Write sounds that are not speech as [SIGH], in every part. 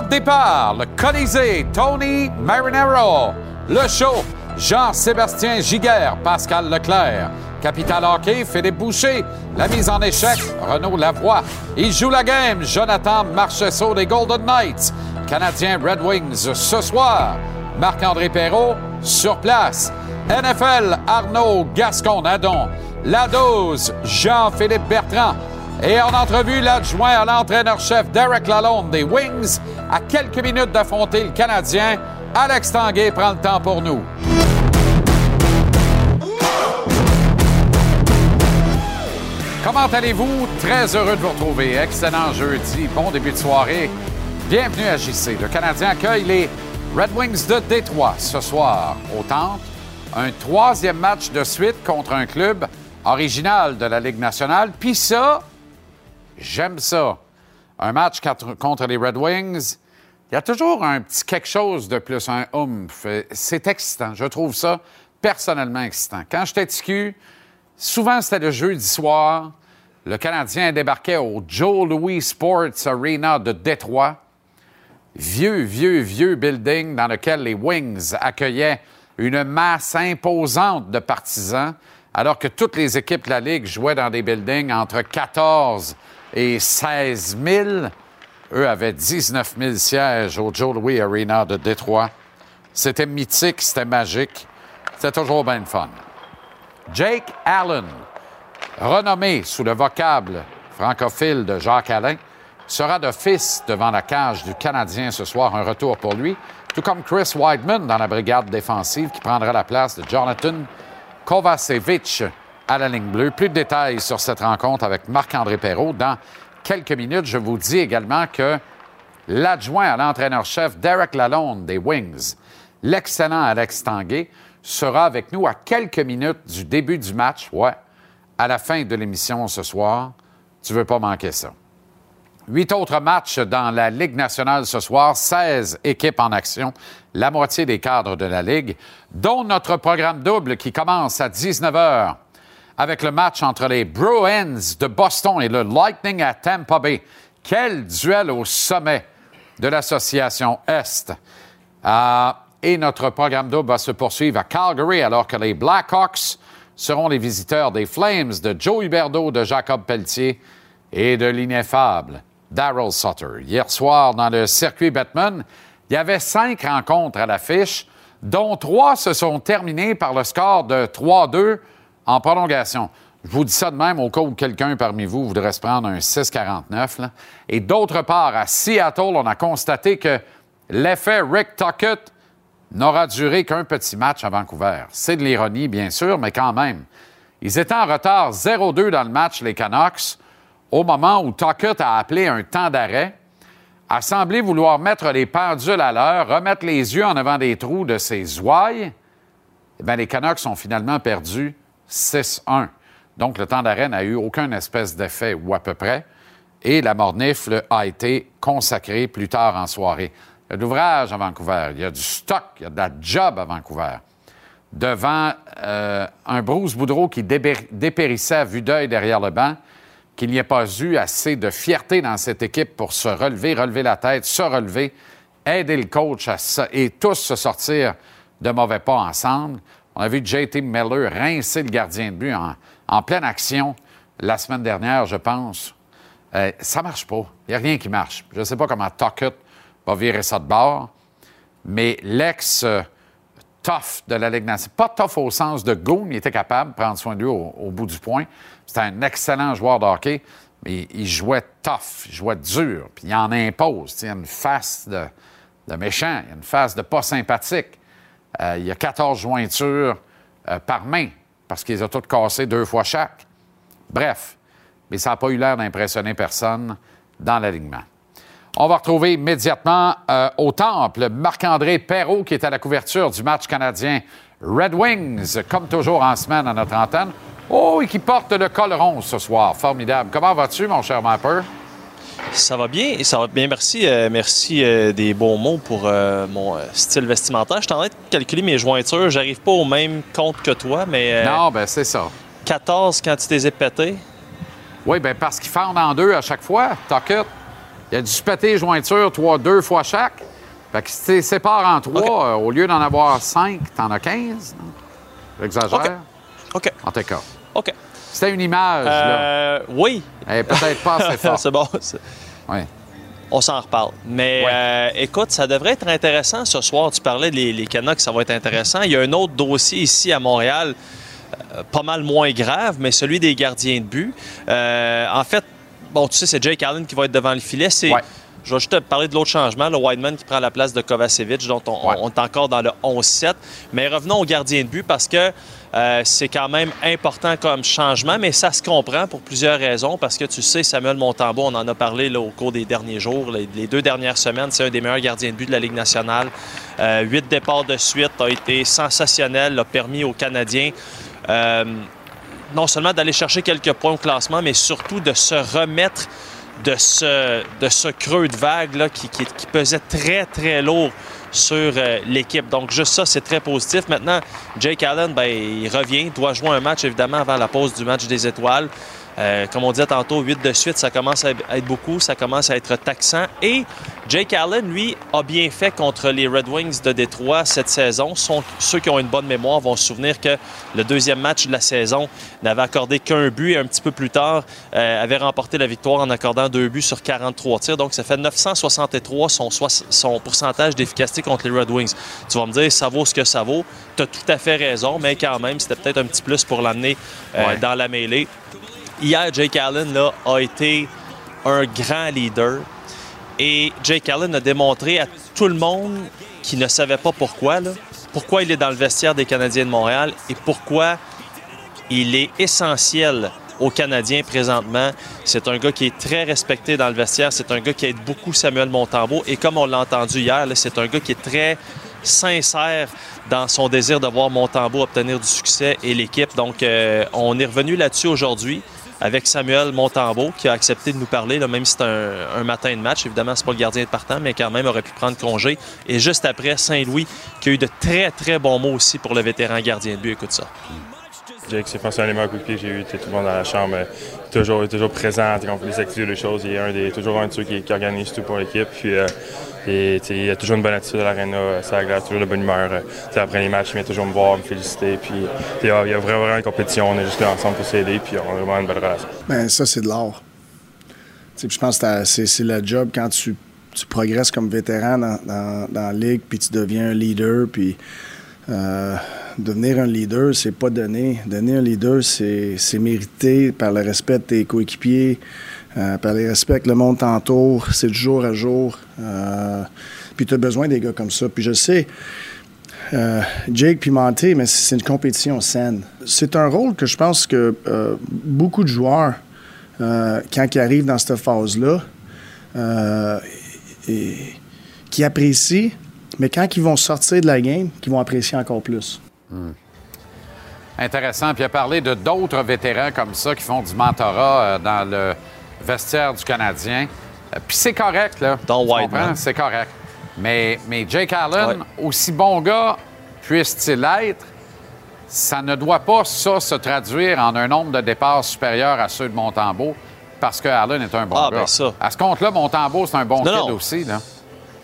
Départ, le Colisée, Tony Marinero. Le show, Jean-Sébastien Giguère, Pascal Leclerc. Capital Hockey, Philippe Boucher. La mise en échec, Renaud Lavoie. Il joue la game, Jonathan Marcheseau des Golden Knights. Canadien Red Wings ce soir. Marc-André Perrault sur place. NFL, Arnaud Gascon-Nadon. La dose, Jean-Philippe Bertrand. Et en entrevue, l'adjoint à l'entraîneur-chef Derek Lalonde des Wings, à quelques minutes d'affronter le Canadien, Alex Tanguay prend le temps pour nous. Comment allez-vous? Très heureux de vous retrouver. Excellent jeudi. Bon début de soirée. Bienvenue à JC. Le Canadien accueille les Red Wings de Détroit ce soir au Temple. Un troisième match de suite contre un club original de la Ligue nationale. Puis ça, j'aime ça. Un match contre les Red Wings, il y a toujours un petit quelque chose de plus, un oomph. C'est excitant. Je trouve ça personnellement excitant. Quand j'étais TQ, souvent c'était le jeudi soir. Le Canadien débarquait au Joe Louis Sports Arena de Détroit. Vieux, vieux, vieux building dans lequel les Wings accueillaient une masse imposante de partisans, alors que toutes les équipes de la Ligue jouaient dans des buildings entre 14 et 16 000. Eux avaient 19 000 sièges au Joe Louis Arena de Détroit. C'était mythique, c'était magique. C'était toujours bien fun. Jake Allen, renommé sous le vocable francophile de Jacques Alain, sera d'office devant la cage du Canadien ce soir. Un retour pour lui, tout comme Chris Weidman dans la brigade défensive qui prendra la place de Jonathan Kovacevic à la ligne bleue. Plus de détails sur cette rencontre avec Marc-André Perrault dans quelques minutes. Je vous dis également que l'adjoint à l'entraîneur-chef Derek Lalonde des Wings, l'excellent Alex Tanguay, sera avec nous à quelques minutes du début du match. Ouais, à la fin de l'émission ce soir. Tu veux pas manquer ça. Huit autres matchs dans la Ligue nationale ce soir, 16 équipes en action, la moitié des cadres de la Ligue, dont notre programme double qui commence à 19 h avec le match entre les Bruins de Boston et le Lightning à Tampa Bay. Quel duel au sommet de l'association Est. Euh, et notre programme double va se poursuivre à Calgary alors que les Blackhawks seront les visiteurs des Flames de Joe Huberdeau, de Jacob Pelletier et de l'ineffable Daryl Sutter. Hier soir, dans le circuit Batman, il y avait cinq rencontres à l'affiche, dont trois se sont terminées par le score de 3-2 en prolongation. Je vous dis ça de même au cas où quelqu'un parmi vous voudrait se prendre un 6-49. Et d'autre part, à Seattle, on a constaté que l'effet Rick Tuckett n'aura duré qu'un petit match à Vancouver. C'est de l'ironie, bien sûr, mais quand même. Ils étaient en retard 0-2 dans le match, les Canucks au moment où Tuckett a appelé un temps d'arrêt, a semblé vouloir mettre les pendules à l'heure, remettre les yeux en avant des trous de ses ouailles, eh bien, les Canucks ont finalement perdu 6-1. Donc, le temps d'arrêt n'a eu aucun espèce d'effet, ou à peu près, et la mornifle a été consacrée plus tard en soirée. Il y a de l'ouvrage à Vancouver, il y a du stock, il y a de la job à Vancouver. Devant euh, un Bruce Boudreau qui dépérissait à vue d'œil derrière le banc, qu'il n'y ait pas eu assez de fierté dans cette équipe pour se relever, relever la tête, se relever, aider le coach et tous se sortir de mauvais pas ensemble. On a vu JT Miller rincer le gardien de but en, pleine action la semaine dernière, je pense. Euh, ça marche pas. Il n'y a rien qui marche. Je ne sais pas comment Tuckett va virer ça de bord, mais l'ex tough de la Ligue nationale, pas tough au sens de goon, il était capable de prendre soin de lui au bout du point, c'était un excellent joueur de hockey, mais il jouait tough, il jouait dur, puis il en impose. Il y a une face de, méchant, il y a une face de pas sympathique. Euh, il y a 14 jointures euh, par main, parce qu'ils ont toutes cassées deux fois chaque. Bref, mais ça n'a pas eu l'air d'impressionner personne dans l'alignement. On va retrouver immédiatement euh, au temple Marc-André Perrault qui est à la couverture du match canadien Red Wings, comme toujours en semaine à notre antenne. Oh, et qui porte le col rond ce soir. Formidable. Comment vas-tu, mon cher Mapper? Ça va bien, ça va bien, merci. Euh, merci euh, des bons mots pour euh, mon style vestimentaire. Je suis en train de calculer mes jointures. J'arrive pas au même compte que toi, mais. non, ben c'est ça. 14 quand tu t'es pété. Oui, ben parce qu'ils fendent en deux à chaque fois, Tuckett. Il a dû se péter les jointures trois, deux fois chaque. Fait que si tu sépares en trois, au lieu d'en avoir cinq, t'en as quinze. non? J'exagère. OK. En tout cas. OK. C'était une image, là. Euh, oui. Est peut-être pas assez [LAUGHS] forte. c'est bon. Oui. On s'en reparle. Mais Ouais. euh, écoute, ça devrait être intéressant ce soir. Tu parlais des les Canucks, ça va être intéressant. Il y a un autre dossier ici à Montréal, euh, pas mal moins grave, mais celui des gardiens de but. En fait, bon, tu sais, c'est Jake Allen qui va être devant le filet. C'est. Ouais. Je vais juste te parler de l'autre changement, le Wideman qui prend la place de Kovacevic, dont on, Ouais. on est encore dans le 11-7. Mais revenons au gardien de but parce que euh, c'est quand même important comme changement, mais ça se comprend pour plusieurs raisons. Parce que tu sais, Samuel Montembeau, on en a parlé là, au cours des derniers jours, les, les deux dernières semaines, c'est un des meilleurs gardiens de but de la Ligue nationale. Euh, huit départs de suite, a été sensationnel, a permis aux Canadiens. euh, non seulement d'aller chercher quelques points au classement, mais surtout de se remettre de ce, de ce creux de vague qui- qui pesait très, très lourd sur euh, l'équipe. Donc, juste ça, c'est très positif. Maintenant, Jake Allen, ben, il revient, doit jouer un match, évidemment, avant la pause du match des étoiles. Euh, comme on disait tantôt, 8 de suite, ça commence à être beaucoup, ça commence à être taxant. Et Jake Allen, lui, a bien fait contre les Red Wings de Détroit cette saison. Sont- ceux qui ont une bonne mémoire vont se souvenir que le deuxième match de la saison n'avait accordé qu'un but et un petit peu plus tard euh, avait remporté la victoire en accordant deux buts sur 43 tirs. Donc, ça fait 963 son, pourcentage d'efficacité contre les Red Wings. Tu vas me dire, ça vaut ce que ça vaut. Tu as tout à fait raison, mais quand même, c'était peut-être un petit plus pour l'amener euh, Ouais. dans la mêlée. Hier, Jake Allen là, a été un grand leader. Et Jake Allen a démontré à tout le monde qui ne savait pas pourquoi, pourquoi il est dans le vestiaire des Canadiens de Montréal et pourquoi il est essentiel aux Canadiens présentement. C'est un gars qui est très respecté dans le vestiaire. C'est un gars qui aide beaucoup Samuel Montembeau. Et comme on l'a entendu hier, c'est un gars qui est très sincère dans son désir de voir Montembeau obtenir du succès et l'équipe. Donc, euh, on est revenu là-dessus aujourd'hui avec Samuel Montembeau qui a accepté de nous parler, même si c'est un, matin de match. Évidemment, c'est pas le gardien de partant, mais quand même aurait pu prendre congé. Et juste après, Saint-Louis qui a eu de très, très bons mots aussi pour le vétéran gardien de but. Écoute ça. Jake, c'est pensé un coups de j'ai eu. Tout le monde dans la chambre, toujours, toujours présent quand on fait des activités, des choses. Il est un des, toujours un de ceux qui, qui organise tout pour l'équipe. Puis, euh, et, il a toujours une bonne attitude à l'aréna. euh, Ça glace, toujours de bonne humeur. euh, après les matchs, il vient toujours me voir, me féliciter. Puis, t'sais, il y a, y a vraiment, une compétition. On est juste là ensemble pour s'aider. Puis, on a vraiment une belle relation. Ben, ça, c'est de l'art. Je pense que c'est le job quand tu, tu progresses comme vétéran dans, dans, la ligue, puis tu deviens un leader, puis euh, devenir un leader, c'est pas donné. Donner un leader, c'est mérité par le respect de tes coéquipiers, euh, par le respect que le monde t'entoure. C'est du jour à jour. Euh, puis tu as besoin des gars comme ça. Puis je sais, euh, Jake Pimenté, mais c'est une compétition saine. C'est un rôle que je pense que euh, beaucoup de joueurs, euh, quand ils arrivent dans cette phase-là, et- qui apprécient, mais quand ils vont sortir de la game, qu'ils vont apprécier encore plus. Intéressant. Puis il a parlé de d'autres vétérans comme ça qui font du mentorat dans le vestiaire du Canadien. Euh, Puis c'est correct, là. Dont Tu Whiteman. C'est correct. Mais, mais Jake Allen, aussi bon gars puisse-t-il être, ça ne doit pas, ça, se traduire en un nombre de départs supérieur à ceux de Montembeau parce que Allen est un bon Ah, gars. ben ça. À ce compte-là, Montembeau, c'est un bon Non, kid non. aussi, là.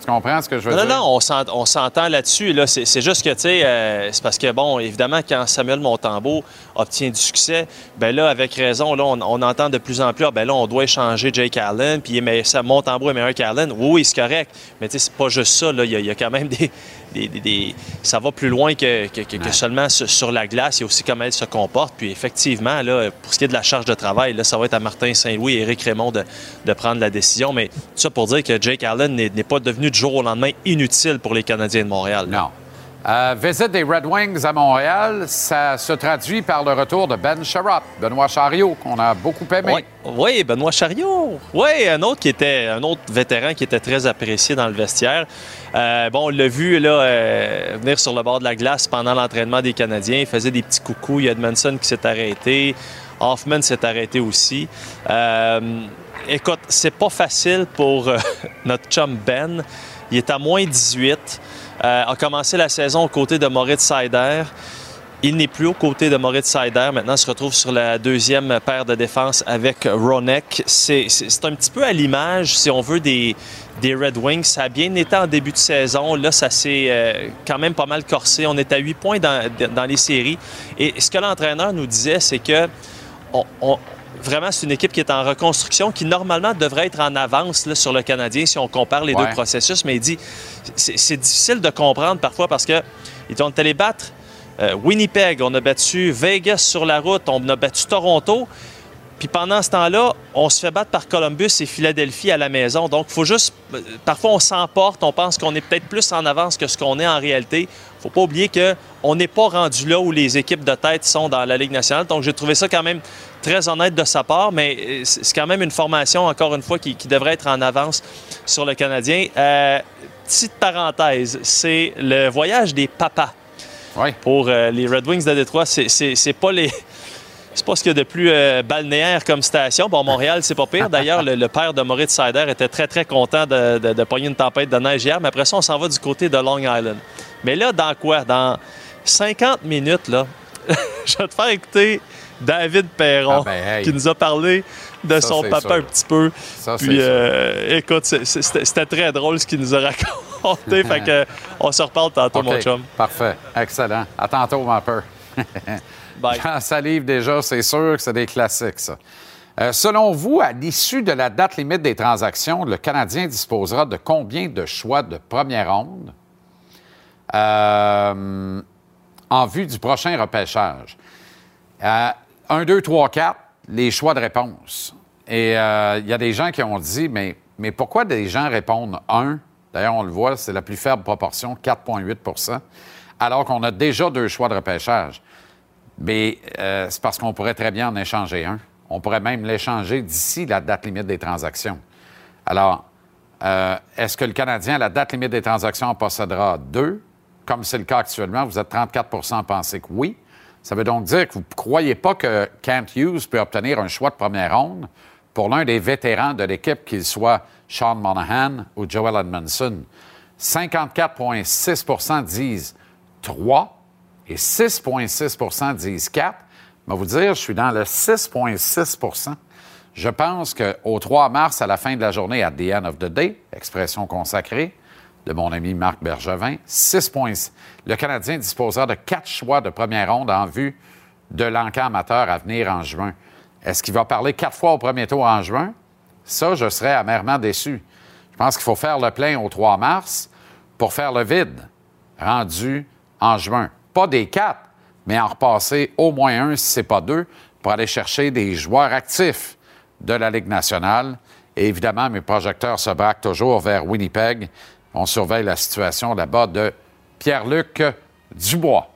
Tu comprends ce que je veux Non, dire? non, non, on s'ent- on s'entend là-dessus. Là. C'est, juste que, tu sais, euh, c'est parce que, bon, évidemment, quand Samuel Montembeau obtient du succès, ben là, avec raison, là, on, on entend de plus en plus, ah, ben là, on doit échanger Jake Allen, puis mais Montembeau est meilleur qu'Allen. Oui, oui, c'est correct. Mais, tu sais, c'est pas juste ça, là. Il y, a- il y a quand même des. des- des- des- Ça va plus loin que, que- que- que Ouais. seulement sur, sur la glace. Il y a aussi comment elle se comporte. Puis, effectivement, là, pour ce qui est de la charge de travail, là, ça va être à Martin Saint-Louis et Éric Raymond de, de prendre la décision. Mais tout ça pour dire que Jake Allen n'est, pas devenu du jour au lendemain inutile pour les Canadiens de Montréal. là. Non. Euh, visite des Red Wings à Montréal, ça se traduit par le retour de Ben Sherratt, Benoît Chariot, qu'on a beaucoup aimé. Oui, oui, Benoît Chariot. Oui, un autre qui était un autre vétéran qui était très apprécié dans le vestiaire. Euh, bon, on l'a vu là, euh, venir sur le bord de la glace pendant l'entraînement des Canadiens. Il faisait des petits coucous. Il y a Edmondson qui s'est arrêté. Hoffman s'est arrêté aussi. Écoute, c'est pas facile pour euh, [LAUGHS] notre chum Ben. Il est à moins 18. Euh, a commencé la saison aux côtés de Moritz Seider. Il n'est plus aux côtés de Moritz Seider. Maintenant, il se retrouve sur la deuxième paire de défense avec Ronek. C'est un petit peu à l'image, si on veut, des, des Red Wings. Ça a bien été en début de saison. Là, ça s'est euh, quand même pas mal corsé. On est à 8 points dans, dans les séries. Et ce que l'entraîneur nous disait, c'est que on, vraiment, c'est une équipe qui est en reconstruction, qui normalement devrait être en avance là, sur le Canadien si on compare les deux processus. Mais il dit c'est difficile de comprendre parfois parce que ils ont allés battre euh, Winnipeg, on a battu Vegas sur la route, on a battu Toronto. Puis pendant ce temps-là, on se fait battre par Columbus et Philadelphie à la maison. Donc, il faut juste. Euh, parfois, on s'emporte, on pense qu'on est peut-être plus en avance que ce qu'on est en réalité. Il faut pas oublier qu'on n'est pas rendu là où les équipes de tête sont dans la Ligue nationale. Donc, j'ai trouvé ça quand même très honnête de sa part, mais euh, c'est quand même une formation, encore une fois, qui, devrait être en avance sur le Canadien. petite parenthèse, c'est le voyage des papas pour euh, les Red Wings de Détroit. C'est pas les. C'est pas ce qu'il y a de plus euh, balnéaire comme station. Bon, Montréal, c'est pas pire. D'ailleurs, le, père de Moritz Sider était très, très content de, de, pogner une tempête de neige hier. Mais après ça, on s'en va du côté de Long Island. Mais là, dans quoi? Dans 50 minutes, là, [LAUGHS] je vais te faire écouter David Perron, ah, ben, qui nous a parlé de son papa un petit peu. Puis, euh, écoute, c'était très drôle ce qu'il nous a raconté. [LAUGHS] fait que, on se reparle tantôt, mon chum. Parfait. Excellent. À tantôt, ma peur. [LAUGHS] Quand ça livre déjà, c'est sûr que c'est des classiques, ça. Euh, selon vous, à l'issue de la date limite des transactions, le Canadien disposera de combien de choix de première ronde? Euh, en vue du prochain repêchage? 1, 2, 3, 4, les choix de réponse. Et euh, il y a des gens qui ont dit, mais, pourquoi des gens répondent 1? D'ailleurs, on le voit, c'est la plus faible proportion, 4,8% alors qu'on a déjà deux choix de repêchage. Mais euh, c'est parce qu'on pourrait très bien en échanger un. On pourrait même l'échanger d'ici la date limite des transactions. Alors, euh, est-ce que le Canadien, la date limite des transactions, en possédera deux, comme c'est le cas actuellement? Vous êtes 34% à penser que oui. Ça veut donc dire que vous ne croyez pas que Kent Hughes peut obtenir un choix de première ronde pour l'un des vétérans de l'équipe, qu'il soit Sean Monahan ou Joel Edmondson. 54,6% disent 3 et 6,6% disent 4. Je vais vous dire, je suis dans le 6,6% Je pense qu'au 3 mars, à la fin de la journée, at the end of the day, expression consacrée, de mon ami Marc Bergevin. 6 points. Le Canadien disposera de quatre choix de première ronde en vue de l'encan amateur à venir en juin. Est-ce qu'il va parler quatre fois au premier tour en juin? Ça, je serais amèrement déçu. Je pense qu'il faut faire le plein au 3 mars pour faire le vide rendu en juin. Pas des quatre, mais en repasser au moins un, si ce n'est pas deux, pour aller chercher des joueurs actifs de la Ligue nationale. Et évidemment, mes projecteurs se braquent toujours vers Winnipeg on surveille la situation là-bas de Pierre-Luc Dubois.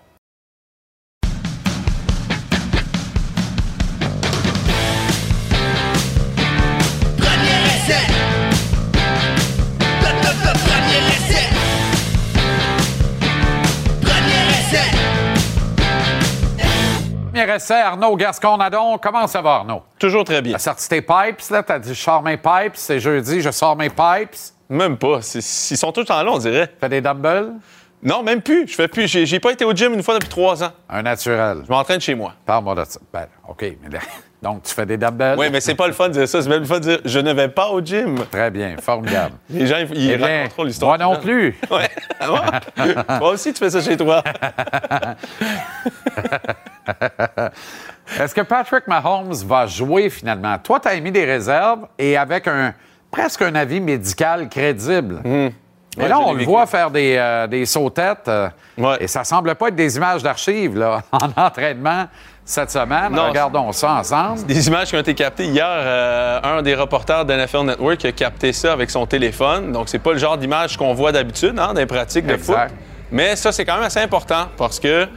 Premier essai, Arnaud Gascon-Nadon. Comment ça va, Arnaud? Toujours très bien. T'as sorti tes pipes, là? T'as dit, je sors mes pipes. C'est jeudi, je sors mes pipes. Même pas. Ils sont tout le temps là, on dirait. Fais des dumbbells? Non, même plus. Je fais plus. J'ai pas été au gym une fois depuis trois ans. Un naturel. Je m'entraîne chez moi. Parle-moi de ça. Ben, OK. Mais [LAUGHS] donc, tu fais des dumbbells? Oui, mais c'est pas le fun de dire ça. C'est même le fun de dire je ne vais pas au gym. Très bien. Formidable. [LAUGHS] Les gens, ils, eh racontent l'histoire. Moi non plus. [LAUGHS] Ouais. Moi aussi, tu fais ça chez toi. Est-ce que Patrick Mahomes va jouer finalement? Toi, tu as émis des réserves et avec un presque un avis médical crédible. Mmh. Mais là, on le voit faire des, euh, des sautettes euh, et ça semble pas être des images d'archives [LAUGHS] en entraînement cette semaine. Regardons ça ensemble. Des images qui ont été captées hier. Euh, un des reporters de NFL Network a capté ça avec son téléphone. Donc, c'est pas le genre d'image qu'on voit d'habitude hein, dans les pratiques de foot. Mais ça, c'est quand même assez important parce que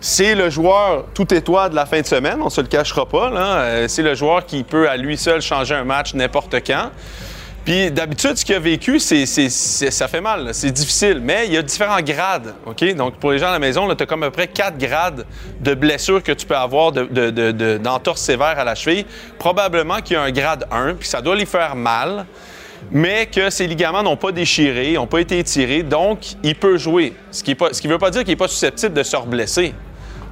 c'est le joueur tout étoile de la fin de semaine, on se le cachera pas. C'est le joueur qui peut à lui seul changer un match n'importe quand. Puis d'habitude, ce qu'il a vécu, ça fait mal, c'est difficile, mais il y a différents grades. Donc pour les gens à la maison, tu as comme à peu près quatre grades de blessures que tu peux avoir d'entorse sévère à la cheville. Probablement qu'il y a un grade 1, puis ça doit lui faire mal, mais que ses ligaments n'ont pas déchiré, n'ont pas été étirés, donc il peut jouer. Ce qui ne veut pas dire qu'il n'est pas susceptible de se reblesser.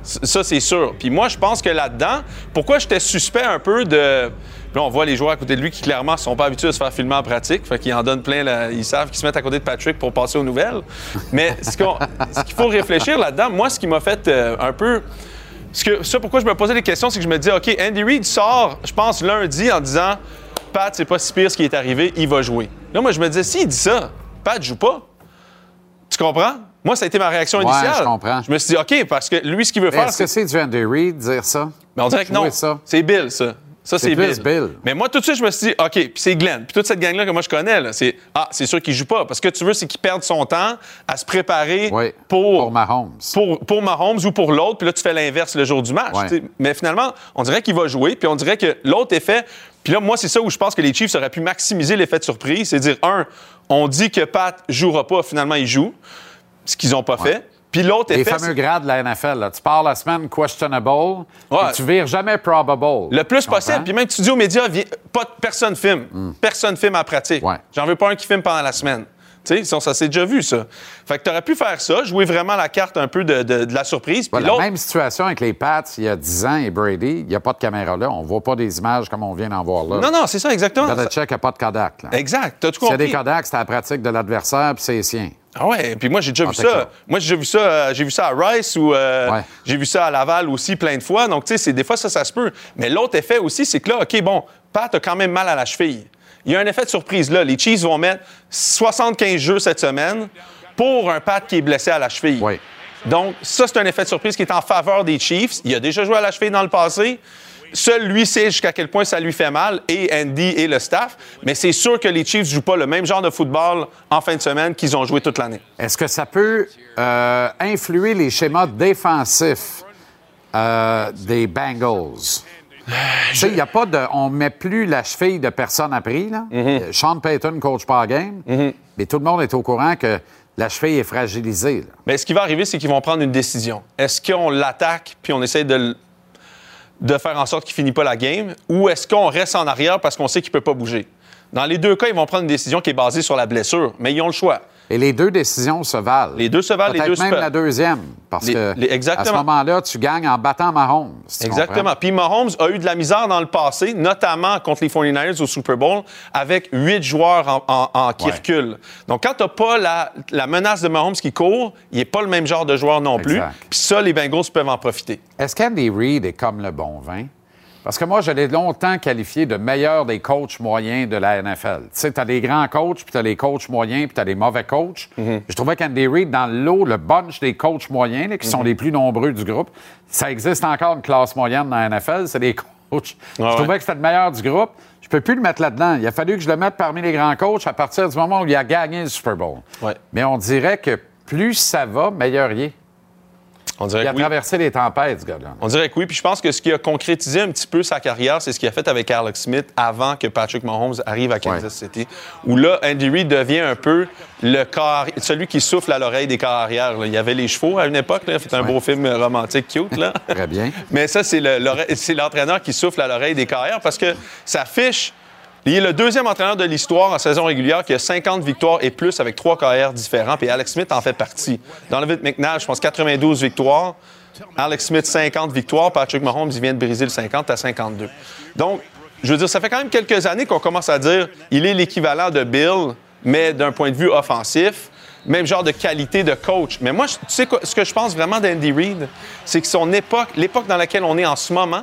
Ça, c'est sûr. Puis moi, je pense que là-dedans, pourquoi j'étais suspect un peu de. Là, on voit les joueurs à côté de lui qui, clairement, sont pas habitués à se faire filmer en pratique. Fait qu'ils en donnent plein. ils savent qu'ils se mettent à côté de Patrick pour passer aux nouvelles. Mais ce qu'il faut réfléchir là-dedans, moi, ce qui m'a fait euh, un peu. Ce ça, pourquoi je me posais des questions, c'est que je me disais, OK, Andy Reid sort, je pense, lundi en disant Pat, c'est pas si pire ce qui est arrivé, il va jouer. Là, moi, je me disais, s'il dit ça, Pat joue pas. Tu comprends? Moi, ça a été ma réaction Ouais, initiale. je comprends. Je me suis dit, OK, parce que lui, ce qu'il veut faire, Est-ce que c'est du Andy Reid dire ça? mais on dirait que non. C'est Bill, ça. Ça, c'est Bill. Bill. Mais moi, tout de suite, je me suis dit, OK, puis c'est Glenn. Puis toute cette gang-là que moi, je connais, c'est Ah, c'est sûr qu'il joue pas. Parce que tu veux, c'est qu'il perde son temps à se préparer Oui. pour, Pour Mahomes. pour, pour Mahomes ou pour l'autre. Puis là, tu fais l'inverse le jour du match. Mais finalement, on dirait qu'il va jouer. Puis on dirait que l'autre effet. Puis là, moi, c'est ça où je pense que les Chiefs auraient pu maximiser l'effet de surprise. C'est dire, un, on dit que Pat jouera pas, finalement, il joue. Ce qu'ils n'ont pas fait. Puis l'autre Les effet. fameux c'est- grades de la NFL. là. Tu pars la semaine questionable, Ouais. tu vires jamais probable. Le plus possible. Puis même tu dis aux médias, pas, personne filme. Personne filme en pratique. Ouais. J'en veux pas un qui filme pendant la semaine. Tu sais, ça, s'est déjà vu, ça. Fait que tu aurais pu faire ça, jouer vraiment la carte un peu de, de- de la surprise. Puis la même situation avec les Pats il y a 10 ans et Brady. Il n'y a pas de caméra là. On ne voit pas des images comme on vient d'en voir là. non, non, c'est ça, exactement. Belichick n'a pas de Kodak. Là. Exact, a compris. des Kodak, c'est la pratique de l'adversaire puis c'est sien. Ah ouais, puis moi j'ai déjà vu ça. Moi j'ai déjà vu ça, euh, j'ai vu ça à Rice ou euh, Ouais. j'ai vu ça à Laval aussi plein de fois. Donc tu sais, c'est des fois ça ça se peut. Mais l'autre effet aussi, c'est que là, ok bon, Pat a quand même mal à la cheville. Il y a un effet de surprise là. Les Chiefs vont mettre 75 jeux cette semaine pour un Pat qui est blessé à la cheville. Oui. Donc, ça, c'est un effet de surprise qui est en faveur des Chiefs. Il a déjà joué à la cheville dans le passé. Seul lui sait jusqu'à quel point ça lui fait mal, et Andy et le staff. Mais c'est sûr que les Chiefs ne jouent pas le même genre de football en fin de semaine qu'ils ont joué toute l'année. Est-ce que ça peut euh, influer les schémas défensifs euh, des Bengals? Tu sais, il y a pas de. On met plus la cheville de personne à prix. Là. Euh, Sean Payton coach pas la game, mais tout le monde est au courant que la cheville est fragilisée. là. Mais ce qui va arriver, c'est qu'ils vont prendre une décision. Est-ce qu'on l'attaque puis on essaie de, faire en sorte qu'il finit pas la game, ou est-ce qu'on reste en arrière parce qu'on sait qu'il peut pas bouger? Dans les deux cas, ils vont prendre une décision qui est basée sur la blessure, mais ils ont le choix. Et les deux décisions se valent. Les deux se valent, les deux se même peuvent. la deuxième. Parce Les- que les- exactement. à ce moment-là, tu gagnes en battant Mahomes. Exactement. Puis Mahomes a eu de la misère dans le passé, notamment contre les 49ers au Super Bowl, avec huit joueurs en, en- en- qui Ouais. reculent. Donc, quand tu n'as pas la, la menace de Mahomes qui court, il n'est pas le même genre de joueur non plus. Puis ça, les Bengals peuvent en profiter. Est-ce qu'Andy Reid est comme le bon vin? Parce que moi, je l'ai longtemps qualifié de meilleur des coachs moyens de la NFL. Tu sais, tu as des grands coachs, puis tu as les coachs moyens, puis tu as des mauvais coachs. Mhm. Je trouvais qu'Andy Reid, dans le lot, le bunch des coachs moyens, là, qui Mhm. sont les plus nombreux du groupe, ça existe encore une classe moyenne dans la NFL, c'est des coachs. je ouais. trouvais que c'était le meilleur du groupe. Je peux plus le mettre là-dedans. Il a fallu que je le mette parmi les grands coachs à partir du moment où il a gagné le Super Bowl. Ouais. Mais on dirait que plus ça va, meilleur il est. On dirait Il a que oui. traversé les tempêtes, ce gars-là. On dirait que oui. Puis je pense que ce qui a concrétisé un petit peu sa carrière, c'est ce qu'il a fait avec Alex Smith avant que Patrick Mahomes arrive à Kansas Ouais. City. Où là, Andy Reid devient un peu le corps, celui qui souffle à l'oreille des corps arrière. là. Il y avait les chevaux à une époque. Fait un beau film romantique cute. Là. [LAUGHS] Très bien. Mais ça, c'est le- l'entraîneur qui souffle à l'oreille des carrières parce que sa fiche. Il est le deuxième entraîneur de l'histoire en saison régulière qui a 50 victoires et plus avec trois carrières différents. Puis Alex Smith en fait partie. Dans le vite McNabb, je pense 92 victoires. Alex Smith, 50 victoires. Patrick Mahomes, il vient de briser le 50 à 52. Donc, je veux dire, ça fait quand même quelques années qu'on commence à dire il est l'équivalent de Bill, mais d'un point de vue offensif. Même genre de qualité de coach. Mais moi, tu sais ce que je pense vraiment d'Andy Reid, c'est que son époque, l'époque dans laquelle on est en ce moment,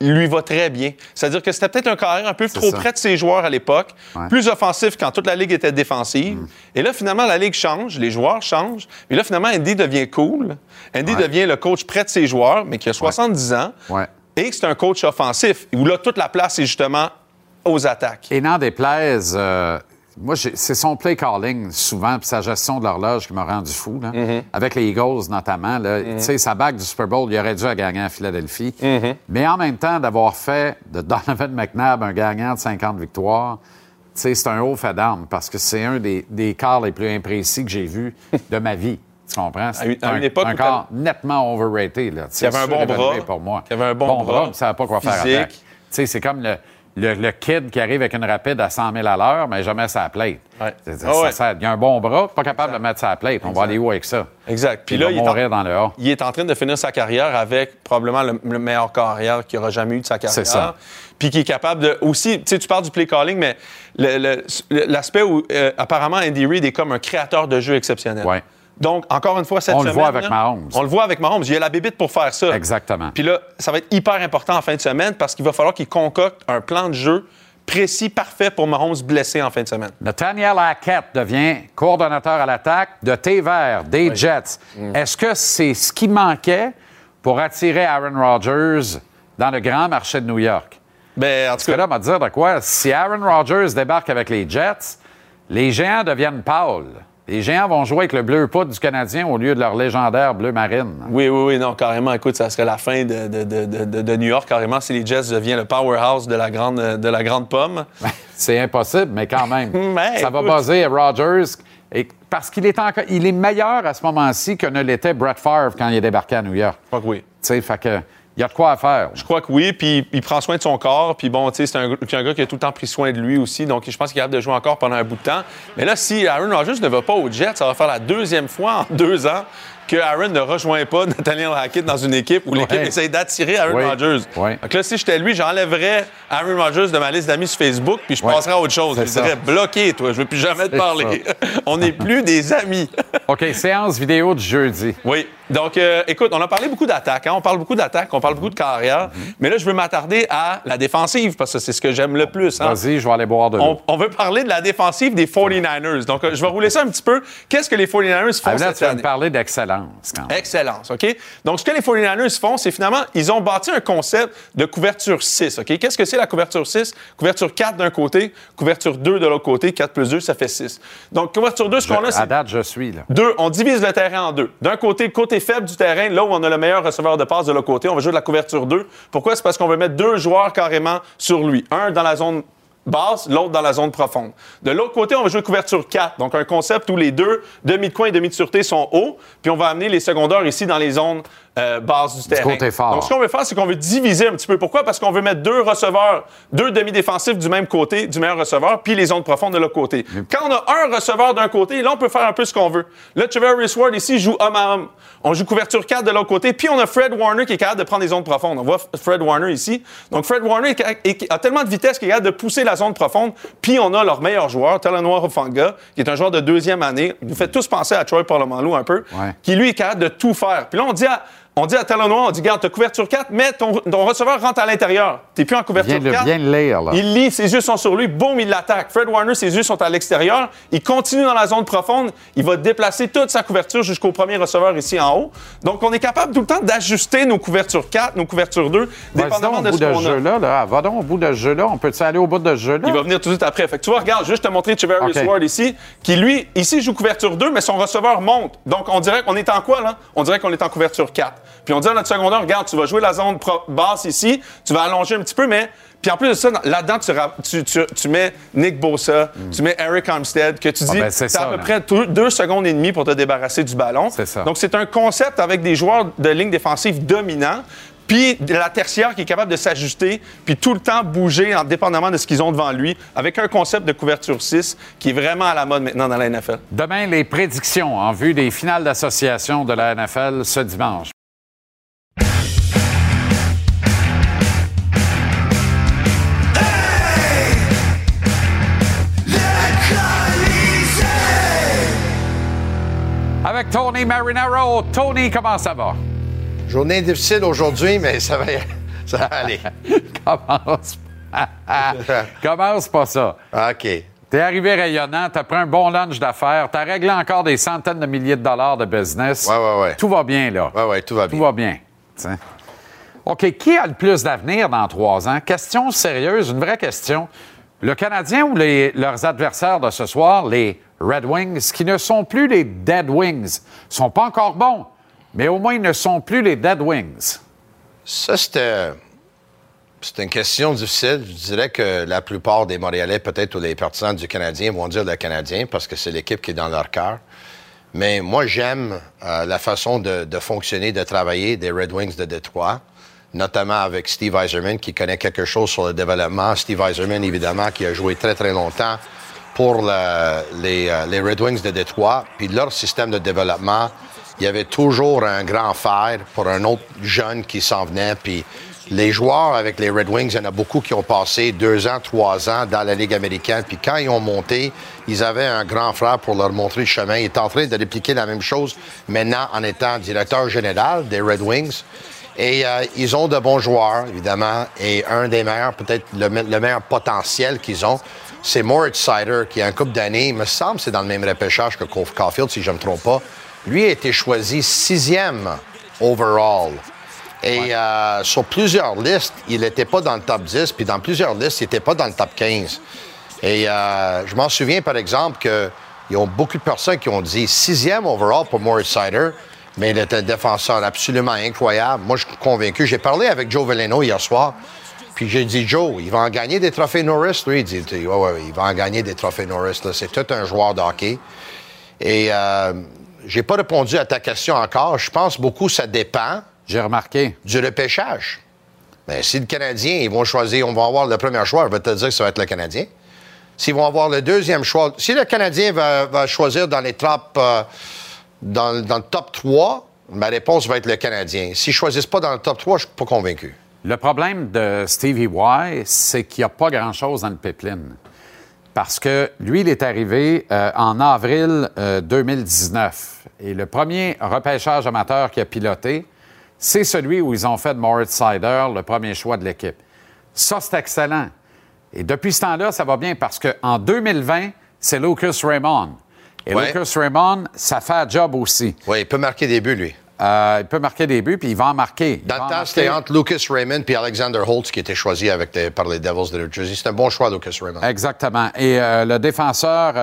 lui va très bien. C'est-à-dire que c'était peut-être un carrière un peu trop ça. près de ses joueurs à l'époque, Ouais. plus offensif quand toute la ligue était défensive. Et là, finalement, la ligue change, les joueurs changent. Et là, finalement, Andy devient cool. Andy Ouais. devient le coach près de ses joueurs, mais qui a 70 ans. Ouais. Et que c'est un coach offensif, où là, toute la place est justement aux attaques. Et n'en déplaise, euh, moi, c'est son play calling souvent, puis sa gestion de l'horloge qui m'a rendu fou. là. Mm-hmm. Avec les Eagles notamment. là. Tu sais, sa bague du Super Bowl, il aurait dû la gagner à Philadelphie. Mm-hmm. Mais en même temps, d'avoir fait de Donovan McNabb un gagnant de 50 victoires, tu sais, c'est un haut fait d'armes parce que c'est un des, des quarts les plus imprécis que j'ai vus de ma vie. Tu comprends? C'est À une- un, époque un quart nettement overrated. Là. Il y avait un bon bras. pour moi. Il y avait un bon bras. puis ça savait pas quoi faire avec. Tu sais, c'est comme le. Le, kid qui arrive avec une rapide à 100 000 à l'heure, mais jamais sa plate. Ouais. Ça, Ah ouais. sert- il a un bon bras, pas capable de mettre sa plate. On va aller où avec ça? Exact. Puis Puis là, il est, en, mourir dans le A. il est en train de finir sa carrière avec probablement le, le meilleur carrière qu'il aura jamais eu de sa carrière. C'est ça. Puis qui est capable de. Aussi, tu sais, tu parles du play calling, mais l'aspect où euh, apparemment Andy Reid est comme un créateur de jeu exceptionnel. Ouais. Donc, encore une fois, cette On le semaine. voit avec là, Mahomes. On le voit avec Mahomes. Il a la bébite pour faire ça. Exactement. Puis là, ça va être hyper important en fin de semaine parce qu'il va falloir qu'il concocte un plan de jeu précis, parfait pour Mahomes blessé en fin de semaine. Nathaniel Hackett devient coordonnateur à l'attaque de T-Vert, des Jets. Mm. Est-ce que c'est ce qui manquait pour attirer Aaron Rodgers dans le grand marché de New York? Ben, en tout cas, là, on va te dire de quoi? Si Aaron Rodgers débarque avec les Jets, les géants deviennent pâles. Les géants vont jouer avec le bleu poudre du Canadien au lieu de leur légendaire bleu marine. Oui, oui, oui, non, carrément. Écoute, ça serait la fin de, de- de- de- New York, carrément, si les Jets deviennent le powerhouse de la grande, de la grande pomme. [LAUGHS] C'est impossible, mais quand même. [LAUGHS] Ça va baser à Rodgers. Et parce qu'il est encore, il est meilleur à ce moment-ci que ne l'était Brett Favre quand il est débarqué à New York. Je crois que oui. Tu sais, fait que, il y a de quoi à faire. Je crois que oui, puis il prend soin de son corps, puis bon, tu sais, c'est un, gars qui a tout le temps pris soin de lui aussi, donc je pense qu'il est capable de jouer encore pendant un bout de temps. Mais là, si Aaron Rodgers ne va pas aux Jets, ça va faire la deuxième fois en deux ans que Aaron ne rejoint pas [LAUGHS] Nathaniel Hackett dans une équipe où l'équipe Ouais. essaie d'attirer Aaron Oui. Rodgers. Oui. Donc là, si j'étais lui, j'enlèverais Aaron Rodgers de ma liste d'amis sur Facebook, puis je passerais à autre chose. Je dirais, bloqué, toi, je veux plus jamais te parler. [LAUGHS] On n'est plus des amis. [LAUGHS] OK, séance vidéo du jeudi. Oui. Donc, euh, écoute, on a parlé beaucoup d'attaques. hein. On parle beaucoup d'attaques, on parle beaucoup de carrière. Mais là, je veux m'attarder à la défensive parce que c'est ce que j'aime le plus. hein. Vas-y, je vais aller boire de l'eau. On, on veut parler de la défensive des 49ers. Donc, euh, je vais rouler ça un petit peu. Qu'est-ce que les 49ers font là, cette tu année? parler d'excellence. Quand même. Excellence, OK? Donc, ce que les 49ers font, c'est finalement, ils ont bâti un concept de couverture 6, OK? Qu'est-ce que c'est la couverture 6? Couverture 4 d'un côté, couverture 2 de l'autre côté. 4 plus 2, ça fait 6. Donc, couverture 2, ce qu'on a, à c'est date, je suis là. deux, on divise le terrain en deux. D'un côté, le côté faible du terrain, là où on a le meilleur receveur de passe de l'autre côté, on va jouer de la couverture 2. Pourquoi? C'est parce qu'on veut mettre deux joueurs carrément sur lui. Un dans la zone basse, l'autre dans la zone profonde. De l'autre côté, on va jouer couverture 4. Donc, un concept où les deux demi de coin et demi de sûreté sont hauts, puis on va amener les secondaires ici dans les zones euh, basses du terrain. côté fort. Donc, ce qu'on veut faire, c'est qu'on veut diviser un petit peu. Pourquoi? Parce qu'on veut mettre deux receveurs, deux demi-défensifs du même côté, du meilleur receveur, puis les zones profondes de l'autre côté. Quand on a un receveur d'un côté, là, on peut faire un peu ce qu'on veut. Là, Trevor Ward ici joue homme à homme. On joue couverture 4 de l'autre côté, puis on a Fred Warner qui est capable de prendre les zones profondes. On voit Fred Warner ici. Donc, Fred Warner a tellement de vitesse qu'il est capable de pousser la zone profonde, puis on a leur meilleur joueur, Talanoa Hofanga, qui est un joueur de deuxième année. Il nous fait tous penser à Troy Polamalu un peu, Ouais. qui lui est capable de tout faire. Puis là, on dit à, on dit à Talanoa, on dit, garde, t'as couverture 4, mais ton, ton receveur rentre à l'intérieur. T'es plus en couverture Viens de, 4. viens de lire, là. Il lit, ses yeux sont sur lui, boum, il l'attaque. Fred Warner, ses yeux sont à l'extérieur. Il continue dans la zone profonde. Il va déplacer toute sa couverture jusqu'au premier receveur ici en haut. Donc, on est capable tout le temps d'ajuster nos couvertures 4, nos couvertures 2, Vas-y dépendamment donc de au ce bout de qu'on ce a. jeu-là. Là. Va donc au bout de ce jeu-là. On peut-tu aller au bout de ce jeu-là? Il va venir tout de suite après. Fait que tu vois, regarde, juste te montrer Trevor OK. Ward ici, qui lui, ici, joue couverture 2, mais son receveur monte. Donc, on dirait qu'on est en quoi, là? On dirait qu'on est en couverture 4. Puis on dit à notre secondaire, regarde, tu vas jouer la zone basse ici, tu vas allonger un petit peu, mais. Puis en plus de ça, dans- là-dedans, tu, ra- tu, tu- tu mets Nick Bosa, tu mets Eric Armstead, que tu dis, ben, c'est à peu là. près deux, deux secondes et demie pour te débarrasser du ballon. C'est ça. Donc, c'est un concept avec des joueurs de ligne défensive dominants, puis la tertiaire qui est capable de s'ajuster, puis tout le temps bouger en dépendamment de ce qu'ils ont devant lui, avec un concept de couverture 6 qui est vraiment à la mode maintenant dans la NFL. Demain, les prédictions en vue des finales d'association de la NFL ce dimanche. Avec Tony Marinaro. Tony, comment ça va? Journée difficile aujourd'hui, mais ça va, [LAUGHS] ça va aller. [LAUGHS] Commence. [LAUGHS] Commence pas ça. OK. T'es arrivé rayonnant, t'as pris un bon lunch d'affaires, t'as réglé encore des centaines de milliers de dollars de business. Ouais, ouais, ouais. Tout va bien, là. Ouais, ouais, tout va Tout bien. va bien. Tiens. OK, qui a le plus d'avenir dans trois ans? Question sérieuse, une vraie question. Le Canadien ou leurs adversaires de ce soir, les Red Wings, qui ne sont plus les Dead Wings, sont pas encore bons, mais au moins ils ne sont plus les Dead Wings. Ça, c'était. C'est une question difficile. Je dirais que la plupart des Montréalais, peut-être, ou les partisans du Canadien, vont dire le Canadien parce que c'est l'équipe qui est dans leur cœur. Mais moi, j'aime euh, la façon de fonctionner, de travailler des Red Wings de Détroit. Notamment avec Steve Eiserman, qui connaît quelque chose sur le développement. Steve Eiserman, évidemment, qui a joué très, très longtemps pour les, euh, les, Red Wings de Détroit. Puis leur système de développement, il y avait toujours un grand fer pour un autre jeune qui s'en venait. Puis les joueurs avec les Red Wings, il y en a beaucoup qui ont passé deux ans, trois ans dans la Ligue américaine. Puis quand ils ont monté, ils avaient un grand frère pour leur montrer le chemin. Ils étaient en train de répliquer la même chose maintenant en étant directeur général des Red Wings. Et euh, ils ont de bons joueurs, évidemment. Et un des meilleurs, peut-être le, meilleur potentiel qu'ils ont, c'est Moritz Sider, qui a un couple d'années, il me semble c'est dans le même repêchage que Caulfield, si je ne me trompe pas. Lui a été choisi sixième overall. Et euh, sur plusieurs listes, il n'était pas dans le top 10, puis dans plusieurs listes, il n'était pas dans le top 15. Et euh, je m'en souviens, par exemple, qu'il y a beaucoup de personnes qui ont dit sixième overall pour Moritz Sider. Mais il est un défenseur absolument incroyable. Moi, je suis convaincu. J'ai parlé avec Joe Veleno hier soir. Puis j'ai dit, Joe, il va en gagner des trophées Norris. Lui, il dit, ouais, ouais, il va en gagner des trophées Norris. C'est tout un joueur de hockey. Et euh, j'ai pas répondu à ta question encore. Je pense beaucoup ça dépend. J'ai remarqué. Du repêchage. Mais si le Canadien, ils vont choisir, on va avoir le premier choix, je vais te dire que ça va être le Canadien. S'ils vont avoir le deuxième choix, si le Canadien va, choisir dans les top, euh, dans, le top 3, ma réponse va être le Canadien. S'ils ne choisissent pas dans le top 3, je ne suis pas convaincu. Le problème de Stevie Y, c'est qu'il n'y a pas grand-chose dans le pipeline. Parce que lui, il est arrivé euh, en avril 2019. Euh, Et le premier repêchage amateur qu'il a piloté, c'est celui où ils ont fait de Moritz Sider le premier choix de l'équipe. Ça, c'est excellent. Et depuis ce temps-là, ça va bien parce qu'en 2020, c'est Lucas Raymond. Et Lucas Raymond, ça fait un job aussi. Oui, il peut marquer des buts, lui. Euh, il peut marquer des buts, puis il va en marquer. Dans le temps, c'était entre Lucas Raymond et Alexander Holtz qui était choisi avec par les Devils de New Jersey. C'est un bon choix, Lucas Raymond. Exactement. Et euh, le défenseur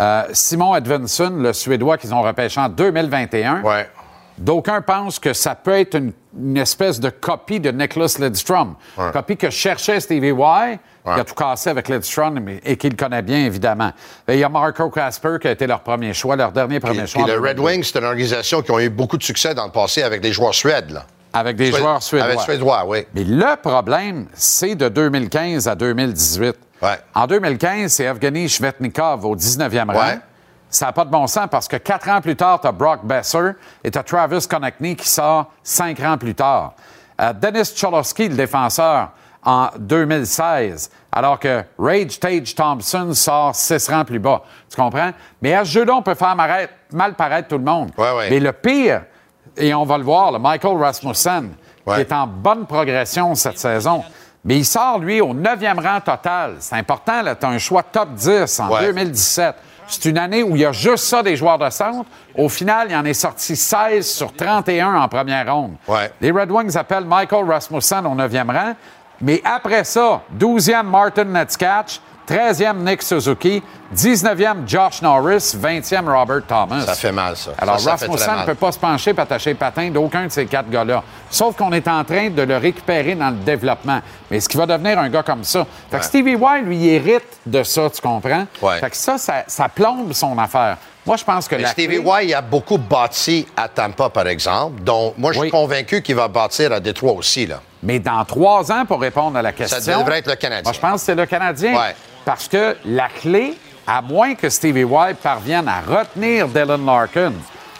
euh, Simon Edvinson, le Suédois qu'ils ont repêché en 2021, ouais. D'aucuns pensent que ça peut être une, espèce de copie de Nicholas Lidstrom. Copie que cherchait Stevie Y, qui a tout cassé avec Lidstrom et qu'il connaît bien, évidemment. il y a Marco Casper qui a été leur premier choix, leur dernier premier choix. Et le Red Wings, c'est une organisation qui a eu beaucoup de succès dans le passé avec des joueurs suédois. Là. Avec des joueurs suédois. Avec suédois, oui. Mais le problème, c'est de 2015 à 2018. En 2015, c'est Evgeny Shvetnikov au 19e rang. Ça n'a pas de bon sens parce que quatre ans plus tard, tu as Brock Besser et tu as Travis Konechny qui sort cinq ans plus tard. Euh, Dennis Cholowski, le défenseur, en 2016, alors que Rage Tage Thompson sort six rangs plus bas. Tu comprends? Mais à ce jeu-là, on peut faire mal paraître tout le monde. Mais le pire, et on va le voir, le Michael Rasmussen, qui est en bonne progression cette saison, mais il sort, lui, au neuvième rang total. C'est important, tu as un choix top 10 en 2017. C'est une année où il y a juste ça des joueurs de centre. Au final, il en est sorti 16 sur 31 en première ronde. Les Red Wings appellent Michael Rasmussen au 9e rang. Mais après ça, 12e Martin Netzkatch, 13e Nick Suzuki, 19e Josh Norris, 20e Robert Thomas. Ça fait mal, ça. Alors, Rasmussen ne peut pas se pencher pour attacher patin d'aucun de ces quatre gars-là. Sauf qu'on est en train de le récupérer dans le développement. Mais est-ce qu'il va devenir un gars comme ça? Fait que Stevie Y, lui, hérite de ça, tu comprends? Fait que ça, ça, plombe son affaire. Moi, je pense que Mais Stevie Y a beaucoup bâti à Tampa, par exemple. Donc, moi, je suis convaincu qu'il va bâtir à Détroit aussi, là. Mais dans trois ans, pour répondre à la question... Ça devrait être le Canadien. Moi, je pense que c'est le Canadien. Parce que la clé, à moins que Stevie White parvienne à retenir Dylan Larkin,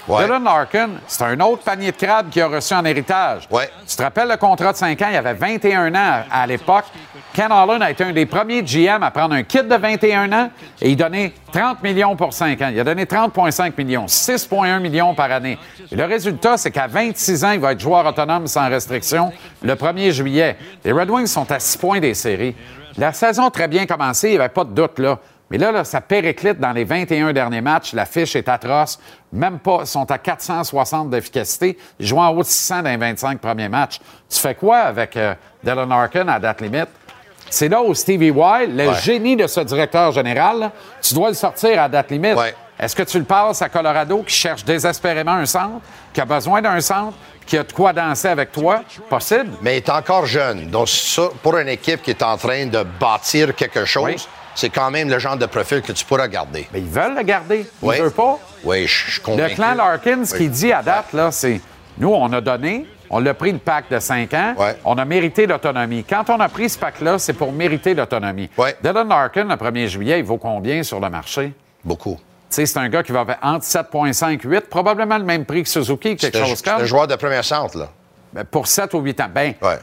Dylan Larkin, c'est un autre panier de crabes qu'il a reçu en héritage. Tu te rappelles le contrat de 5 ans? Il avait 21 ans à, l'époque. Ken Holland a été un des premiers GM à prendre un kit de 21 ans et il donnait 30 millions pour 5 ans. Il a donné 30,5 millions, 6,1 millions par année. Et le résultat, c'est qu'à 26 ans, il va être joueur autonome sans restriction le 1er juillet. Les Red Wings sont à 6 points des séries. La saison a très bien commencé, il n'y avait pas de doute là. Mais là, ça périclite dans les 21 derniers matchs. La fiche est atroce. Même pas, ils sont à 460 d'efficacité. Ils jouent en haut de 600 dans les 25 premiers matchs. Tu fais quoi avec euh, Dylan Arkin à date limite? C'est là où Stevie Wild, le génie de ce directeur général, tu dois le sortir à date limite. Est-ce que tu le passes à Colorado qui cherche désespérément un centre, qui a besoin d'un centre, qui a de quoi danser avec toi? Possible. Mais il est encore jeune. Donc, pour une équipe qui est en train de bâtir quelque chose, c'est quand même le genre de profil que tu pourras garder. Mais ils veulent le garder. Ils ne veulent pas. Oui, je suis Le clan Larkin, ce qu'il dit à date, là, c'est nous, on a donné, On l'a pris le pack de 5 ans. Ouais. On a mérité l'autonomie. Quand on a pris ce pack-là, c'est pour mériter l'autonomie. Ouais. Dylan Larkin, le 1er juillet, il vaut combien sur le marché? Beaucoup. Tu sais, c'est un gars qui va faire entre 7,5 8, probablement le même prix que Suzuki, quelque C'est un, chose c'est un comme. joueur de premier centre, là. Ben, Pour 7 ou 8 ans. Ben, Ouais.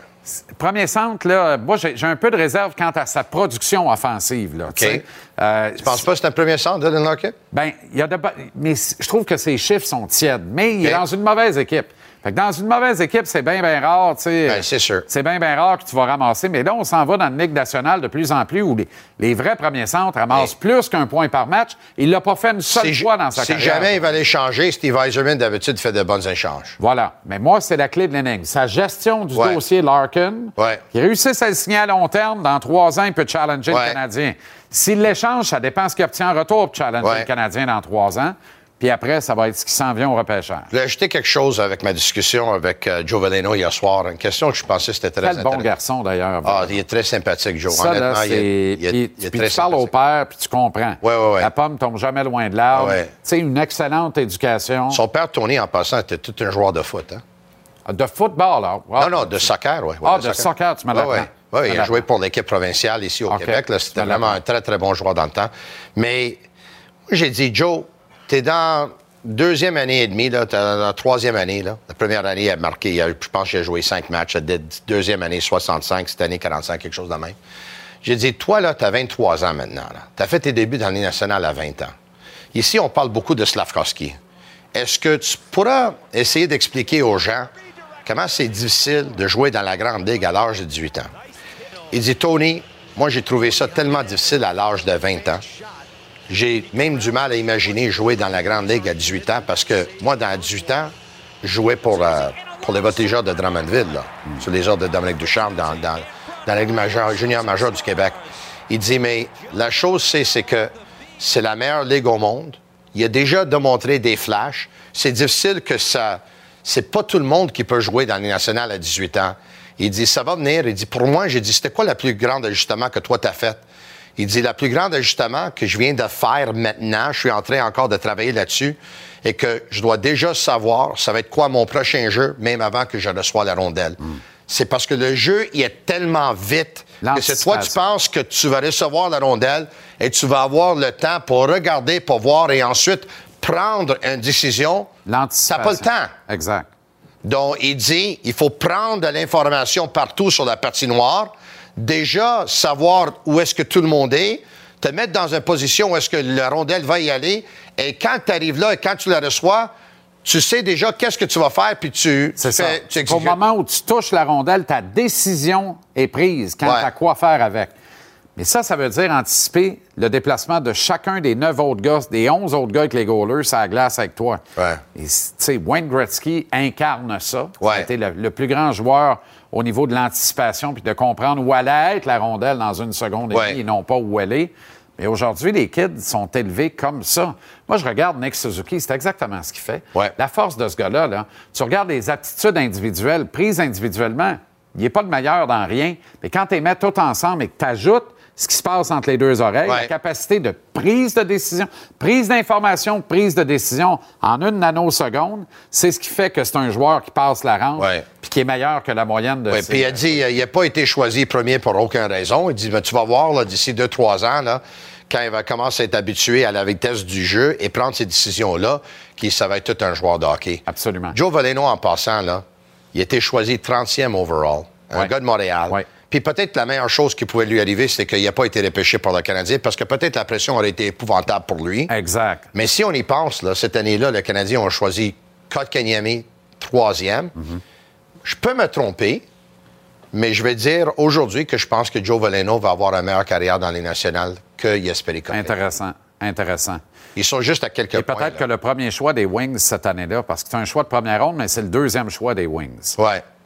Premier centre, là, moi, j'ai un peu de réserve quant à sa production offensive. Là, tu sais. Euh, Tu penses pas que c'est un premier centre, Dylan Larkin? Ben, il y a de mais je trouve que ses chiffres sont tièdes. Mais il est dans une mauvaise équipe. Fait que dans une mauvaise équipe, c'est bien, bien rare, tu sais. Ben, c'est sûr. C'est bien, bien rare que tu vas ramasser. Mais là, on s'en va dans une Ligue nationale de plus en plus où les, les vrais premiers centres ramassent plus qu'un point par match. Il l'a pas fait une seule Si, fois dans sa si carrière. jamais il va aller changer, Steve Eiserman, d'habitude, fait de bons échanges. Voilà. Mais moi, c'est la clé de l'énigme. Sa gestion du Ouais. dossier Larkin. Ouais. Il réussit à le signer à long terme. Dans trois ans, il peut challenger Ouais. le Canadien. S'il l'échange, ça dépend ce qu'il obtient en retour pour challenger le Canadien dans trois ans. Puis après, ça va être ce qui s'en vient au repêchage. Voulais ajouter quelque chose avec ma discussion avec euh, Joe Veleno hier soir. Une question que je pensais que c'était très Quel bon garçon, d'ailleurs. Ah, il est très sympathique, Joe. ça, là, Honnêtement, il est, il est- Puis, il est puis très tu parles au père, puis tu comprends. Ouais, ouais, ouais. La pomme tombe jamais loin de l'arbre. Ouais. Tu sais, une excellente éducation. Son père, Tony, en passant, était tout un joueur de foot. Hein? De football, là. Wow. Non, non, de soccer, oui. Ah, de soccer, tu me l'apprends. Oui, il a joué pour l'équipe provinciale ici au. Québec. C'était me vraiment un très, très bon joueur dans le temps. Mais moi, j'ai dit, Joe, tu es dans deuxième année et demie, là, t'es dans la troisième année. Là. La première année, il a marqué, je pense qu'il a joué cinq matchs. Deuxième année, 65. Cette année, 45, quelque chose de même. J'ai dit, toi, là, tu as 23 ans maintenant. Tu as fait tes débuts dans l'année nationale à 20 ans. Ici, on parle beaucoup de Slavkovski. Est-ce que tu pourras essayer d'expliquer aux gens comment c'est difficile de jouer dans la Grande Ligue à l'âge de 18 ans? Il dit, Tony, moi, j'ai trouvé ça tellement difficile à l'âge de 20 ans. J'ai même du mal à imaginer jouer dans la Grande Ligue à 18 ans parce que moi, dans 18 ans, je jouais pour, euh, pour les voltigeurs de Drummondville, là, sur les ordres de Dominique Duchamp, dans, dans, dans la Ligue majeure, junior majeure du Québec. Il dit, mais la chose, c'est, c'est que c'est la meilleure ligue au monde. Il a déjà démontré des flashs. C'est difficile que ça. C'est pas tout le monde qui peut jouer dans les nationales à 18 ans. Il dit, ça va venir. Il dit, pour moi, j'ai dit, c'était quoi le plus grand ajustement que toi t'as fait? Il dit, le plus grand ajustement que je viens de faire maintenant, je suis en train encore de travailler là-dessus, et que je dois déjà savoir, ça va être quoi mon prochain jeu, même avant que je reçoive la rondelle. C'est parce que le jeu, il est tellement vite que c'est toi, tu penses que tu vas recevoir la rondelle et tu vas avoir le temps pour regarder, pour voir et ensuite prendre une décision. L'anticipation. pas le temps. Exact. Donc, il dit, il faut prendre de l'information partout sur la patinoire, déjà savoir où est-ce que tout le monde est, te mettre dans une position où est-ce que la rondelle va y aller, et quand tu arrives là et quand tu la reçois, tu sais déjà qu'est-ce que tu vas faire, puis tu, C'est ça. tu Au moment où tu touches la rondelle, ta décision est prise quant Ouais. à quoi faire avec. Mais ça, ça veut dire anticiper le déplacement de chacun des neuf autres gars, des onze autres gars avec les goalers la glace avec toi. Ouais. Et, tu sais, Wayne Gretzky incarne ça. Ouais. Ça le, le plus grand joueur au niveau de l'anticipation puis de comprendre où allait être la rondelle dans une seconde et Ouais. demie et non pas où elle est. Mais aujourd'hui, les kids sont élevés comme ça. Moi, je regarde Nick Suzuki, c'est exactement ce qu'il fait. Ouais. La force de ce gars-là, là, tu regardes les aptitudes individuelles, prises individuellement, il n'est pas le meilleur dans rien. Mais quand tu les mets tout ensemble et que tu ajoutes ce qui se passe entre les deux oreilles, Ouais. la capacité de prise de décision, prise d'information, prise de décision en une nanoseconde, c'est ce qui fait que c'est un joueur qui passe la rampe Ouais. puis qui est meilleur que la moyenne de Oui, ses- puis il a dit, euh, il n'a pas été choisi premier pour aucune raison. Il dit, Ben, tu vas voir, là, d'ici deux, trois ans, là, quand il va commencer à être habitué à la vitesse du jeu et prendre ces décisions-là, qui ça va être tout un joueur de hockey. Absolument. Joe Valeno, en passant, là, il a été choisi 30e overall. Un Ouais. gars de Montréal. Puis peut-être la meilleure chose qui pouvait lui arriver, c'est qu'il n'a pas été repêché par le Canadien, parce que peut-être la pression aurait été épouvantable pour lui. Exact. Mais si on y pense, là, cette année-là, le Canadien a choisi Kotkaniemi, troisième. Je peux me tromper, mais je vais dire aujourd'hui que je pense que Joe Valeno va avoir une meilleure carrière dans les nationales que Jesperi. Intéressant. Intéressant. Ils sont juste à quelques Et peut-être que le premier choix des Wings cette année-là, parce que c'est un choix de première ronde, mais c'est le deuxième choix des Wings.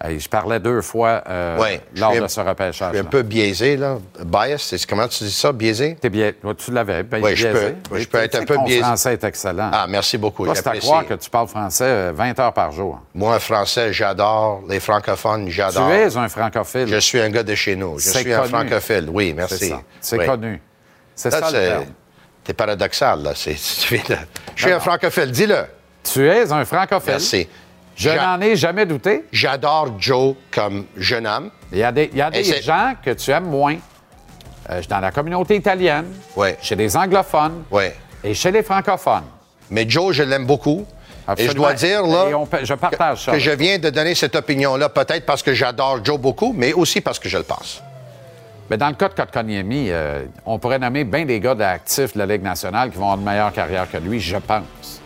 Hey, je parlais deux fois euh, Ouais. Je lors suis de ce Je repêchage. suis un peu biaisé, là. Bias, c'est comment tu dis ça, biaisé? T'es tu l'avais. ben, Oui, je biaisé. peux- je peux tu être un peu biaisé. français est excellent. Ah, merci beaucoup. C'est à croire que tu parles français euh, 20 heures par jour. Moi, français, j'adore. Les francophones, Tu j'adore. es un francophile. Je suis un gars de chez nous. Je suis un francophile. Oui, merci. ça. C'est Oui. connu. C'est ça le terme. T'es paradoxal, là. C'est- tu viens de- Je suis un francophile, dis-le. Tu es un francophile. Merci. Je n'en ai jamais douté. J'adore Joe comme jeune homme. Il y a des, il y a des gens que tu aimes moins. Euh, dans la communauté italienne, ouais. chez les anglophones ouais. et chez les francophones. Mais Joe, je l'aime beaucoup. Et je dois dire là, je partage que, ça. que je viens de donner cette opinion-là, peut-être parce que j'adore Joe beaucoup, mais aussi parce que je le pense. Mais dans le cas de Kotkaniemi, euh, on pourrait nommer bien des gars d'actifs de la Ligue nationale qui vont avoir une meilleure carrière que lui, je pense.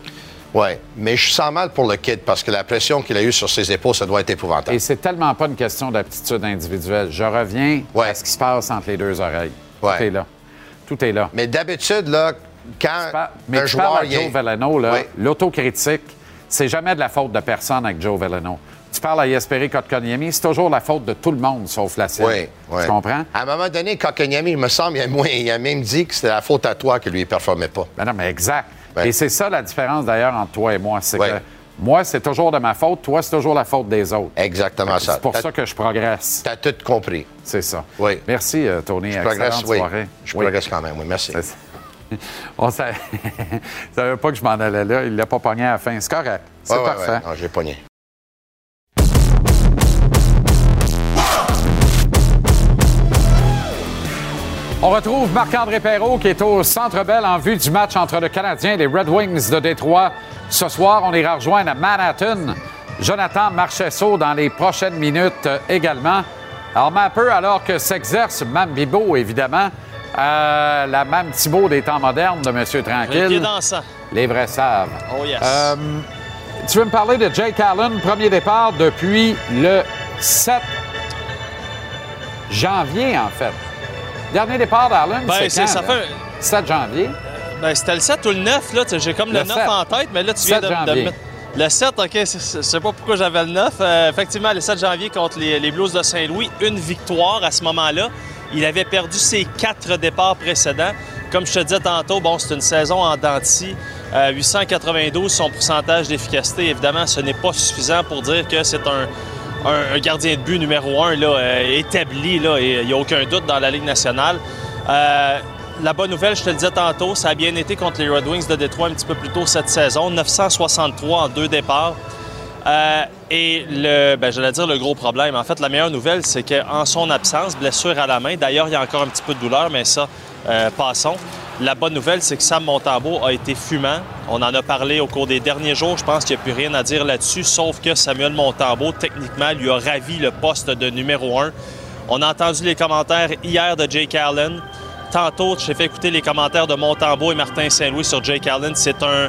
Oui, mais je sens mal pour le kid parce que la pression qu'il a eue sur ses épaules, ça doit être épouvantable. Et c'est tellement pas une question d'aptitude individuelle. Je reviens à ce qui se passe entre les deux oreilles. Tout est là. Tout est là. Mais d'habitude, là, quand mais un tu joueur... Joe Veleno, l'autocritique, c'est jamais de la faute de personne avec Joe Veleno. Tu parles à Yesperi Kotkaniemi, c'est toujours la faute de tout le monde sauf la sienne. Oui, oui. Tu comprends? À un moment donné, Kotkaniemi, il me semble, il a, il a même dit que c'était la faute à toi que lui ne performait pas. Ben non, mais exact. Et c'est ça la différence d'ailleurs entre toi et moi. C'est que moi, c'est toujours de ma faute. Toi, c'est toujours la faute des autres. Exactement ça. C'est pour ça que je progresse. Tu as tout compris. C'est ça. Oui. Merci, euh, Tony. Je progresse, oui. Soirée. Je progresse quand même, oui. Merci. [LAUGHS] On ne [LAUGHS] savait pas que je m'en allais là. Il l'a pas pogné à la fin. C'est correct. C'est ouais, parfait. Ouais, non, j'ai pogné. On retrouve Marc-André Perrault qui est au Centre Bell en vue du match entre le Canadien et les Red Wings de Détroit. Ce soir, on ira rejoindre à Manhattan. Jonathan Marchesso dans les prochaines minutes également. Alors, un peu alors que s'exerce Mam Bibo, évidemment, euh, la Mam Thibault des temps modernes de M. Tranquille. Les vrais savent. Oh yes. Euh, tu veux me parler de Jake Allen, premier départ depuis le 7 janvier, en fait? Dernier départ d'Allen, ben, c'est ça fait... 7 janvier. Ben, c'était le 7 ou le 9, là. J'ai comme le, le 9 7. en tête, mais là, tu viens de, de, mettre. Le 7, OK, je sais pas pourquoi j'avais le 9. Euh, effectivement, le 7 janvier contre les, les Blues de Saint-Louis, une victoire à ce moment-là. Il avait perdu ses quatre départs précédents. Comme je te disais tantôt, bon, c'est une saison en denti. Euh, 892, son pourcentage d'efficacité. Évidemment, ce n'est pas suffisant pour dire que c'est un, un, gardien de but numéro un là, euh, établi. Là, il n'y a aucun doute dans la Ligue nationale. Euh, la bonne nouvelle, je te le disais tantôt, ça a bien été contre les Red Wings de Détroit un petit peu plus tôt cette saison. 963 en deux départs. Euh, et le, ben, j'allais dire le gros problème. En fait, la meilleure nouvelle, c'est qu'en son absence, blessure à la main, d'ailleurs, il y a encore un petit peu de douleur, mais ça, passons. La bonne nouvelle, c'est que Sam Montembeau a été fumant. On en a parlé au cours des derniers jours. Je pense qu'il n'y a plus rien à dire là-dessus, sauf que Samuel Montembeau, techniquement, lui a ravi le poste de numéro un. On a entendu les commentaires hier de Jake Allen. Tantôt, j'ai fait écouter les commentaires de Montembeau et Martin Saint-Louis sur Jake Allen. C'est un,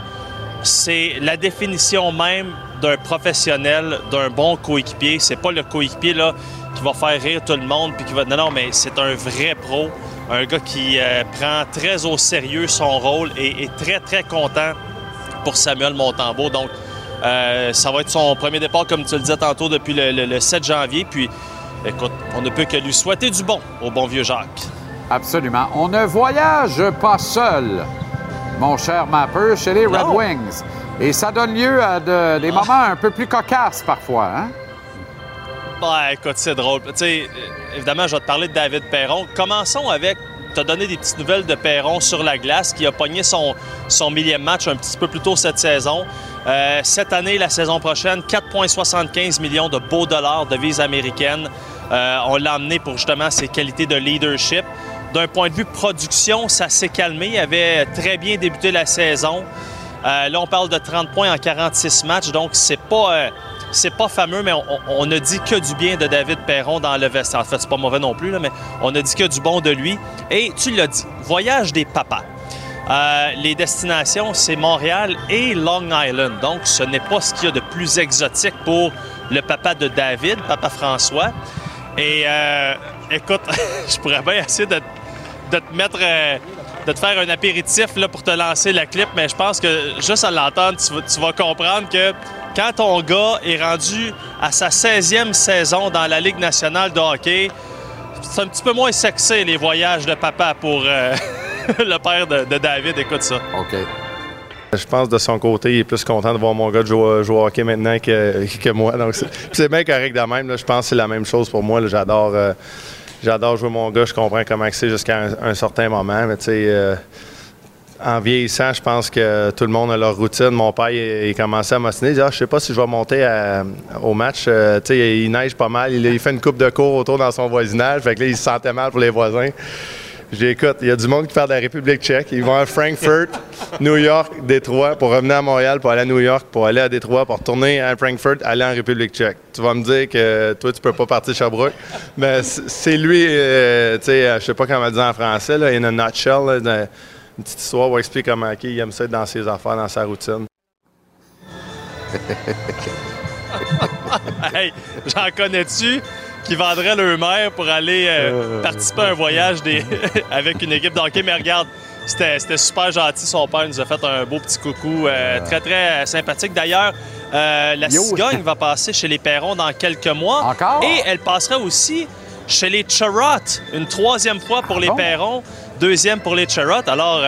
c'est la définition même d'un professionnel, d'un bon coéquipier. C'est pas le coéquipier là qui va faire rire tout le monde puis qui va non non mais c'est un vrai pro, un gars qui euh, prend très au sérieux son rôle et est très très content pour Samuel Montembeau. Donc euh, ça va être son premier départ comme tu le disais tantôt depuis le, le, le 7 janvier puis écoute, on ne peut que lui souhaiter du bon au bon vieux Jacques. Absolument. On ne voyage pas seul, mon cher Mapper, chez les Red. Wings. Et ça donne lieu à de- des moments un peu plus cocasses parfois. Hein? Ben, écoute, c'est drôle. Tu sais, évidemment, je vais te parler de David Perron. Commençons avec te donner des petites nouvelles de Perron sur la glace, qui a pogné son, son millième match un petit peu plus tôt cette saison. Euh, cette année, la saison prochaine, 4,75 millions de beaux dollars de vise américaine. Euh, on l'a emmené pour justement ses qualités de leadership. D'un point de vue production, ça s'est calmé. Il avait très bien débuté la saison. Euh, là, on parle de 30 points en 46 matchs, donc c'est pas, euh, c'est pas fameux, mais on, on ne dit que du bien de David Perron dans le vestiaire. En fait, c'est pas mauvais non plus, là, mais on ne dit que du bon de lui. Et tu l'as dit, voyage des papas. Euh, les destinations, c'est Montréal et Long Island. Donc, ce n'est pas ce qu'il y a de plus exotique pour le papa de David, papa François. Et euh, écoute, [LAUGHS] je pourrais bien essayer de, te mettre, euh, de te faire un apéritif là, pour te lancer la clip, mais je pense que juste à l'entendre, tu, vas- comprendre que quand ton gars est rendu à sa 16e saison dans la Ligue nationale de hockey, c'est un petit peu moins sexy les voyages de papa pour euh, [LAUGHS] le père de, de David. Écoute ça. OK. Je pense de son côté, il est plus content de voir mon gars jouer, jouer hockey maintenant que, que moi. Donc c'est bien correct de même. là. Je pense que c'est la même chose pour moi. J'adore euh, j'adore jouer mon gars. Je comprends comment c'est jusqu'à un, certain moment. Mais tu sais, euh, en vieillissant, je pense que tout le monde a leur routine. Mon père, il, commençait à m'ostiner. Il dit ah, Je sais pas si je vais monter au match. Euh, il, neige pas mal. Il, fait une coupe de cours autour dans son voisinage. Fait que là, il se sentait mal pour les voisins. J'écoute, il y a du monde qui parle de la République tchèque. Ils vont à Frankfurt, New York, Détroit pour revenir à Montréal, pour aller à New York, pour aller à Détroit, pour retourner à Frankfurt, aller en République tchèque. Tu vas me dire que toi, tu peux pas partir Sherbrooke. Mais c'est lui, euh, tu sais, je sais pas comment dire en français, là, in a nutshell, une petite histoire où il explique comment il aime ça dans ses affaires, dans sa routine. [LAUGHS] hey, j'en connais-tu? Qui vendraient leur mère pour aller euh, euh. participer à un voyage [LAUGHS] avec une équipe d'hockey. Mais regarde, c'était super gentil. Son père nous a fait un beau petit coucou, euh, très, très sympathique. D'ailleurs, la cigogne va passer chez les Perrons dans quelques mois. Encore? Et elle passera aussi chez les Charrottes une troisième fois pour ah les Perrons, deuxième pour les Charrottes. Alors,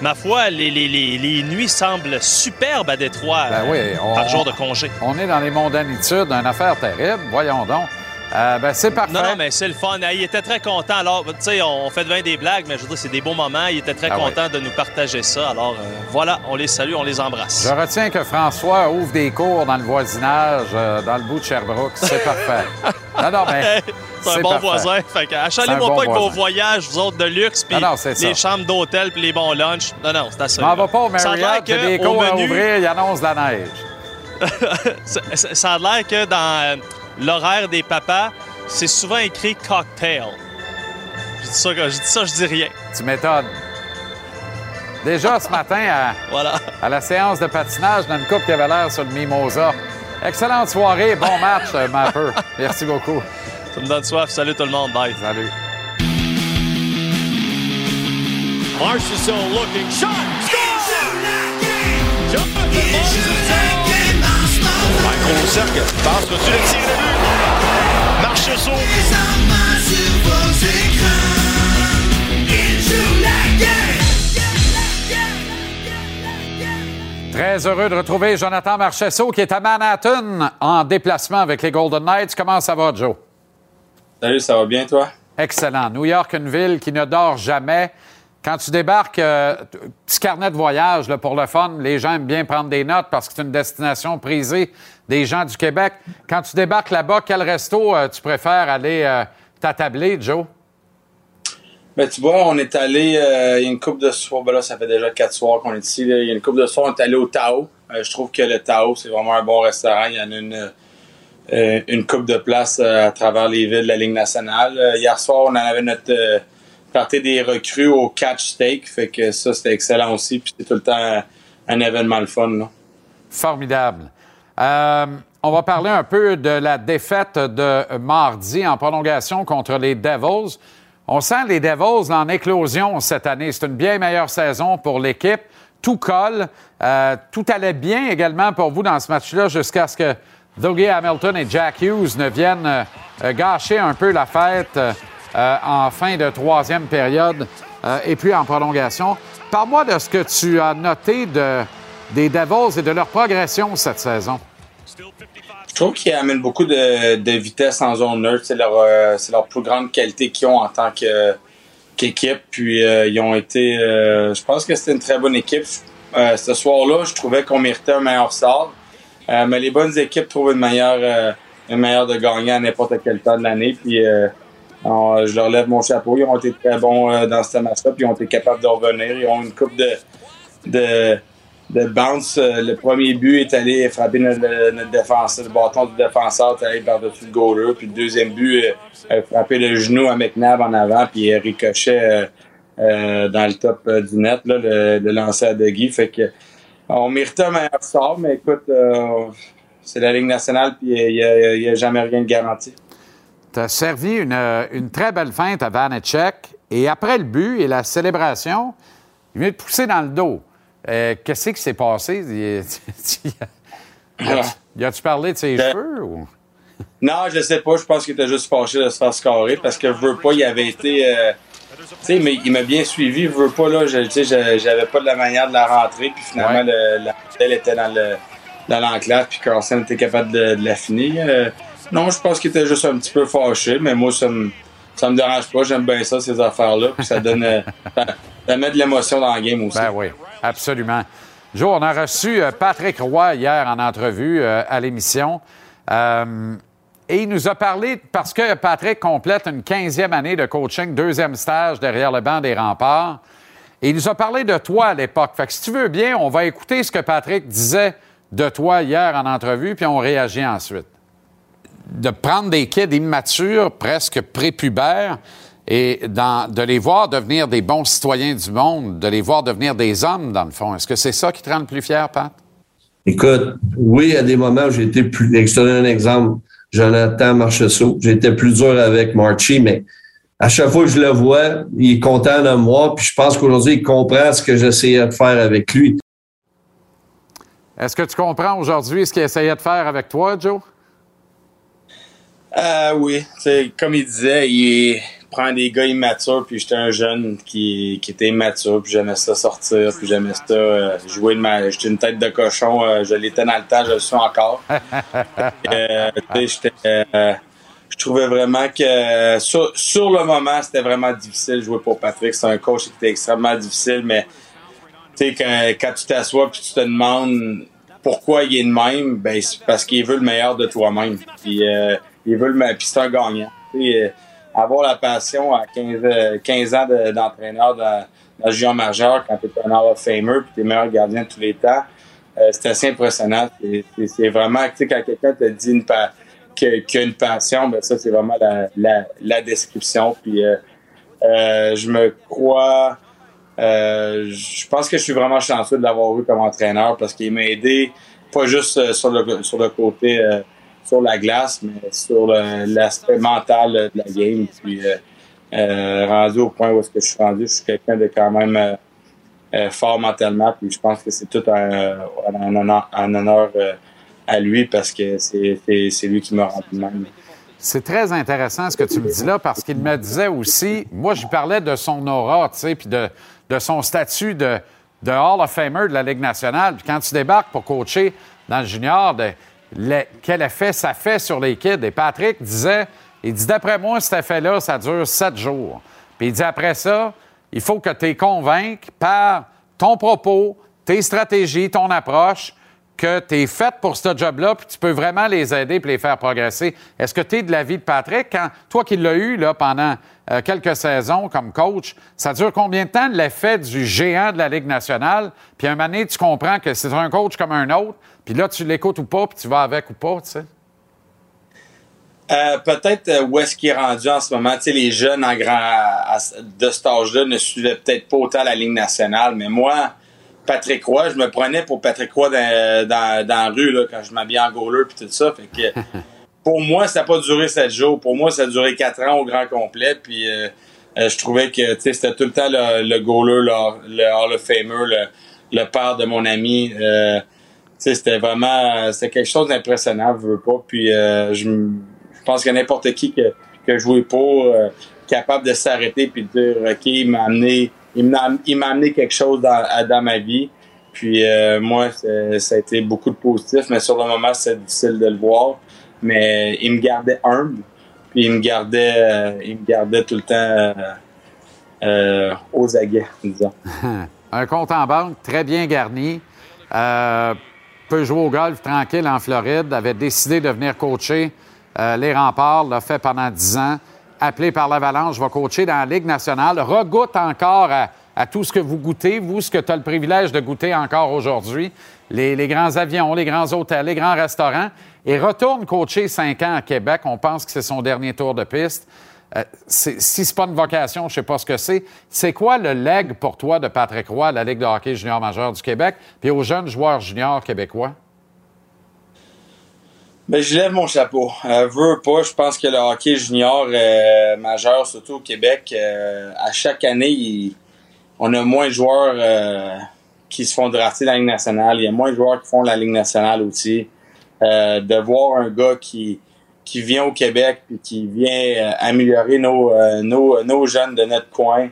ma foi, les, les, nuits semblent superbes à Détroit ben par jour de congé. On est dans les mondanitudes, une affaire terrible. Voyons donc. Euh, ben, c'est parfait. Non, non, mais c'est le fun. Il était très content. Alors, tu sais, on fait de des blagues, mais je veux dire, c'est des beaux moments. Il était très ah content de nous partager ça. Alors, euh, voilà, on les salue, on les embrasse. Je retiens que François ouvre des cours dans le voisinage, euh, dans le bout de Sherbrooke. C'est parfait. [LAUGHS] non, non, mais. c'est un bon voisin. Fait que achalez-moi pas avec vos voyages, vous autres, de luxe, puis les chambres d'hôtel, puis les bons lunchs. Non, non, c'est assez. On va pas au Marriott, que des cours à ouvrir, il annonce la neige. [LAUGHS] ça a l'air que dans l'horaire des papas, c'est souvent écrit cocktail. Je dis ça, je dis, ça, je dis rien. Tu m'étonnes. Déjà ce matin, à, [LAUGHS] voilà. à la séance de patinage, dans une coupe qui avait l'air sur le Mimosa. Excellente soirée, bon [LAUGHS] match, euh, Mapper. Merci beaucoup. Ça me donne soif. Salut tout le monde. Bye. Salut. Marchessault looking. Shot! Très heureux de retrouver Jonathan Marchesso qui est à Manhattan en déplacement avec les Golden Knights. Comment ça va, Joe? Salut, ça va bien, toi? Excellent. New York, une ville qui ne dort jamais. Quand tu débarques, euh, petit carnet de voyage là, pour le fun, les gens aiment bien prendre des notes parce que c'est une destination prisée des gens du Québec. Quand tu débarques là-bas, quel resto euh, tu préfères aller euh, t'attabler, Joe? Ben, tu vois, on est allé, il y a une coupe de soirs, ben là, ça fait déjà quatre soirs qu'on est ici. Il y a une coupe de soirs, on est allé au Tao. je trouve que le Tao, c'est vraiment un bon restaurant. Il y en a une, une coupe de place à travers les villes de la Ligue nationale. hier soir, on en avait notre des recrues au catch steak. Fait que ça, c'était excellent aussi. Puis c'est tout le temps un, événement le fun. Formidable. Euh, on va parler un peu de la défaite de mardi en prolongation contre les Devils. On sent les Devils en éclosion cette année. C'est une bien meilleure saison pour l'équipe. Tout colle. Euh, tout allait bien également pour vous dans ce match-là jusqu'à ce que Dougie Hamilton et Jack Hughes ne viennent euh, gâcher un peu la fête. Euh, en fin de troisième période euh, et puis en prolongation. Parle-moi de ce que tu as noté de, des Devils et de leur progression cette saison. Je trouve qu'ils amènent beaucoup de, vitesse en zone neutre. C'est leur, euh, leur plus grande qualité qu'ils ont en tant qu'équipe. Puis ils ont été. je pense que c'était une très bonne équipe. ce soir-là, je trouvais qu'on méritait un meilleur sort. mais les bonnes équipes trouvent une meilleure, une meilleure de gagner à n'importe quel temps de l'année. Puis je leur lève mon chapeau. Ils ont été très bons euh, dans ce match-là, puis ils ont été capables de revenir. Ils ont une coupe de, de, bounce. Euh, le premier but est allé frapper notre, défenseur, le bâton du défenseur est allé par-dessus le goaler. Puis le deuxième but a frappé le genou à McNabb en avant, puis il ricochet euh, dans le top du net, là, le, lancer à Dougie. Fait que on méritait un meilleur sort, mais écoute, c'est la Ligue nationale, puis il n'y a, jamais rien de garanti as servi une, très belle feinte à Vanecek et après le but et la célébration, il vient de pousser dans le dos. Euh, qu'est-ce qui s'est passé? [LAUGHS] Y a-tu parlé de ses ben, cheveux? Ou? Non, je sais pas. Je pense qu'il était juste fâché de se faire scorer parce que je veux pas, il avait été. Euh, tu sais, mais il m'a bien suivi. Je veux pas, là, j'avais pas de la manière de la rentrer. Puis finalement, la bouteille était dans l'enclave. Puis Carlson était capable de, la finir. Euh, non, je pense qu'il était juste un petit peu fâché, mais moi, ça me, ça me dérange pas. J'aime bien ça, ces affaires-là. Puis ça donne. Euh, [LAUGHS] ça met de l'émotion dans le game aussi. Ben oui, absolument. Joe, on a reçu Patrick Roy hier en entrevue à l'émission. et il nous a parlé, parce que Patrick complète une 15e année de coaching, deuxième stage derrière le banc des remparts. Et il nous a parlé de toi à l'époque. Fait que si tu veux bien, on va écouter ce que Patrick disait de toi hier en entrevue, puis on réagit ensuite. De prendre des kids immatures, presque prépubères, et de les voir devenir des bons citoyens du monde, de les voir devenir des hommes, dans le fond. Est-ce que c'est ça qui te rend le plus fier, Pat? Écoute, oui, à des moments, j'ai été plus. Je te donne un exemple. Jonathan Marcheseau. J'étais plus dur avec Marchie, mais à chaque fois que je le vois, il est content de moi. Puis je pense qu'aujourd'hui, il comprend ce que j'essayais de faire avec lui. Est-ce que tu comprends aujourd'hui ce qu'il essayait de faire avec toi, Joe? Euh, oui. comme il disait, il prend des gars immatures, puis j'étais un jeune qui, qui était immature, puis j'aimais ça sortir, puis j'aimais ça euh, jouer de ma. J'étais une tête de cochon, euh, je l'étais dans le temps, je le suis encore. [LAUGHS] euh, j'étais je trouvais vraiment que sur, sur le moment, c'était vraiment difficile de jouer pour Patrick. C'est un coach qui était extrêmement difficile, mais tu sais, quand, quand tu t'assois puis tu te demandes pourquoi il est de même, ben c'est parce qu'il veut le meilleur de toi-même. Puis euh, il veut le puis c'est un gagnant. Euh, avoir la passion à 15, 15 ans d'entraîneur dans, dans le junior majeur quand tu es un Hall of Famer puis tu es meilleur gardien de tous les temps, euh, c'est assez impressionnant. C'est vraiment, tu sais, quand quelqu'un te dit une, qui a, une passion, ben ça, c'est vraiment la, la, la, description. Puis euh, euh, je me crois. Euh, je pense que je suis vraiment chanceux de l'avoir eu comme entraîneur parce qu'il m'a aidé pas juste sur le sur le côté sur la glace, mais sur l'aspect mental de la game. Puis rendu au point où est-ce que je suis rendu, je suis quelqu'un de quand même fort mentalement. Puis je pense que c'est tout un, un honneur, à lui parce que c'est lui qui m'a rendu même. C'est très intéressant ce que tu me dis là parce qu'il me disait aussi, moi je parlais de son aura, tu sais, puis de, de, son statut de, de Hall of Famer de la Ligue nationale. Puis quand tu débarques pour coacher dans le junior, de, quel effet ça fait sur les kids. Et Patrick disait, il dit d'après moi, cet effet-là, ça dure sept jours. Puis il dit après ça, il faut que tu les convainques par ton propos, tes stratégies, ton approche, que tu es faite pour ce job-là, puis tu peux vraiment les aider et les faire progresser. Est-ce que tu es de l'avis de Patrick? Quand, toi qui l'as eu pendant euh, quelques saisons comme coach, ça dure combien de temps l'effet du géant de la Ligue nationale? Puis un moment tu comprends que c'est un coach comme un autre, puis là, tu l'écoutes ou pas, puis tu vas avec ou pas, tu sais? Euh, peut-être euh, où est-ce qu'il est rendu en ce moment? Tu sais, les jeunes en de cet âge-là ne suivaient peut-être pas autant la Ligue nationale, mais moi, Patrick Roy. Je me prenais pour Patrick Roy dans, dans, dans la rue là, quand je m'habillais en goaler et tout ça. Fait que [LAUGHS] pour moi, ça n'a pas duré sept jours. Pour moi, ça a duré quatre ans au grand complet. Puis euh, euh, je trouvais que c'était tout le temps le, le goaler, le, le Hall of Famer, le, le père de mon ami. Euh, c'était vraiment c'était quelque chose d'impressionnant, je veux pas. Puis je, je pense que n'importe qui que, que jouait pour, capable de s'arrêter puis de dire OK, m'a amené il m'a amené quelque chose dans, ma vie. Puis euh, moi, ça a été beaucoup de positif, mais sur le moment, c'est difficile de le voir. Mais il me gardait humble, puis il me gardait, euh, tout le temps euh, aux aguets, disons. [LAUGHS] Un compte en banque très bien garni. peut jouer au golf tranquille en Floride. Avait décidé de venir coacher les remparts. L'a fait pendant dix ans appelé par l'Avalanche, va coacher dans la Ligue nationale, regoute encore à, tout ce que vous goûtez, vous, ce que tu as le privilège de goûter encore aujourd'hui, les, grands avions, les grands hôtels, les grands restaurants, et retourne coacher cinq ans à Québec. On pense que c'est son dernier tour de piste. Euh, si c'est pas une vocation, je sais pas ce que c'est. C'est quoi le leg pour toi de Patrick Roy à la Ligue de hockey junior majeur du Québec, puis aux jeunes joueurs juniors québécois? Ben, je lève mon chapeau. Euh, veux pas, je pense que le hockey junior euh, majeur, surtout au Québec, euh, à chaque année, on a moins de joueurs euh, qui se font drafter dans la Ligue nationale. Il y a moins de joueurs qui font la Ligue nationale aussi. de voir un gars qui qui vient au Québec et qui vient améliorer nos, nos, nos jeunes de notre coin,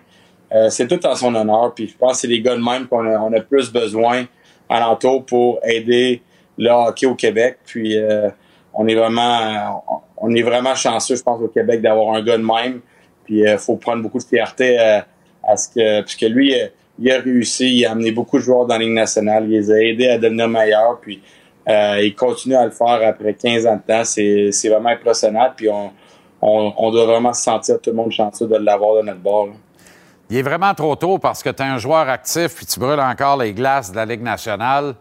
c'est tout en son honneur. Puis je pense que c'est des gars de même qu'on a, on a plus besoin alentour pour aider le hockey au Québec. Puis on est vraiment on est vraiment chanceux, je pense, au Québec d'avoir un gars de même. Puis il euh, faut prendre beaucoup de fierté euh, à ce que, puisque lui, il a réussi, il a amené beaucoup de joueurs dans la Ligue nationale, il les a aidés à devenir meilleurs, puis euh, il continue à le faire après 15 ans de temps. C'est vraiment impressionnant, puis on, on, doit vraiment se sentir tout le monde chanceux de l'avoir de notre bord. Il est vraiment trop tôt parce que tu es un joueur actif puis tu brûles encore les glaces de la Ligue nationale.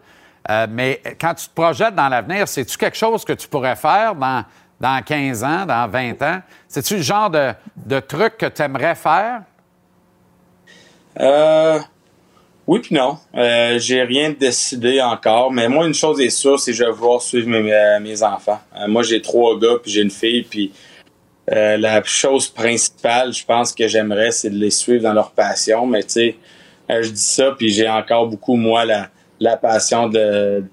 Euh, mais quand tu te projettes dans l'avenir, c'est-tu quelque chose que tu pourrais faire dans, dans 15 ans, dans 20 ans? C'est-tu le genre de, de truc que tu aimerais faire? Euh, oui puis non. Euh, j'ai rien décidé encore, mais moi une chose est sûre, c'est que je vais vouloir suivre mes, mes enfants. Euh, moi j'ai trois gars puis j'ai une fille puis euh, la chose principale, je pense que j'aimerais, c'est de les suivre dans leur passion. Mais tu sais, je dis ça puis j'ai encore beaucoup moi la, la passion de,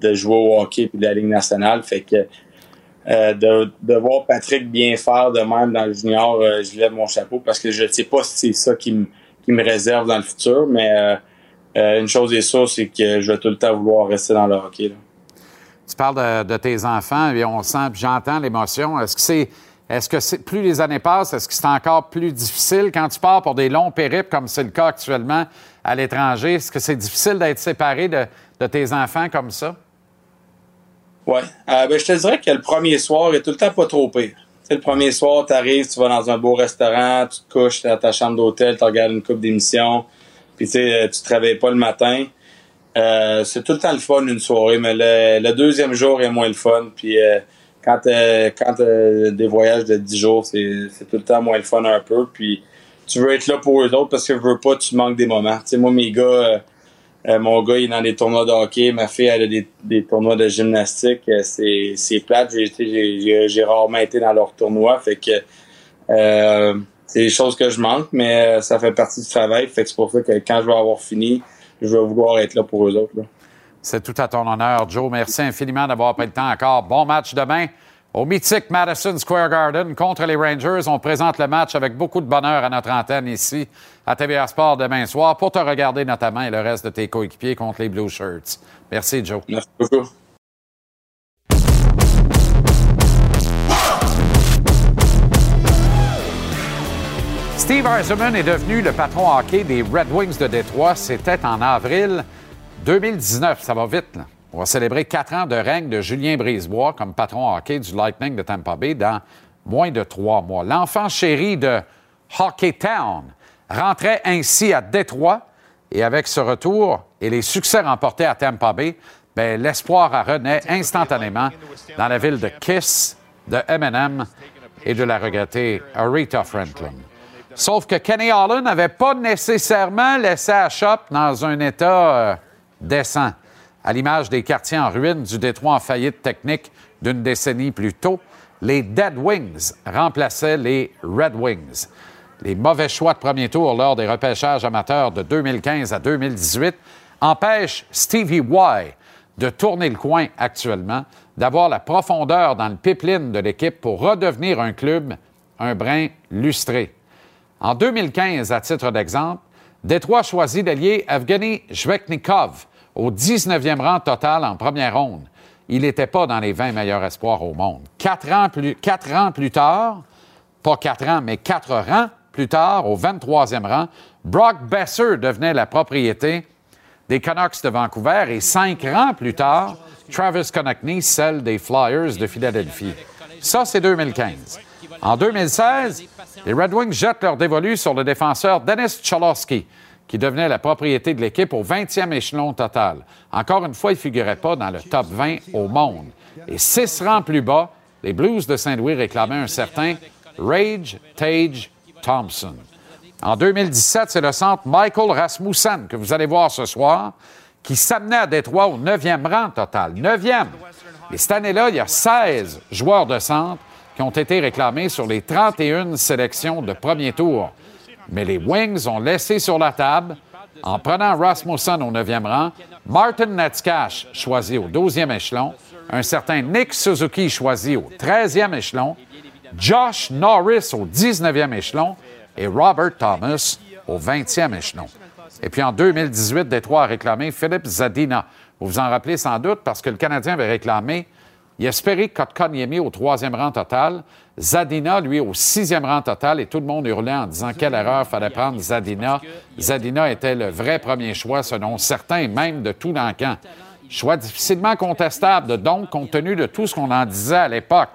de jouer au hockey puis de la Ligue nationale. Fait que de, de voir Patrick bien faire de même dans le junior, je lève mon chapeau parce que je ne sais pas si c'est ça qui me qui me réserve dans le futur, mais euh, euh, une chose est sûre, c'est que je vais tout le temps vouloir rester dans le hockey. Tu parles de, tes enfants et on sent, j'entends l'émotion. Est-ce que c'est est-ce que c'est plus les années passent, est-ce que c'est encore plus difficile quand tu pars pour des longs périples comme c'est le cas actuellement à l'étranger? Est-ce que c'est difficile d'être séparé de, tes enfants comme ça? Oui. Euh, ben, je te dirais que le premier soir est tout le temps pas trop pire le premier soir, tu arrives, tu vas dans un beau restaurant, tu te couches dans ta chambre d'hôtel, tu regardes une coupe d'émissions, puis tu te réveilles pas le matin. Euh, c'est tout le temps le fun une soirée, mais le, deuxième jour est moins le fun. Puis euh, quand quand des voyages de 10 jours, c'est, tout le temps moins le fun un peu. Puis tu veux être là pour eux autres parce que je veux pas, tu manques des moments. Tu sais, moi, mes gars, euh, euh, mon gars, il est dans des tournois de hockey. Ma fille, elle a des, des tournois de gymnastique. Euh, c'est, c'est plate. J'ai, j'ai, j'ai rarement été dans leurs tournois. Fait que euh, c'est des choses que je manque, mais ça fait partie du travail. Fait que c'est pour ça que quand je vais avoir fini, je vais vouloir être là pour eux autres. C'est tout à ton honneur, Joe. Merci infiniment d'avoir pris le temps encore. Bon match demain au mythique Madison Square Garden contre les Rangers. On présente le match avec beaucoup de bonheur à notre antenne ici à TVR Sport demain soir pour te regarder notamment et le reste de tes coéquipiers contre les Blue Shirts. Merci, Joe. Merci beaucoup. Steve Eisenman est devenu le patron hockey des Red Wings de Détroit. C'était en avril 2019. Ça va vite, là. On va célébrer quatre ans de règne de Julien Brisebois comme patron hockey du Lightning de Tampa Bay dans moins de trois mois. L'enfant chéri de Hockey Town rentrait ainsi à Détroit et avec ce retour et les succès remportés à Tampa Bay, ben, l'espoir renaît instantanément dans la ville de Kiss, de M&M et de la regrettée Aretha Franklin. Sauf que Kenny Allen n'avait pas nécessairement laissé à Shop dans un état euh, décent à l'image des quartiers en ruine du Détroit en faillite technique d'une décennie plus tôt, les Dead Wings remplaçaient les Red Wings. Les mauvais choix de premier tour lors des repêchages amateurs de 2015 à 2018 empêchent Stevie Y de tourner le coin actuellement, d'avoir la profondeur dans le pipeline de l'équipe pour redevenir un club un brin lustré. En 2015, à titre d'exemple, Détroit choisit d'allier Evgeny Zveknikov, au 19e rang total en première ronde. Il n'était pas dans les 20 meilleurs espoirs au monde. Quatre ans plus, tard, pas quatre ans, mais quatre rangs plus tard, au 23e rang, Brock Besser devenait la propriété des Canucks de Vancouver et cinq rangs plus tard, Travis Konechny, celle des Flyers de Philadelphie. Ça, c'est 2015. En 2016, les Red Wings jettent leur dévolu sur le défenseur Dennis Cholowski, qui devenait la propriété de l'équipe au 20e échelon total. Encore une fois, il ne figurait pas dans le top 20 au monde. Et six rangs plus bas, les Blues de Saint-Louis réclamaient un certain Rage Tage Thompson. En 2017, c'est le centre Michael Rasmussen que vous allez voir ce soir, qui s'amenait à Détroit au 9e rang total. 9e. Et cette année-là, il y a 16 joueurs de centre qui ont été réclamés sur les 31 sélections de premier tour. Mais les Wings ont laissé sur la table, en prenant Rasmussen au 9e rang, Martin Netzcash choisi au 12e échelon, un certain Nick Suzuki choisi au 13e échelon, Josh Norris au 19e échelon et Robert Thomas au 20e échelon. Et puis en 2018, Détroit a réclamé Philippe Zadina. Vous vous en rappelez sans doute parce que le Canadien avait réclamé Il espérait Kotkaniemi au troisième rang total. Zadina, lui, au sixième rang total. Et tout le monde hurlait en disant quelle erreur fallait prendre Zadina. Zadina était le vrai premier choix, selon certains, même de tout l'encan. Choix difficilement contestable, donc, compte tenu de tout ce qu'on en disait à l'époque.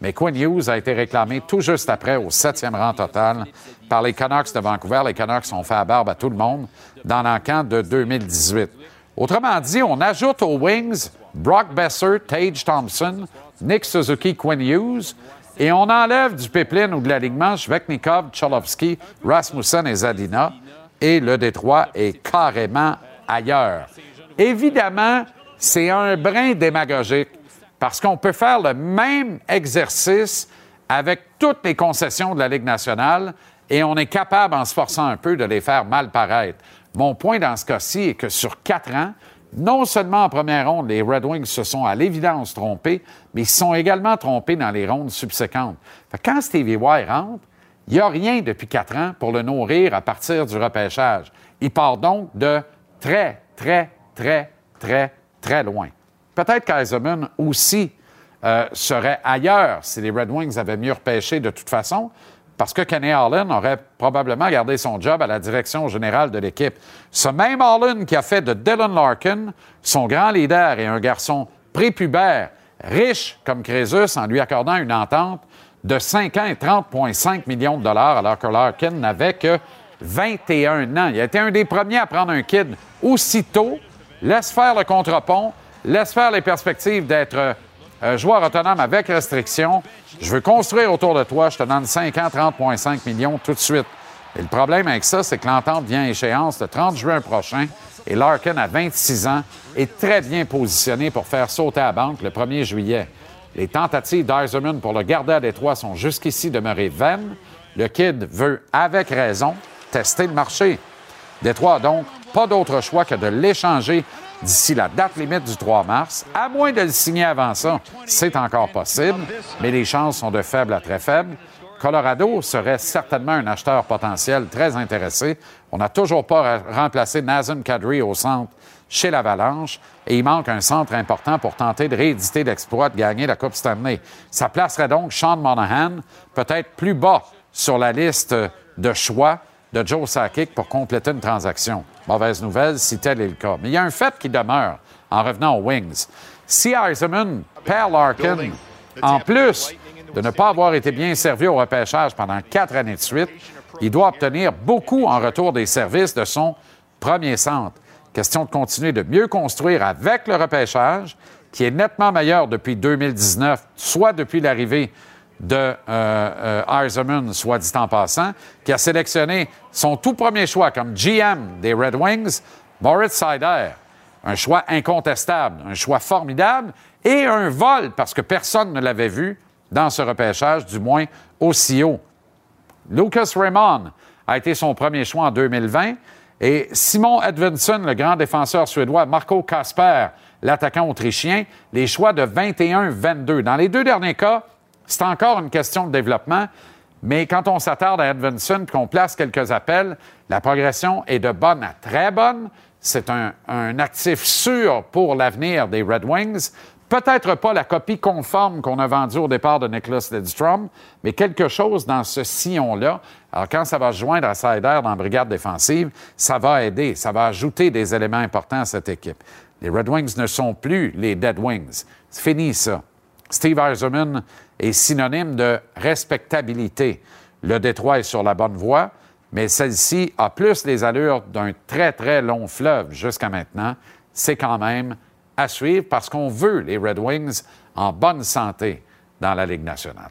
Mais Quinn Hughes a été réclamé tout juste après, au septième rang total, par les Canucks de Vancouver. Les Canucks ont fait à barbe à tout le monde dans l'encan de 2018. Autrement dit, on ajoute aux Wings Brock Besser, Tage Thompson, Nick Suzuki, Quinn Hughes, et on enlève du pipeline ou de l'alignement Shveknikov, Cholovski, Rasmussen et Zadina, et le Détroit est carrément ailleurs. Évidemment, c'est un brin démagogique parce qu'on peut faire le même exercice avec toutes les concessions de la Ligue nationale et on est capable, en se forçant un peu, de les faire mal paraître. Mon point dans ce cas-ci est que sur quatre ans, non seulement en première ronde, les Red Wings se sont à l'évidence trompés, mais ils sont également trompés dans les rondes subséquentes. quand Stevie Y rentre, il n'y a rien depuis quatre ans pour le nourrir à partir du repêchage. Il part donc de très, très, très, très, très loin. Peut-être qu'Eisenman aussi euh, serait ailleurs si les Red Wings avaient mieux repêché de toute façon, parce que Kenny Harlan aurait probablement gardé son job à la direction générale de l'équipe. Ce même Harlan qui a fait de Dylan Larkin son grand leader et un garçon prépubère, riche comme Crésus, en lui accordant une entente de 5 ans et 30,5 millions de dollars, alors que Larkin n'avait que 21 ans. Il a été un des premiers à prendre un kid aussitôt, laisse faire le contre-pont, laisse faire les perspectives d'être euh, joueur autonome avec restriction. Je veux construire autour de toi. Je te donne 5 ans, 30,5 millions tout de suite. Et le problème avec ça, c'est que l'entente vient à échéance le 30 juin prochain et Larkin, à 26 ans, est très bien positionné pour faire sauter à banque le 1er juillet. Les tentatives d'Eiserman pour le garder à Détroit sont jusqu'ici demeurées vaines. Le Kid veut, avec raison, tester le marché. Détroit donc pas d'autre choix que de l'échanger d'ici la date limite du 3 mars, à moins de le signer avant ça. C'est encore possible, mais les chances sont de faibles à très faibles. Colorado serait certainement un acheteur potentiel très intéressé. On n'a toujours pas remplacé Nazem Kadri au centre chez l'Avalanche et il manque un centre important pour tenter de rééditer l'exploit de gagner la Coupe Stanley. Ça placerait donc Sean Monahan peut-être plus bas sur la liste de choix de Joe Sakic pour compléter une transaction. Mauvaise nouvelle si tel est le cas. Mais il y a un fait qui demeure en revenant aux Wings. Si Eisenman perd Larkin, en plus de ne pas avoir été bien servi au repêchage pendant quatre années de suite, il doit obtenir beaucoup en retour des services de son premier centre. Question de continuer de mieux construire avec le repêchage, qui est nettement meilleur depuis 2019, soit depuis l'arrivée de euh, euh soit dit en passant, qui a sélectionné son tout premier choix comme GM des Red Wings, Moritz Seider. Un choix incontestable, un choix formidable et un vol parce que personne ne l'avait vu dans ce repêchage, du moins aussi haut. Lucas Raymond a été son premier choix en 2020 et Simon Edvinsson, le grand défenseur suédois, Marco Kasper, l'attaquant autrichien, les choix de 21-22. Dans les deux derniers cas, c'est encore une question de développement, mais quand on s'attarde à Edvinson qu'on place quelques appels, la progression est de bonne à très bonne. C'est un, actif sûr pour l'avenir des Red Wings. Peut-être pas la copie conforme qu'on a vendue au départ de Nicholas Lidstrom, mais quelque chose dans ce sillon-là. Alors, quand ça va se joindre à Sider dans la brigade défensive, ça va aider, ça va ajouter des éléments importants à cette équipe. Les Red Wings ne sont plus les Dead Wings. C'est fini, ça. Steve Eiserman est synonyme de respectabilité. Le Détroit est sur la bonne voie, mais celle-ci a plus les allures d'un très, très long fleuve jusqu'à maintenant. C'est quand même à suivre parce qu'on veut les Red Wings en bonne santé dans la Ligue nationale.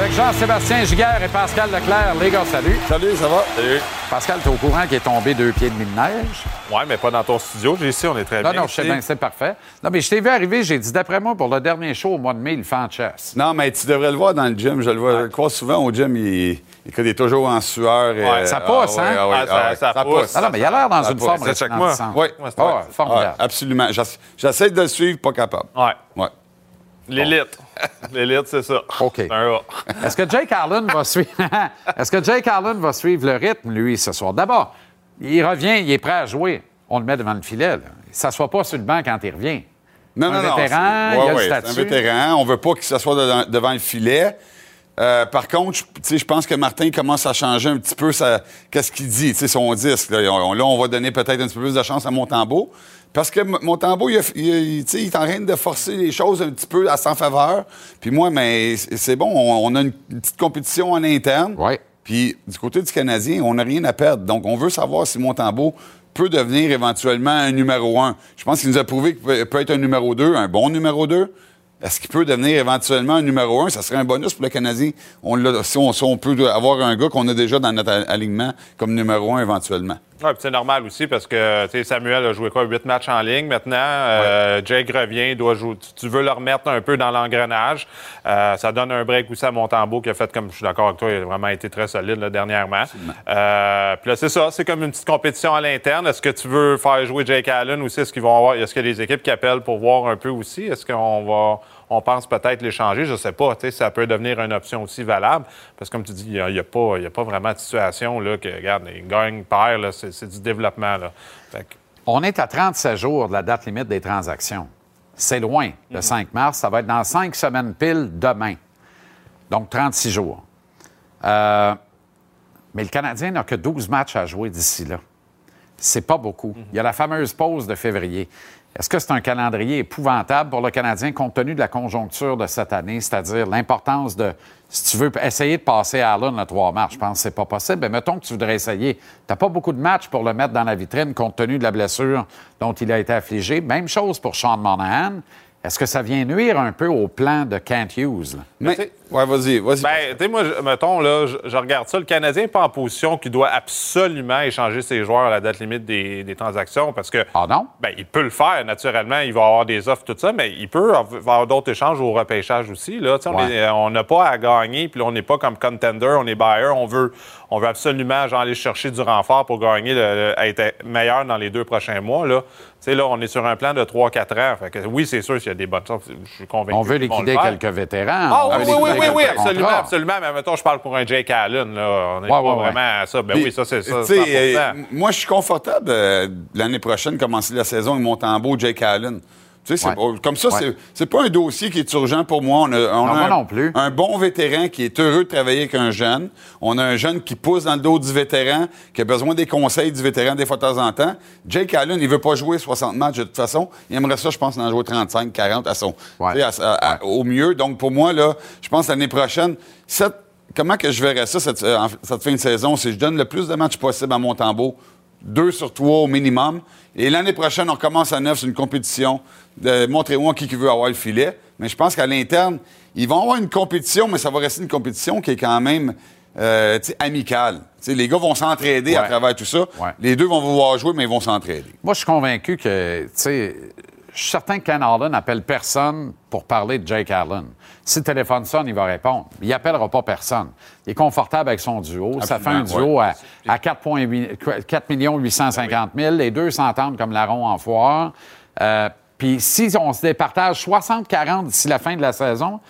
Avec Jean-Sébastien Giguère et Pascal Leclerc. Les gars, salut. Salut, ça va? Salut. Pascal, t'es au courant qu'il est tombé deux pieds de demi de neige? Ouais, mais pas dans ton studio. J'ai ici, on est très Non, bien. non, je sais bien, c'est parfait. Non, mais je t'ai vu arriver, j'ai dit, d'après moi, pour le dernier show au mois de mai, il fait en chess. Non, mais tu devrais le voir dans le gym. Je le vois je le crois souvent au gym. Il, il est toujours en sueur. Et, Ouais, ça pousse, ah, ouais, hein? ah, Ah, ça- pousse. Ah non, mais il a l'air dans Ça une pousse. forme Ça check moi. resplendissante. Oui. Ouais, formidable. absolument. J'ess- J'essaie de le suivre, pas capable. Ouais. Ouais. L'élite. L'élite, c'est ça. OK. Est-ce que Jake Allen va suivre? [LAUGHS] Est-ce que Jake Allen va suivre le rythme lui ce soir? D'abord, il revient, il est prêt à jouer. On le met devant le filet. Là. Il s'assoit pas sur le banc quand il revient. Non, Un non, non. vétéran, c'est- il a ouais, le ouais, statut. C'est un vétéran. On veut pas qu'il s'assoie devant, devant le filet. Euh, par contre, je- tu sais, je pense que Martin commence à changer un petit peu sa, qu'est-ce qu'il dit, tu sais, son disque. Là, on, là, on va donner peut-être un petit peu plus de chance à Montembeau. Parce que M- Montembeau, il, il, il- est en train de forcer les choses un petit peu à sa faveur. Puis moi, mais c'est bon, on, on a une petite compétition en interne. Ouais. Puis du côté du Canadien, on n'a rien à perdre. Donc, on veut savoir si Montembeau peut devenir éventuellement un numéro un. Je pense qu'il nous a prouvé qu'il peut, peut être un numéro 2, un bon numéro 2. Est-ce qu'il peut devenir éventuellement un numéro un? Ça serait un bonus pour le Canadien. On si, on, si on peut avoir un gars qu'on a déjà dans notre alignement comme numéro un éventuellement. Ouais, puis c'est normal aussi parce que Samuel a joué quoi, huit matchs en ligne maintenant. Euh, Jake revient, il doit jouer. Tu, tu veux le remettre un peu dans l'engrenage. Euh, ça donne un break aussi à Montembeau qui a fait, comme je suis d'accord avec toi, il a vraiment été très solide là, dernièrement. Euh, puis là, c'est ça, c'est comme une petite compétition à l'interne. Est-ce que tu veux faire jouer Jake Allen aussi? Est-ce qu'ils vont avoir. Est-ce qu'il y a des équipes qui appellent pour voir un peu aussi? Est-ce qu'on va. On pense peut-être l'échanger, je sais pas. tu sais, Ça peut devenir une option aussi valable. Parce que, comme tu dis, il n'y a, il y a pas il y a pas vraiment de situation là, que, regarde, ils gagnent, perdent, là, c'est du développement. Là. Fait que- On est à 37 jours de la date limite des transactions. C'est loin, le 5 mars. Ça va être dans cinq semaines pile demain. Donc 36 jours. Euh, mais le Canadien n'a que 12 matchs à jouer d'ici là. C'est pas beaucoup. Il y a la fameuse pause de février. Est-ce que c'est un calendrier épouvantable pour le Canadien compte tenu de la conjoncture de cette année, c'est-à-dire l'importance de, si tu veux essayer de passer à Allen le 3 mars, je pense que c'est pas possible, mais mettons que tu voudrais essayer. Tu n'as pas beaucoup de matchs pour le mettre dans la vitrine compte tenu de la blessure dont il a été affligé. Même chose pour Sean Monahan. Est-ce que ça vient nuire un peu au plan de Kent Hughes? là? Mais, ouais, vas-y, vas-y. Ben, tu sais, moi, je- mettons, là, je, je regarde ça. Le Canadien n'est pas en position qu'il doit absolument échanger ses joueurs à la date limite des, des transactions parce que. Ah non? Ben, il peut le faire, naturellement. Il va avoir des offres, tout ça, mais il peut avoir d'autres échanges au repêchage aussi. Là. Tu sais, On Ouais. est- on n'a pas à gagner, puis là, on n'est pas comme contender, on est buyer. On veut, on veut absolument genre, aller chercher du renfort pour gagner, le- le- être meilleur dans les deux prochains mois. Là. Là, on est sur un plan de 3-4 ans. Fait que, oui, c'est sûr qu'il y a des bonnes choses. Je suis convaincu. On veut liquider quelques vétérans. Ah oui, oui, oui, oui, absolument, absolument. Mais mettons, je parle pour un Jake Allen, là. On n'est Ouais, pas ouais, ouais. vraiment à ça. Ben Puis, oui, ça, c'est ça. tu sais, 100%. euh, moi, je suis confortable euh, l'année prochaine, commencer la saison avec Montembeau, Jake Allen. Tu sais, c'est Ouais. pas- comme ça, Ouais. c'est- pas un dossier qui est urgent pour moi. On a, on Non, a moi un, non plus. un bon vétéran qui est heureux de travailler avec un jeune. On a un jeune qui pousse dans le dos du vétéran, qui a besoin des conseils du vétéran des fois de temps en temps. Jake Allen, il veut pas jouer 60 matchs de toute façon. Il aimerait ça, je pense, en jouer 35, 40 à son, Ouais. tu sais, à- à- à- au mieux. Donc, pour moi, là, je pense l'année prochaine, cette- comment que je verrais ça, cette, euh, cette fin de saison, c'est que je donne le plus de matchs possible à Montembeau, deux sur trois au minimum. Et l'année prochaine, on commence à neuf sur une compétition. de Montrez-moi qui qui veut avoir le filet. Mais je pense qu'à l'interne, ils vont avoir une compétition, mais ça va rester une compétition qui est quand même euh, amicale. Tu sais, les gars vont s'entraider à travers tout ça. Ouais. Les deux vont vouloir jouer, mais ils vont s'entraider. Moi, je suis convaincu que, tu sais, je suis certain que Ken Allen n'appelle personne pour parler de Jake Allen. Si le téléphone sonne, il va répondre. Il n'appellera pas personne. Il est confortable avec son duo. Ça fait un duo à, à 4,8 4 850 000. Les deux s'entendent comme larron en foire. Euh, Puis si on se départage 60-40 d'ici la fin de la saison,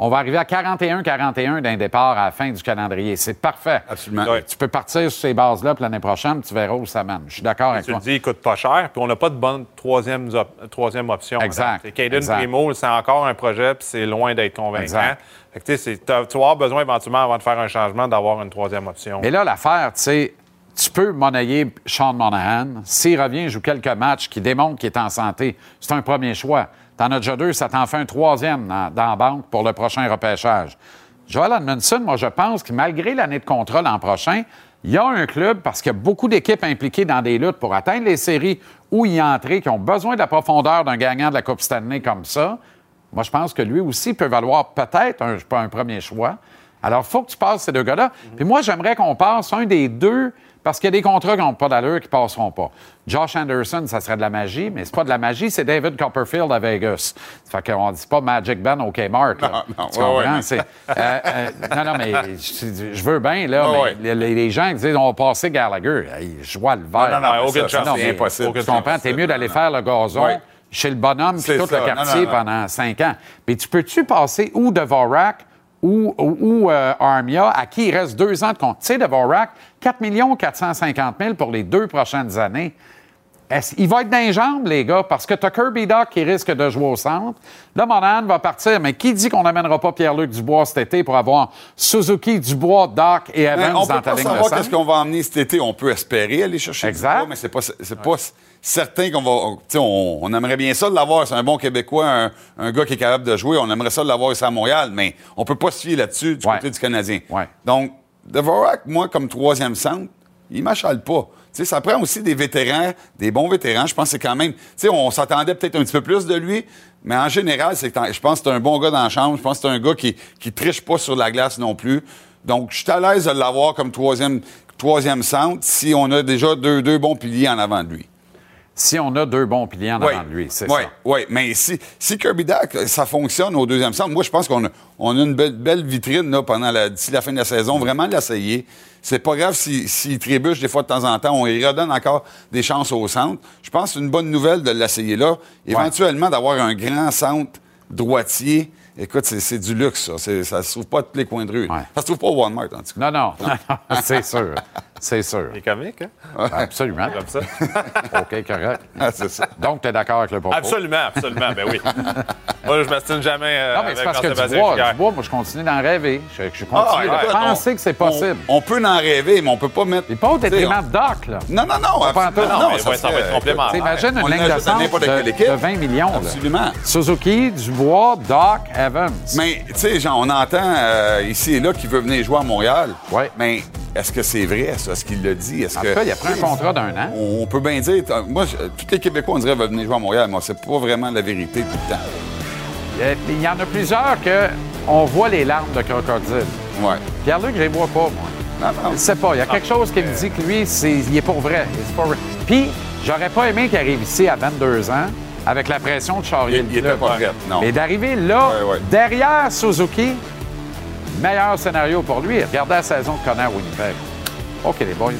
on va arriver à 41-41 d'un départ à la fin du calendrier. C'est parfait. Absolument. Tu peux partir sur ces bases-là puis l'année prochaine, tu verras où ça mène. Je suis d'accord avec Tu toi. le dis, il coûte pas cher, puis on n'a pas de bonne troisième, op- troisième option. Exact, Caden. Primo, c'est encore un projet, puis c'est loin d'être convaincant. Exact. Fait que, tu tu vas avoir besoin éventuellement, avant de faire un changement, d'avoir une troisième option. Mais là, l'affaire, tu sais, tu peux monnayer Sean Monahan. S'il revient, il joue quelques matchs qui démontrent qu'il est en santé. C'est un premier choix. T'en as déjà deux, ça t'en fait un troisième dans, la banque pour le prochain repêchage. Joel Edmondson, moi, je pense que malgré l'année de contrat l'an prochain, il y a un club, parce qu'il y a beaucoup d'équipes impliquées dans des luttes pour atteindre les séries où y entrer, qui ont besoin de la profondeur d'un gagnant de la Coupe Stanley comme ça. Moi, je pense que lui aussi peut valoir peut-être un, un premier choix. Alors, il faut que tu passes ces deux gars-là. Puis moi, j'aimerais qu'on passe un des deux, parce qu'il y a des contrats qui n'ont pas d'allure qui passeront pas. Josh Anderson, ça serait de la magie, mais c'est pas de la magie, c'est David Copperfield à Vegas. Ça fait qu'on dit pas Magic Ben au Kmart. Là. Non, non, tu ouais, comprends? ouais, mais- euh, euh, non, non, mais je, je veux bien, là, Ouais, mais les, les gens qui disent on va passer Gallagher, je vois le vert. Non, non, non, aucune ça, chance. c'est impossible. Tu comprends? T'es mieux d'aller faire le gazon chez le bonhomme puis tout ça. le quartier non, non. pendant cinq ans. Mais tu peux-tu passer ou Dvorak ou, ou, ou, euh, Armia, à qui il reste deux ans de compte? Tu sais, Dvorak, 4 450 000 pour les deux prochaines années. Est-ce- il va être dans les jambes, les gars, parce que tu as Kirby Doc qui risque de jouer au centre. Là, Monahan va partir, mais qui dit qu'on n'amènera pas Pierre-Luc Dubois cet été pour avoir Suzuki, Dubois, Doc et Mais Evans Ben, on dans peut ta pas ligne de savoir qu'est-ce qu'on va emmener cet été. On peut espérer aller chercher Exact. Dubois, mais c'est pas, c'est pas certain qu'on va... On, on aimerait bien ça de l'avoir. C'est un bon Québécois, un, un gars qui est capable de jouer. On aimerait ça de l'avoir ici à Montréal, mais on peut pas se fier là-dessus du Ouais. côté du Canadien. Ouais. Donc, Dvorak, moi, comme troisième centre, il m'achale pas. Tu sais, ça prend aussi des vétérans, des bons vétérans. Je pense que c'est quand même... Tu sais, on s'attendait peut-être un petit peu plus de lui, mais en général, c'est que je pense que c'est un bon gars dans la chambre. Je pense que c'est un gars qui, qui triche pas sur la glace non plus. Donc, je suis à l'aise de l'avoir comme troisième, troisième centre si on a déjà deux, deux bons piliers en avant de lui. Si on a deux bons piliers en avant de lui, c'est Oui, ça. oui. Mais si, si Kirby Dak, ça fonctionne au deuxième centre, moi, je pense qu'on a, on a une belle, belle vitrine là, pendant la, d'ici la fin de la saison. Vraiment l'essayer. C'est pas grave s'il si, trébuche des fois de temps en temps. On lui redonne encore des chances au centre. Je pense que c'est une bonne nouvelle de l'essayer là. Éventuellement, d'avoir un grand centre droitier. Écoute, c'est, c'est du luxe, ça. C'est- ça se trouve pas à tous les coins de rue. Ça se trouve pas au Walmart, en tout cas. Non, non, [LAUGHS] non, non, c'est sûr. C'est sûr. C'est comique, hein? Absolument. Comme ça. [LAUGHS] OK, correct. [LAUGHS] Ah, c'est ça. Donc, tu es d'accord avec le propos? Absolument, absolument, ben oui. [LAUGHS] Moi, je m'astine jamais euh, Non, mais c'est parce que Martin Dubois, Bazin Dubois, moi, je continue d'en rêver. Je, je continue Ah, de penser on- que c'est possible. On, on peut en rêver, mais on peut pas mettre. Et pas au tu détriment de Doc, là. Non, non, non. Absolument Non, mais ça ouais, ça va être complémentaire. T'imagines on une ligne de de, équipe. de 20 millions. là. Absolument. Suzuki, Dubois, Doc, Evans. Mais, tu sais, genre, on entend euh, ici et là qu'il veut venir jouer à Montréal. Ouais. Mais est-ce que c'est vrai, ça? Est-ce qu'il l'a dit? Est-ce En que... tout cas, il a pris un contrat d'un an. On peut bien dire... Moi, je- tous les Québécois, on dirait, veulent venir jouer à Montréal, mais c'est pas vraiment la vérité tout le temps. Il y en a plusieurs que on voit les larmes de crocodile. Ouais. Pierre-Luc, je les vois pas, moi. Non, non. Je sais pas. Il y a quelque chose qui me dit que lui, c'est, il est pour vrai. Il est pas vrai. Puis, j'aurais pas aimé qu'il arrive ici à 22 ans avec la pression de charrier Il- le pas prêt, non. Mais d'arriver là, Ouais, ouais. derrière Suzuki, meilleur scénario pour lui. Regardez la saison de Connor Winnipeg. OK, les boys.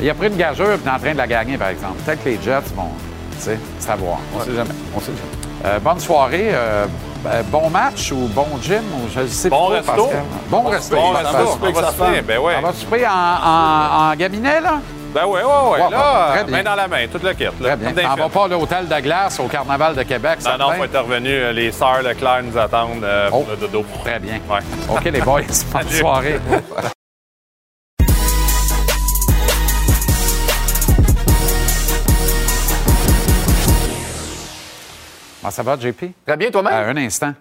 Il a pris une gageure et il est en train de la gagner, par exemple. Peut-être que les Jets vont. Tu sais, c'est à voir. On sait jamais. On sait jamais. Euh, bonne soirée. euh, euh, bon match ou bon gym ou je sais Bon pas, resto. Pascal. Bon resto. Bon, resto, on va souper, ben ouais. On va souper en, en, en gaminet, là? Ben ouais, ouais, ouais. Ouais, là, très bien. main dans la main, toute la quête. Très bien. On va pas à l'hôtel de glace au Carnaval de Québec, Non, non, faut être revenu. Les sœurs Leclerc nous attendent euh, pour Oh. le dodo. Très bien. Ouais. OK, les boys, [LAUGHS] bonne soirée. [LAUGHS] Ça va, JP? Très bien, toi-même? À un instant.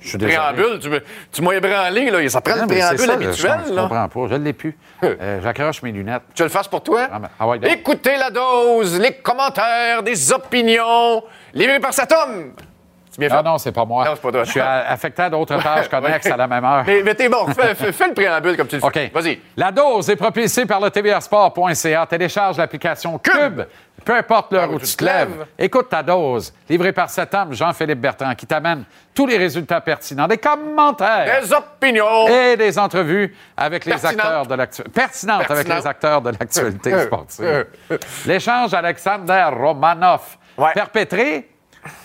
Je suis désolé. Préambule, tu, me- tu m'as ébranlé, là. Ça prend Non, le préambule ça, habituel, Je, je là. comprends pas. Je ne l'ai plus. [LAUGHS] Euh, J'accroche mes lunettes. Tu le fasses pour toi? Ah, ben, ah ouais. Écoutez la dose, les commentaires, des opinions, livrés par cet homme. Bien fait? Ah non, c'est pas moi. Non, c'est pas toi. Je suis affecté à d'autres [LAUGHS] tâches connexes à la même heure. Mais, mais t'es bon, fais, le préambule comme tu le OK. fais. Vas-y. La dose est propulsée par le tvrsport.ca. Télécharge l'application Cube. Peu importe l'heure où tu te lèves, écoute ta dose. Livrée par cet homme, Jean-Philippe Bertrand, qui t'amène tous les résultats pertinents, des commentaires Des opinions. et des entrevues avec les acteurs de l'actualité. Pertinentes avec les acteurs de l'actualité Euh, sportive. euh, euh. L'échange Alexander Romanov, Ouais. perpétré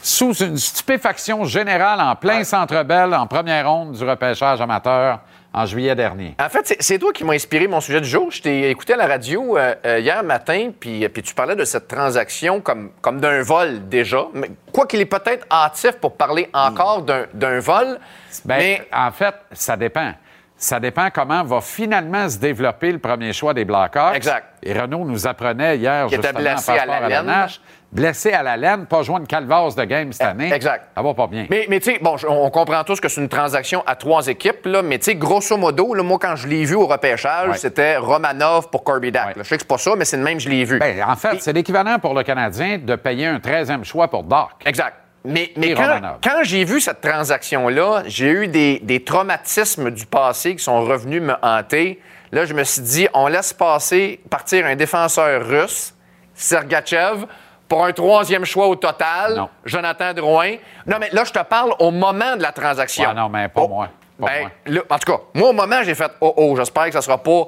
sous une stupéfaction générale en plein centre belle en première ronde du repêchage amateur en juillet dernier. En fait, c'est- toi qui m'as inspiré mon sujet du jour. Je t'ai écouté à la radio euh, euh, hier matin, puis, puis tu parlais de cette transaction comme, comme d'un vol déjà. Mais quoi qu'il est peut-être hâtif pour parler encore d'un- d'un vol. Ben, mais En fait, ça dépend. Ça dépend comment va finalement se développer le premier choix des Blackhawks. Exact. Et Renaud nous apprenait hier, Qui était justement, blessé à la laine. nage, blessé à la laine, pas joué une calvasse de game cette année. exact. Ça va pas bien. Mais, mais tu sais, bon, on comprend tous que c'est une transaction à trois équipes, là, mais tu sais, grosso modo, là, moi, quand je l'ai vu au repêchage, Ouais. c'était Romanov pour Kirby. Ouais. là. Je sais que c'est pas ça, mais c'est le même, je l'ai vu. Ben, en fait, c'est l'équivalent pour le Canadien de payer un 13e choix pour Doc. exact. Mais, mais quand, Romanov. quand j'ai vu cette transaction-là, j'ai eu des, des traumatismes du passé qui sont revenus me hanter. Là, je me suis dit, on laisse passer, partir un défenseur russe, Sergachev, pour un troisième choix au total, Non. Jonathan Drouin. Non, mais là, je te parle au moment de la transaction. Ah non, mais pas Oh, moi. Pas ben, moi. en tout cas, moi, au moment, j'ai fait Oh, oh, j'espère que ça sera pas.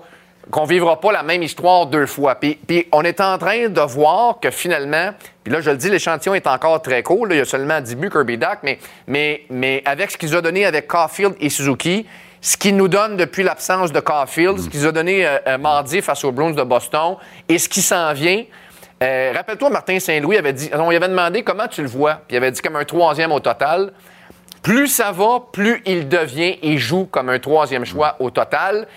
qu'on vivra pas la même histoire deux fois. Puis, puis on est en train de voir que finalement, puis là, je le dis, l'échantillon est encore très court. là, il y a seulement 10 buts Kirby Duck, mais, mais, mais avec ce qu'ils ont donné avec Caulfield et Suzuki, ce qu'ils nous donnent depuis l'absence de Caulfield, ce qu'ils ont donné euh, euh, mardi face aux Bruins de Boston et ce qui s'en vient. Euh, Rappelle-toi, Martin Saint-Louis avait dit, on lui avait demandé comment tu le vois, puis il avait dit comme un troisième au total. Plus ça va, plus il devient et joue comme un troisième choix au total.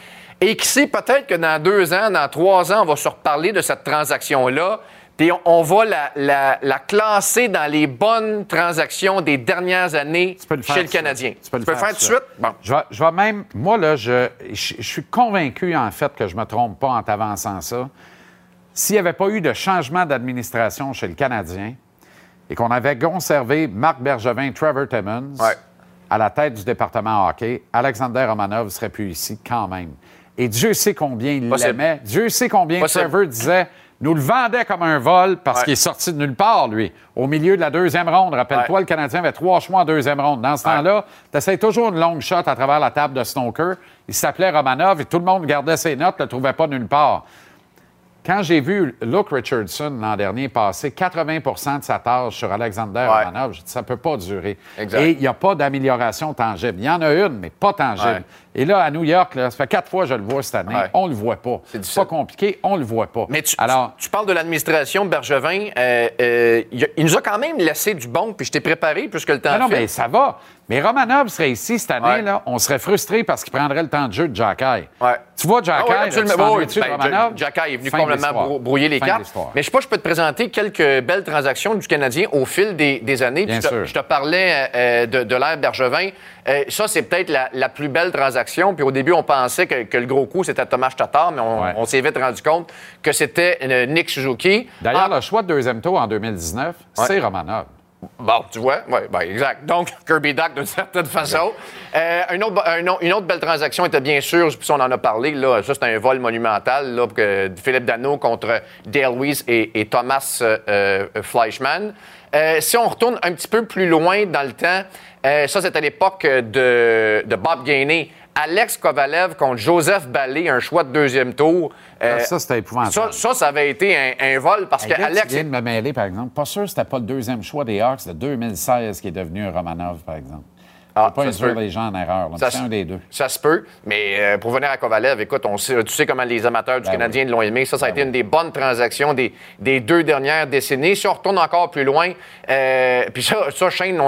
Et qui sait, peut-être que dans deux ans, dans trois ans, on va se reparler de cette transaction-là. Puis on, on va la, la- la classer dans les bonnes transactions des dernières années Tu peux le faire chez le. Canadien. Tu peux le faire, faire tout de tout de suite? Bon. Je vais, je vais même. Moi, là, je, je, je suis convaincu, en fait, que je ne me trompe pas en t'avançant ça. S'il n'y avait pas eu de changement d'administration chez le Canadien et qu'on avait conservé Marc Bergevin, Trevor Timmons Ouais. à la tête du département hockey, Alexander Romanov ne serait plus ici quand même. Et Dieu sait combien il l'aimait. Dieu sait combien Possible. Trevor disait nous le vendait comme un vol parce Ouais. qu'il est sorti de nulle part, lui, au milieu de la deuxième ronde. Rappelle-toi, Ouais. le Canadien avait trois choix en deuxième ronde. Dans ce Ouais. temps-là, tu essaies toujours une longue shot à travers la table de snooker. Il s'appelait Romanov et tout le monde gardait ses notes, ne le trouvait pas nulle part. Quand j'ai vu Luke Richardson l'an dernier passer 80% de sa tâche sur Alexander Ouais. Romanov, je dis ça ne peut pas durer. Exact. Et il n'y a pas d'amélioration tangible. Il y en a une, mais pas tangible. Ouais. Et là, à New York, là, ça fait quatre fois que je le vois cette année. Ouais. On le voit pas. C'est pas compliqué, on le voit pas. Mais tu, Alors, tu, tu parles de l'administration Bergevin. euh, euh, il, nous a quand même laissé du bon, puis je t'ai préparé puisque le temps non, file. mais ça va. Mais Romanov serait ici cette année, Ouais. là, on serait frustré parce qu'il prendrait le temps de jeu de Jacky. Ouais. Tu vois, Jacky, Ah tu ben, Jacky est venu complètement brouiller les Fin cartes. Mais je sais pas, je peux te présenter quelques belles transactions du Canadien au fil des, des années. Bien Puis je, te, sûr. je te parlais euh, de, de l'ère Bergevin. Ça, c'est peut-être la, la plus belle transaction. Puis au début, on pensait que, que le gros coup, c'était Thomas Tatar, mais on, Ouais. on s'est vite rendu compte que c'était euh, Nick Suzuki. D'ailleurs, Ah, le choix de deuxième tour en 2019, c'est Romanov. Bon, tu vois, oui, ben, exact. Donc, [LAUGHS] Kirby Duck, d'une certaine façon. Euh, autre- une autre belle transaction était bien sûr, puis on en a parlé, là, ça, c'est un vol monumental, là, que- Philippe Dano contre Dale Weiss et, et Thomas euh, euh, Fleischmann. Euh, si on retourne un petit peu plus loin dans le temps, ça, c'est à l'époque de, de Bob Gainey. Alex Kovalev contre Joseph Ballet, un choix de deuxième tour. Euh, Ah, ça, c'était épouvantable. ça, ça, ça avait été un, un vol parce Hey, que là, Alex. tu viens de me mêler, par exemple. Pas sûr que c'était pas le deuxième choix des Hawks de 2016 qui est devenu Romanov, par exemple. Ah, pas ça se induire peut. les gens en erreur. Ça un des deux. Ça se peut, mais euh, pour venir à Kovalev, écoute, on sait- tu sais comment les amateurs du Ben Canadien l'ont aimé. Ça, ça a été une des bonnes transactions des, des deux dernières décennies. Si on retourne encore plus loin, euh, puis ça, ça, Shane,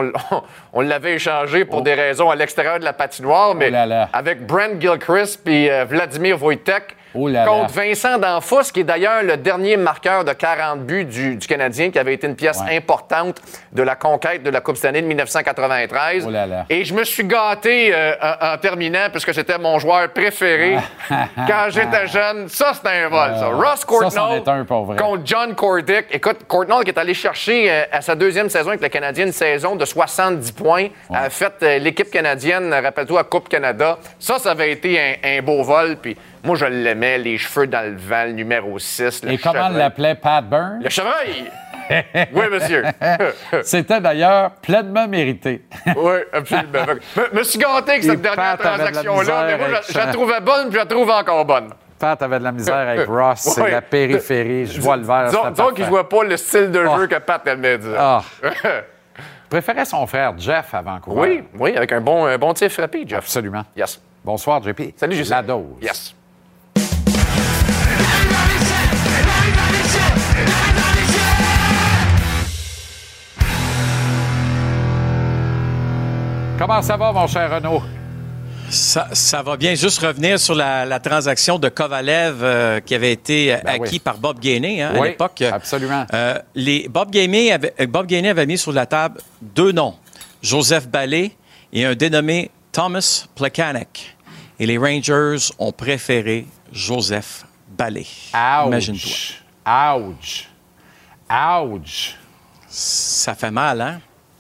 on, [LAUGHS] l'avait échangé pour des raisons à l'extérieur de la patinoire, mais Oh là là. avec Brent Gilchrist puis euh, Vladimir Wojtek. Oh là là. contre Vincent Danfous, qui est d'ailleurs le dernier marqueur de 40 buts du, du Canadien, qui avait été une pièce Ouais. importante de la conquête de la Coupe Stanley de 1993. Oh là là. Et je me suis gâté euh, en, en terminant, puisque c'était mon joueur préféré quand j'étais [LAUGHS] jeune. Ça, c'était un vol, ça. Ah. Ross Ça, Courtnall un, pour vrai. contre John Cordick. Écoute, Courtnall qui est allé chercher euh, à sa deuxième saison avec le Canadien une saison de 70 points, a fait euh, l'équipe canadienne, rappelle-toi, à Coupe Canada. Ça, ça avait été un, un beau vol. Puis moi, je l'aimais, les cheveux dans le vent, le numéro 6. Le Et comment l'appelait Pat Burns? Le chevreuil! [LAUGHS] oui, monsieur. [LAUGHS] C'était d'ailleurs pleinement mérité. [LAUGHS] Oui, absolument. Je me suis gâté avec Et cette dernière de transaction-là, mais moi, je, je la trouvais bonne, puis je la trouve encore bonne. Pat avait de la misère avec Ross. C'est Ouais. la périphérie. Je vois le vert. Disons, qu'il parfait. jouait pas le style de Ah. jeu que Pat aimait dire. Ah. préférait son frère Jeff à Vancouver. Oui, oui, avec un bon, un bon tir frappé, Jeff. Absolument. Yes. Bonsoir, JP. Salut, Justin. La dose. Yes. Comment ça va, mon cher Renaud? Ça, ça va bien. Juste revenir sur la, la transaction de Kovalev euh, qui avait été euh, Ben acquis oui. par Bob Gainey hein, à Oui, l'époque. absolument. Euh, les, Bob, Gainey avait, Bob Gainey avait mis sur la table deux noms, Joseph Ballet et un dénommé Thomas Plekanec. Et les Rangers ont préféré Joseph Ballet. Ouch. Imagine-toi. Ouch. Ouch. Ça fait mal,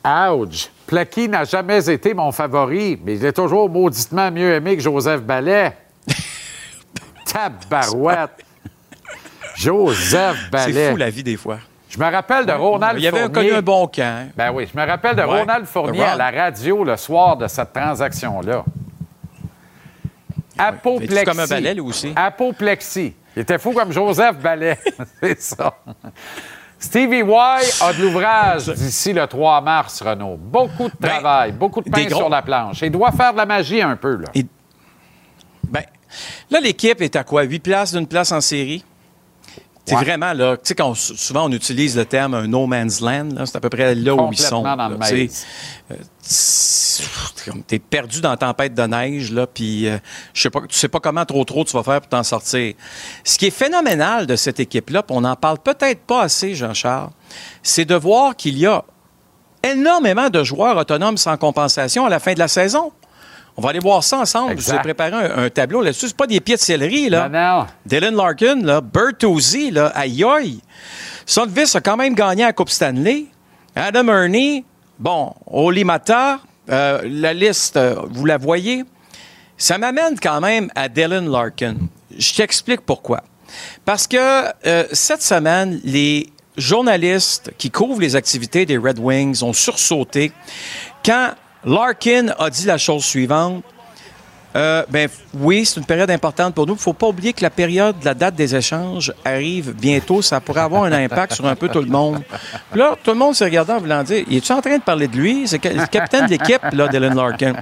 hein? Ouch! Placky n'a jamais été mon favori, mais il est toujours mauditement mieux aimé que Joseph Ballet. [LAUGHS] Tabarouette! Joseph Ballet. C'est fou la vie des fois. Je me rappelle de Ronald Il y avait connu un bon camp. Ben oui, je me rappelle de Ouais. Ronald Fournier à la radio le soir de cette transaction-là. Apoplexie. Comme un balai, lui aussi? Apoplexie. Il était fou comme Joseph Ballet. [LAUGHS] C'est ça. Stevie Y a de l'ouvrage d'ici le 3 mars, Renaud. Beaucoup de travail, beaucoup de pain Ben, gros- sur la planche. Il doit faire de la magie un peu, là. Ben, là, l'équipe est à quoi? 8 places d'une place en série? C'est Ouais. vraiment, là, tu sais, quand on- souvent on utilise le terme un no man's land, c'est à peu près là où ils sont. Euh, t'es perdu dans la tempête de neige, là, puis euh, je sais pas, tu sais pas comment trop trop tu vas faire pour t'en sortir. Ce qui est phénoménal de cette équipe-là, puis on n'en parle peut-être pas assez, Jean-Charles, c'est de voir qu'il y a énormément de joueurs autonomes sans compensation à la fin de la saison. On va aller voir ça ensemble. Je vous ai préparé un, un tableau là-dessus. C'est pas des pieds de céleri, là. Non, non. Dylan Larkin, là, Bertuzzi, là, aïe aïe. Solvis a quand même gagné la Coupe Stanley. Adam Ernie, bon, Olimata, euh, la liste, euh, vous la voyez. Ça m'amène quand même à Dylan Larkin. Je t'explique pourquoi. Parce que euh, cette semaine, les journalistes qui couvrent les activités des Red Wings ont sursauté quand Larkin a dit la chose suivante. Euh, ben oui, c'est une période importante pour nous. Il ne faut pas oublier que la période, la date des échanges arrive bientôt. Ça pourrait avoir un impact sur un peu tout le monde. Puis Là, tout le monde s'est regardé en voulant dire Il est-tu en train de parler de lui? C'est le capitaine de l'équipe, là, Dylan Larkin.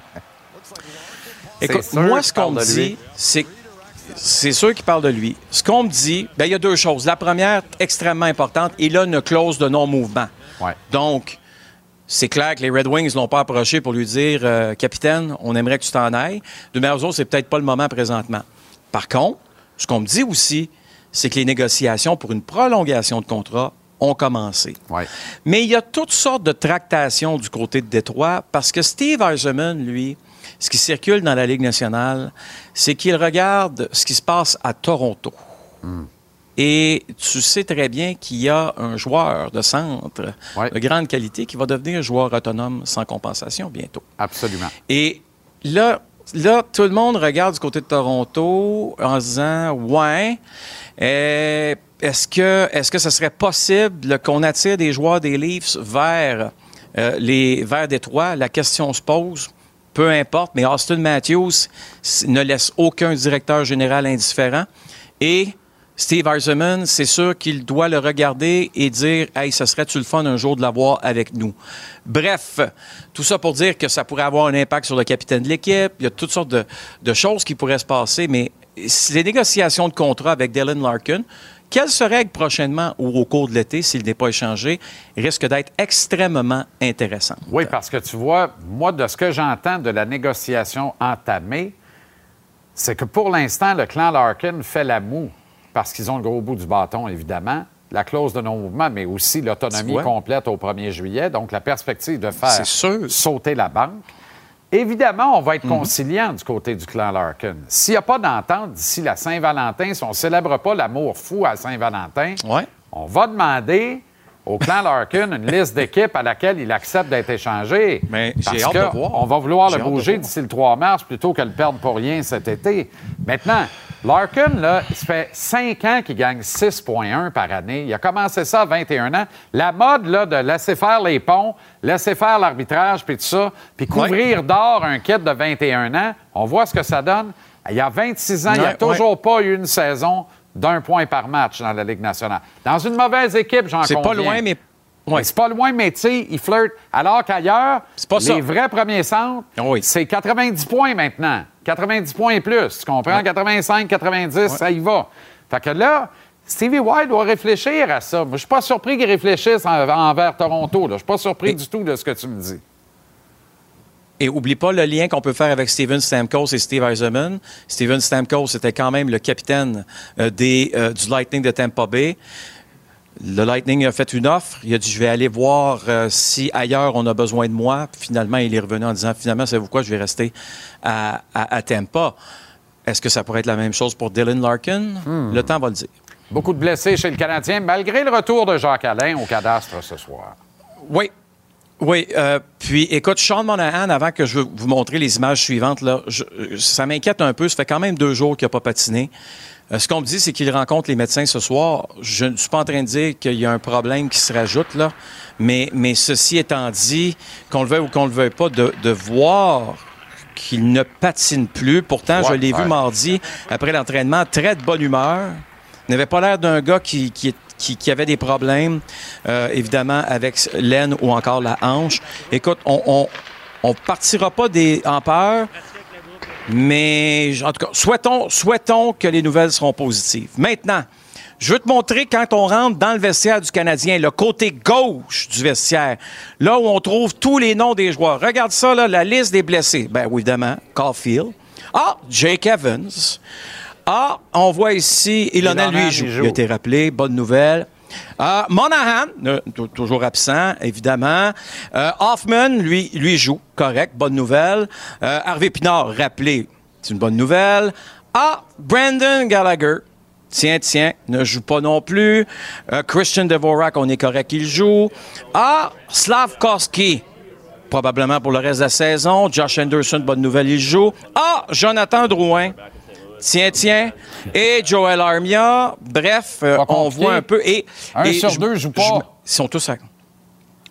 Écoute, sûr moi, ce qu'on me dit, c'est c'est sûr qu'il parle de lui. Ce qu'on me dit, ben, il y a deux choses. La première, extrêmement importante, il a une clause de non-mouvement. Ouais. Donc, c'est clair que les Red Wings l'ont pas approché pour lui dire euh, Capitaine, on aimerait que tu t'en ailles. De manière autres, c'est peut-être pas le moment présentement. Par contre, ce qu'on me dit aussi, c'est que les négociations pour une prolongation de contrat ont commencé. Ouais. Mais il y a toutes sortes de tractations du côté de Détroit parce que Steve Eisenman, lui, ce qui circule dans la Ligue nationale, c'est qu'il regarde ce qui se passe à Toronto. Et tu sais très bien qu'il y a un joueur de centre Ouais. de grande qualité qui va devenir joueur autonome sans compensation bientôt. Absolument. Et là, là, tout le monde regarde du côté de Toronto en se disant Ouais, euh, est-ce que est-ce que ce serait possible qu'on attire des joueurs des Leafs vers euh, les vers Détroit? La question se pose. Peu importe, mais Austin Matthews ne laisse aucun directeur général indifférent. Et Steve Eisenman, c'est sûr qu'il doit le regarder et dire Hey, ce serait-tu le fun un jour de l'avoir avec nous? Bref, tout ça pour dire que ça pourrait avoir un impact sur le capitaine de l'équipe. Il y a toutes sortes de, de choses qui pourraient se passer, mais les négociations de contrat avec Dylan Larkin, quelles seraient prochainement ou au cours de l'été, s'il n'est pas échangé, risquent d'être extrêmement intéressantes. Oui, parce que tu vois, moi, de ce que j'entends de la négociation entamée, c'est que pour l'instant, le clan Larkin fait la moue parce qu'ils ont le gros bout du bâton, évidemment. La clause de non-mouvement, mais aussi l'autonomie complète au 1er juillet. Donc, la perspective de faire sauter la banque. Évidemment, on va Mhm. être conciliant du côté du clan Larkin. S'il n'y a pas d'entente d'ici la Saint-Valentin, si on ne célèbre pas l'amour fou à Saint-Valentin, Ouais. on va demander au clan Larkin une liste d'équipes à laquelle il accepte d'être échangé. Mais j'ai hâte de voir. On va vouloir le bouger d'ici le 3 mars plutôt que le perdre pour rien cet été. Maintenant, Larkin, là, ça fait 5 ans qu'il gagne 6,1 par année. Il a commencé ça à 21 ans. La mode là, de laisser faire les ponts, laisser faire l'arbitrage, puis tout ça, puis couvrir d'or un kit de 21 ans, on voit ce que ça donne. Il y a 26 ans, il n'y a toujours pas eu une saison d'un point par match dans la Ligue nationale. Dans une mauvaise équipe, j'en C'est conviens. pas loin, mais. Ouais. C'est pas loin, mais tu sais, il flirte. Alors qu'ailleurs, C'est les vrais premiers centres, Oui. c'est 90 points maintenant. 90 points et plus. Tu comprends? 85, 90, ça y va. Fait que là, Stevie White doit réfléchir à ça. Moi, je suis pas surpris qu'il réfléchisse en- envers Toronto. là. Je suis pas surpris Et- du tout de ce que tu me dis. Et oublie pas le lien qu'on peut faire avec Steven Stamkos et Steve Eisenman. Steven Stamkos était quand même le capitaine euh, des, euh, du Lightning de Tampa Bay. Le Lightning a fait une offre. Il a dit, je vais aller voir euh, si ailleurs on a besoin de moi. Puis finalement, il est revenu en disant, finalement, savez-vous quoi, je vais rester à, à- à Tampa. Est-ce que ça pourrait être la même chose pour Dylan Larkin? Le temps va le dire. Beaucoup de blessés chez le Canadien, malgré le retour de Jacques Alain au cadastre ce soir. Oui. Oui, euh, puis écoute, Sean Monahan, avant que je vous montrer les images suivantes, là, ça m'inquiète un peu. Ça fait quand même deux jours qu'il n'a pas patiné. Euh, ce qu'on me dit, c'est qu'il rencontre les médecins ce soir. Je ne suis pas en train de dire qu'il y a un problème qui se rajoute là, mais, mais ceci étant dit, qu'on le veuille ou qu'on le veuille pas, de, de voir qu'il ne patine plus. Pourtant, je l'ai vu mardi après l'entraînement, très de bonne humeur. Il n'avait pas l'air d'un gars qui, qui, qui, avait des problèmes, euh, évidemment, avec l'aine ou encore la hanche. Écoute, on on, partira pas des, en peur, mais en tout cas, souhaitons, souhaitons que les nouvelles seront positives. Maintenant, je veux te montrer quand on rentre dans le vestiaire du Canadien, le côté gauche du vestiaire, là où on trouve tous les noms des joueurs. Regarde ça, là, la liste des blessés. Bien, évidemment, Caulfield. Ah, Jake Evans. Ah, on voit ici, Ilona, lui, joue. Il a été rappelé, bonne nouvelle. Ah, Monahan, toujours absent, évidemment. Euh, Hoffman, lui, lui joue, correct, bonne nouvelle. Euh, Harvey Pinard, rappelé, c'est une bonne nouvelle. Ah, Brandon Gallagher, tiens, tiens, ne joue pas non plus. Euh, Christian Devorak, on est correct, il joue. Ah, Slavkowski, probablement pour le reste de la saison. Josh Anderson, bonne nouvelle, il joue. Ah, Jonathan Drouin. Tiens, tiens. Et Joel Armia. Bref, euh, on voit un peu. Et, un sur deux joue pas. ils sont tous à...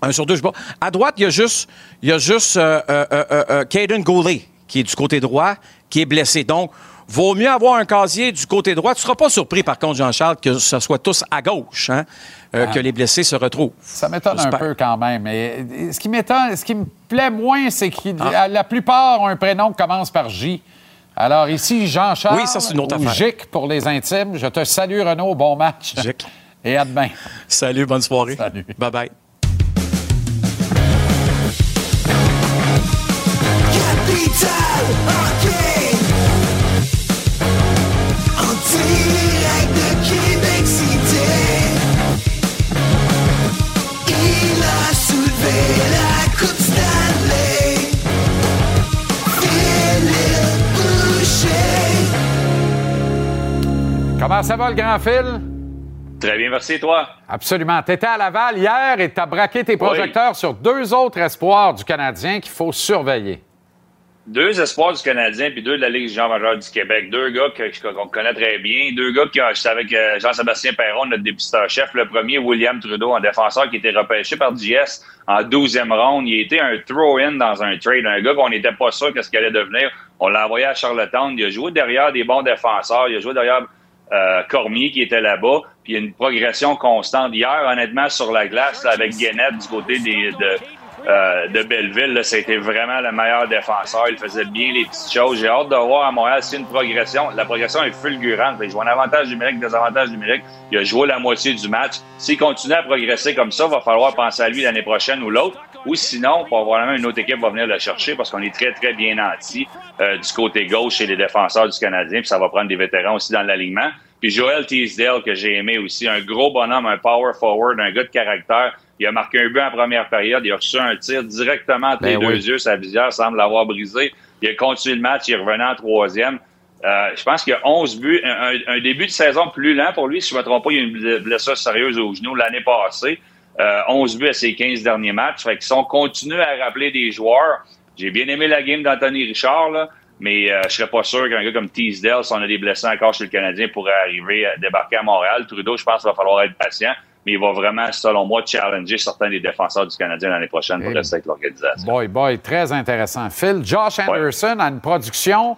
Un sur deux joue pas. À droite, il y a juste, il y a juste euh, euh, Caden Goulet, qui est du côté droit, qui est blessé. Donc, vaut mieux avoir un casier du côté droit. Tu ne seras pas surpris, par contre, Jean-Charles, que ce soit tous à gauche, hein, ah. que les blessés se retrouvent. Ça m'étonne un peu quand même. Mais ce qui m'étonne, ce qui me plaît moins, c'est que ah. la plupart ont un prénom qui commence par J. Alors ici, Jean-Charles oui, ça, c'est une autre pour les intimes. Je te salue, Renaud. Bon match. Gic. Et à demain. Salut, bonne soirée. Salut. Bye-bye. Comment ça va, le grand fil? Très bien, merci, toi? Absolument. Tu étais à Laval hier et tu as braqué tes projecteurs sur deux autres espoirs du Canadien qu'il faut surveiller. Deux espoirs du Canadien puis deux de la Ligue Jean major du Québec. Deux gars qu'on connaît très bien. Deux gars qui sont avec Jean-Sébastien Perron, notre dépisteur-chef. Le premier, William Trudeau, un défenseur qui était repêché par JS en 12e ronde. Il a été un throw-in dans un trade. Un gars qu'on n'était pas sûr qu'est-ce qu'il allait devenir. On l'a envoyé à Charlottetown. Il a joué derrière des bons défenseurs. Il a joué derrière euh, Cormier qui était là-bas. Puis a une progression constante. Hier, honnêtement, sur la glace, avec Guénette du côté des, de, euh, de Belleville, là, c'était vraiment le meilleur défenseur. Il faisait bien les petites choses. J'ai hâte de voir à Montréal si une progression. La progression est fulgurante. Il joue un avantage numérique, des avantages numériques. Il a joué la moitié du match. S'il continue à progresser comme ça, il va falloir penser à lui l'année prochaine ou l'autre. Ou sinon, probablement une autre équipe va venir le chercher parce qu'on est très, très bien nanti euh, du côté gauche chez les défenseurs du Canadien. Puis ça va prendre des vétérans aussi dans l'alignement. Puis Joel Teasdale, que j'ai aimé aussi, un gros bonhomme, un power forward, un gars de caractère. Il a marqué un but en première période. Il a reçu un tir directement entre ben les deux yeux. Sa visière semble l'avoir brisé. Il a continué le match. Il est revenu en troisième. Euh, je pense qu'il y a 11 buts. Un, début de saison plus lent pour lui. Si je ne me trompe pas, il y a une blessure sérieuse au genou l'année passée. Euh, 11 buts à ses 15 derniers matchs. Fait qu'ils sont continués à rappeler des joueurs. J'ai bien aimé la game d'Anthony Richard. Là. Mais euh, je serais pas sûr qu'un gars comme Teasdale, si on a des blessés encore chez le Canadien, pourrait arriver à débarquer à Montréal. Trudeau, je pense qu'il va falloir être patient. Mais il va vraiment, selon moi, challenger certains des défenseurs du Canadien l'année prochaine pour rester avec l'organisation. Boy, boy, très intéressant. Phil, Josh Anderson a une production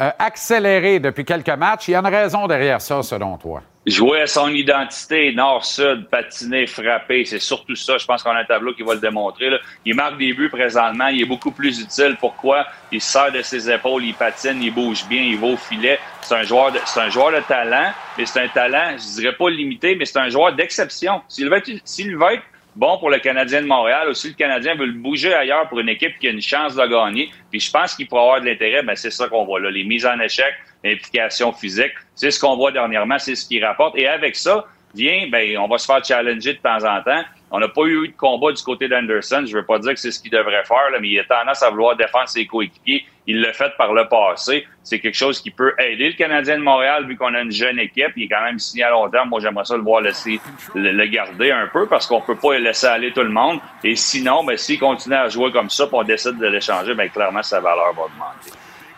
euh, accélérée depuis quelques matchs. Il y a une raison derrière ça, selon toi jouer à son identité, nord-sud, patiner, frapper, c'est surtout ça. Je pense qu'on a un tableau qui va le démontrer. Il marque des buts présentement, il est beaucoup plus utile. Pourquoi? Il sert de ses épaules, il patine, il bouge bien, il va au filet. C'est un joueur de, c'est un joueur de talent, mais c'est un talent, je dirais pas limité, mais c'est un joueur d'exception. S'il veut s'il veut être bon pour le Canadien de Montréal, ou si le Canadien veut le bouger ailleurs pour une équipe qui a une chance de gagner, puis je pense qu'il pourrait avoir de l'intérêt, ben c'est ça qu'on voit là. Les mises en échec, l'implication physique. C'est ce qu'on voit dernièrement, c'est ce qu'il rapporte. Et avec ça, vient, ben, on va se faire challenger de temps en temps. On n'a pas eu de combat du côté d'Anderson. Je ne veux pas dire que c'est ce qu'il devrait faire, mais il a tendance à vouloir défendre ses coéquipiers. Il l'a fait par le passé. C'est quelque chose qui peut aider le Canadien de Montréal, vu qu'on a une jeune équipe. Il est quand même signé à long terme. Moi, j'aimerais ça le voir laisser, le, garder un peu parce qu'on peut pas laisser aller tout le monde. Et sinon, ben, s'il continue à jouer comme ça, puis on décide de l'échanger, ben, clairement, sa valeur va augmenter.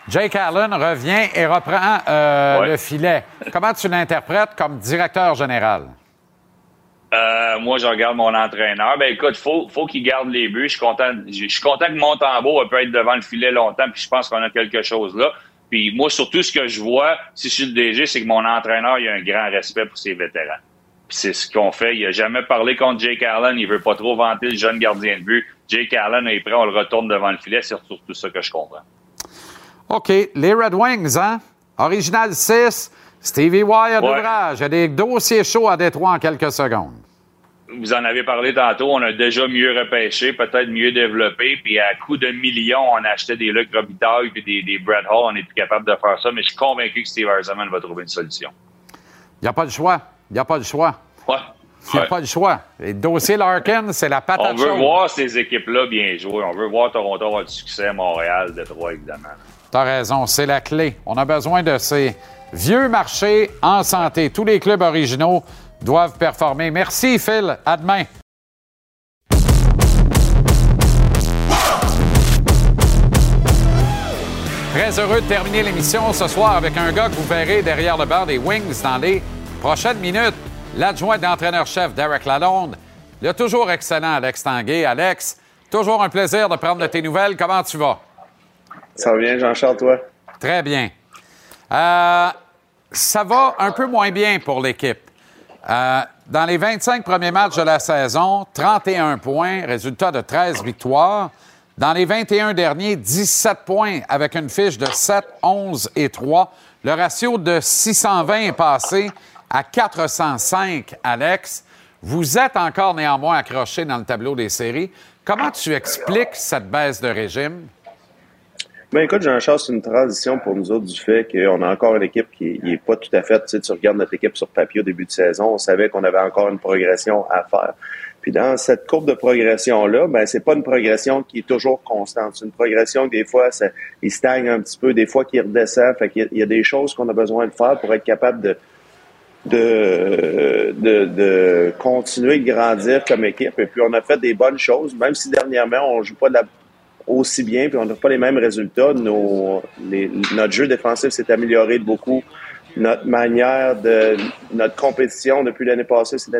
Jake Allen revient et reprend euh, le filet. Comment tu l'interprètes comme directeur général? Euh, moi, je regarde mon entraîneur. Ben écoute, faut, faut qu'il garde les buts. Je suis content. Je suis content que Montembeau peut être devant le filet longtemps. Puis je pense qu'on a quelque chose là. Puis moi, surtout, ce que je vois, si je suis le DG, c'est que mon entraîneur, il a un grand respect pour ses vétérans. Puis c'est ce qu'on fait. Il a jamais parlé contre Jake Allen. Il veut pas trop vanter le jeune gardien de but. Jake Allen est prêt. On le retourne devant le filet. C'est surtout ça que je comprends. OK. Les Red Wings, hein? Original 6. Stevie Wyatt d'ouvrage. Il y a des dossiers chauds à Détroit en quelques secondes. Vous en avez parlé tantôt, on a déjà mieux repêché, peut-être mieux développé, puis à coût de millions, on achetait des Luc Robitaille puis des, des Brad Hall, on est plus capable de faire ça, mais je suis convaincu que Steve Eisenman va trouver une solution. Il n'y a pas de choix. Il n'y a pas de choix. Ouais. Il n'y a pas de choix. Le dossier Larkin, c'est la patate On veut voir ces équipes-là bien jouer. On veut voir Toronto avoir du succès, Montréal, Detroit, évidemment. Tu as raison, c'est la clé. On a besoin de ces vieux marchés en santé. Tous les clubs originaux doivent performer. Merci, Phil. À demain. Très heureux de terminer l'émission ce soir avec un gars que vous verrez derrière le bar des Wings dans les prochaines minutes. L'adjoint d'entraîneur-chef Derek Lalonde. Le toujours excellent Alex Tanguay. Alex, toujours un plaisir de prendre de tes nouvelles. Comment tu vas? Ça va bien, Jean-Charles, toi? Très bien. Euh, ça va un peu moins bien pour l'équipe. Euh, dans les 25 premiers matchs de la saison, 31 points, résultat de 13 victoires. Dans les 21 derniers, 17 points avec une fiche de 7, 11 et 3. Le ratio de 620 est passé à 405, Alex. Vous êtes encore néanmoins accroché dans le tableau des séries. Comment tu expliques cette baisse de régime? Ben écoute, Jean-Charles, c'est une transition pour nous autres du fait qu'on a encore une équipe qui n'est pas tout à fait, tu sais, tu regardes notre équipe sur papier au début de saison, on savait qu'on avait encore une progression à faire. Puis dans cette courbe de progression-là, ben c'est pas une progression qui est toujours constante. C'est une progression que des fois, ça, il stagne un petit peu, des fois qu'il redescend. Fait qu'il y, a des choses qu'on a besoin de faire pour être capable de, de, de, de, continuer de grandir comme équipe. Et puis, on a fait des bonnes choses, même si dernièrement, on joue pas de la aussi bien, puis on n'a pas les mêmes résultats. Nos, notre jeu défensif s'est amélioré beaucoup. Notre manière de notre compétition depuis l'année passée s'est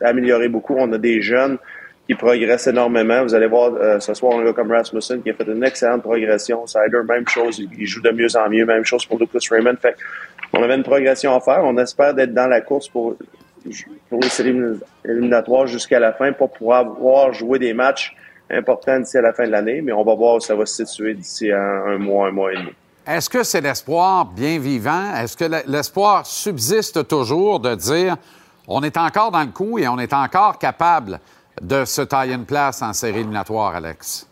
amélioré, beaucoup. On a des jeunes qui progressent énormément. Vous allez voir euh, ce soir un gars comme Rasmussen qui a fait une excellente progression. Sider, même chose, il joue de mieux en mieux. Même chose pour Lucas Raymond. Fait on avait une progression à faire. On espère d'être dans la course pour, pour les séries éliminatoires jusqu'à la fin pour pouvoir jouer des matchs important d'ici à la fin de l'année, mais on va voir où ça va se situer d'ici un, mois, un mois et demi. Est-ce que c'est l'espoir bien vivant? Est-ce que l'espoir subsiste toujours de dire on est encore dans le coup et on est encore capable de se tailler une place en série éliminatoire, Alex?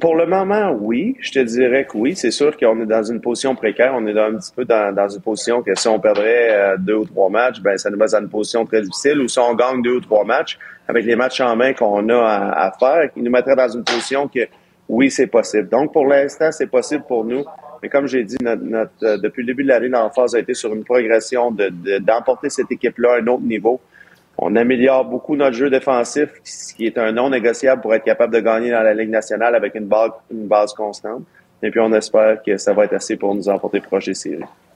Pour le moment, oui. Je te dirais que oui. C'est sûr qu'on est dans une position précaire. On est un petit peu dans, une position que si on perdrait euh, deux ou trois matchs, ben ça nous met dans une position très difficile. Ou si on gagne deux ou trois matchs, avec les matchs en main qu'on a à, faire, il nous mettrait dans une position que oui, c'est possible. Donc, pour l'instant, c'est possible pour nous. Mais comme j'ai dit, notre, euh, depuis le début de l'année, l'emphase a été sur une progression d'emporter de, cette équipe-là à un autre niveau. On améliore beaucoup notre jeu défensif, ce qui est un non négociable pour être capable de gagner dans la Ligue nationale avec une base, constante. Et puis, on espère que ça va être assez pour nous emporter proche des.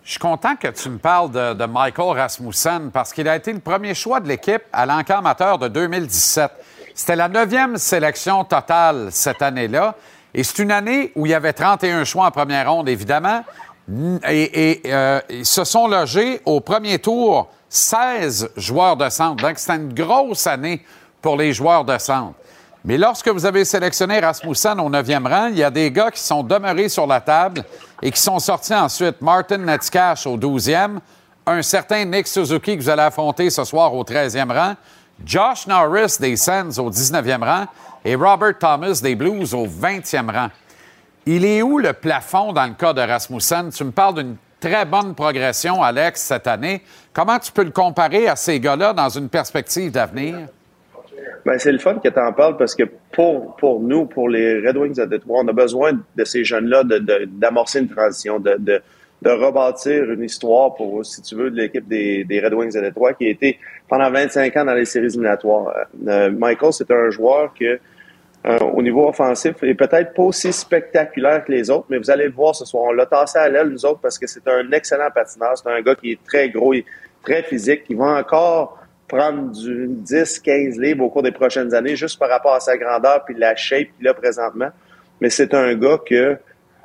Je suis content que tu me parles de, Michael Rasmussen parce qu'il a été le premier choix de l'équipe à l'encan amateur de 2017. C'était la neuvième sélection totale cette année-là. Et c'est une année où il y avait 31 choix en première ronde, évidemment. Et, euh, ils se sont logés au premier tour 16 joueurs de centre. Donc, c'était une grosse année pour les joueurs de centre. Mais lorsque vous avez sélectionné Rasmussen au 9e rang, il y a des gars qui sont demeurés sur la table et qui sont sortis ensuite. Martin Netzcash au 12e, un certain Nick Suzuki que vous allez affronter ce soir au 13e rang, Josh Norris des Sens au 19e rang et Robert Thomas des Blues au 20e rang. Il est où le plafond dans le cas de Rasmussen? Tu me parles d'une très bonne progression, Alex, cette année. Comment tu peux le comparer à ces gars-là dans une perspective d'avenir? Ben, c'est le fun que tu en parles parce que pour, nous, pour les Red Wings de Détroit, on a besoin de ces jeunes-là d'amorcer une transition, de, de, rebâtir une histoire pour, si tu veux, de l'équipe des, des, Red Wings de Détroit qui a été pendant 25 ans dans les séries éliminatoires. Euh, Michael, c'est un joueur que euh, au niveau offensif est peut-être pas aussi spectaculaire que les autres, mais vous allez le voir ce soir. On l'a tassé à l'aile, nous autres, parce que c'est un excellent patineur. C'est un gars qui est très gros, très physique, qui va encore prendre du 10-15 livres au cours des prochaines années, juste par rapport à sa grandeur puis la shape qu'il a présentement. Mais c'est un gars que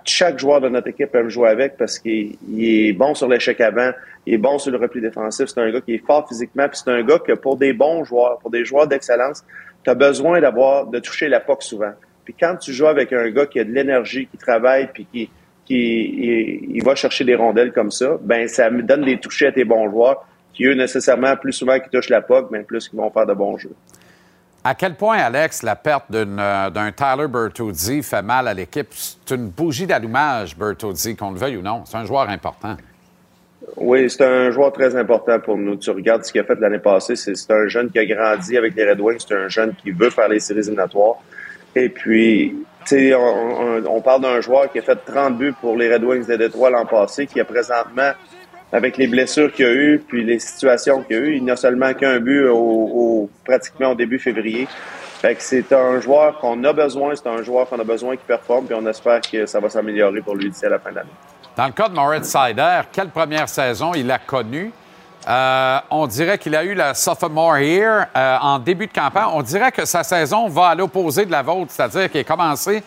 chaque joueur de notre équipe aime jouer avec parce qu'il est bon sur l'échec avant, il est bon sur le repli défensif. C'est un gars qui est fort physiquement, puis c'est un gars que pour des bons joueurs, pour des joueurs d'excellence, tu as besoin d'avoir de toucher la POC souvent. Puis quand tu joues avec un gars qui a de l'énergie, qui travaille, puis qui, qui il, va chercher des rondelles comme ça, ben ça me donne des touchés à tes bons joueurs qui, eux, nécessairement, plus souvent qu'ils touchent la POC, mais plus qu'ils vont faire de bons jeux. À quel point, Alex, la perte euh, d'un Tyler Bertuzzi fait mal à l'équipe? C'est une bougie d'allumage, Bertuzzi, qu'on le veuille ou non. C'est un joueur important. Oui, c'est un joueur très important pour nous. Tu regardes ce qu'il a fait l'année passée. C'est un jeune qui a grandi avec les Red Wings. C'est un jeune qui veut faire les séries éliminatoires. Et puis, on, on, parle d'un joueur qui a fait 30 buts pour les Red Wings de Détroit l'an passé, qui a présentement avec les blessures qu'il a eu, puis les situations qu'il a eu, il n'a seulement qu'un but au, pratiquement au début février. Fait que c'est un joueur qu'on a besoin, c'est un joueur qu'on a besoin qui performe, puis on espère que ça va s'améliorer pour lui d'ici à la fin de l'année. Dans le cas de Moritz Sider, quelle première saison il a connue? Euh, on dirait qu'il a eu la sophomore year euh, en début de campagne. On dirait que sa saison va à l'opposé de la vôtre, c'est-à-dire qu'il a commencé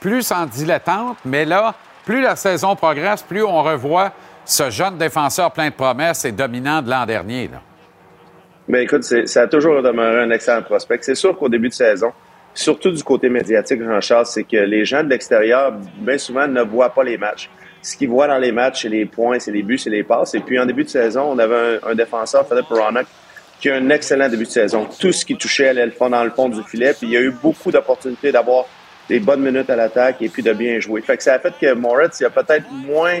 plus en dilettante, mais là, plus la saison progresse, plus on revoit ce jeune défenseur plein de promesses et dominant de l'an dernier. Là. Bien, écoute, ça a toujours un excellent prospect. C'est sûr qu'au début de saison, surtout du côté médiatique, Jean-Charles, c'est que les gens de l'extérieur, bien souvent, ne voient pas les matchs. Ce qu'ils voient dans les matchs, c'est les points, c'est les buts, c'est les passes. Et puis, en début de saison, on avait un, défenseur, Philippe Ronak, qui a un excellent début de saison. Tout ce qui touchait allait dans le fond du filet. Puis, il y a eu beaucoup d'opportunités d'avoir des bonnes minutes à l'attaque et puis de bien jouer. Fait que ça a fait que Moritz, il a peut-être moins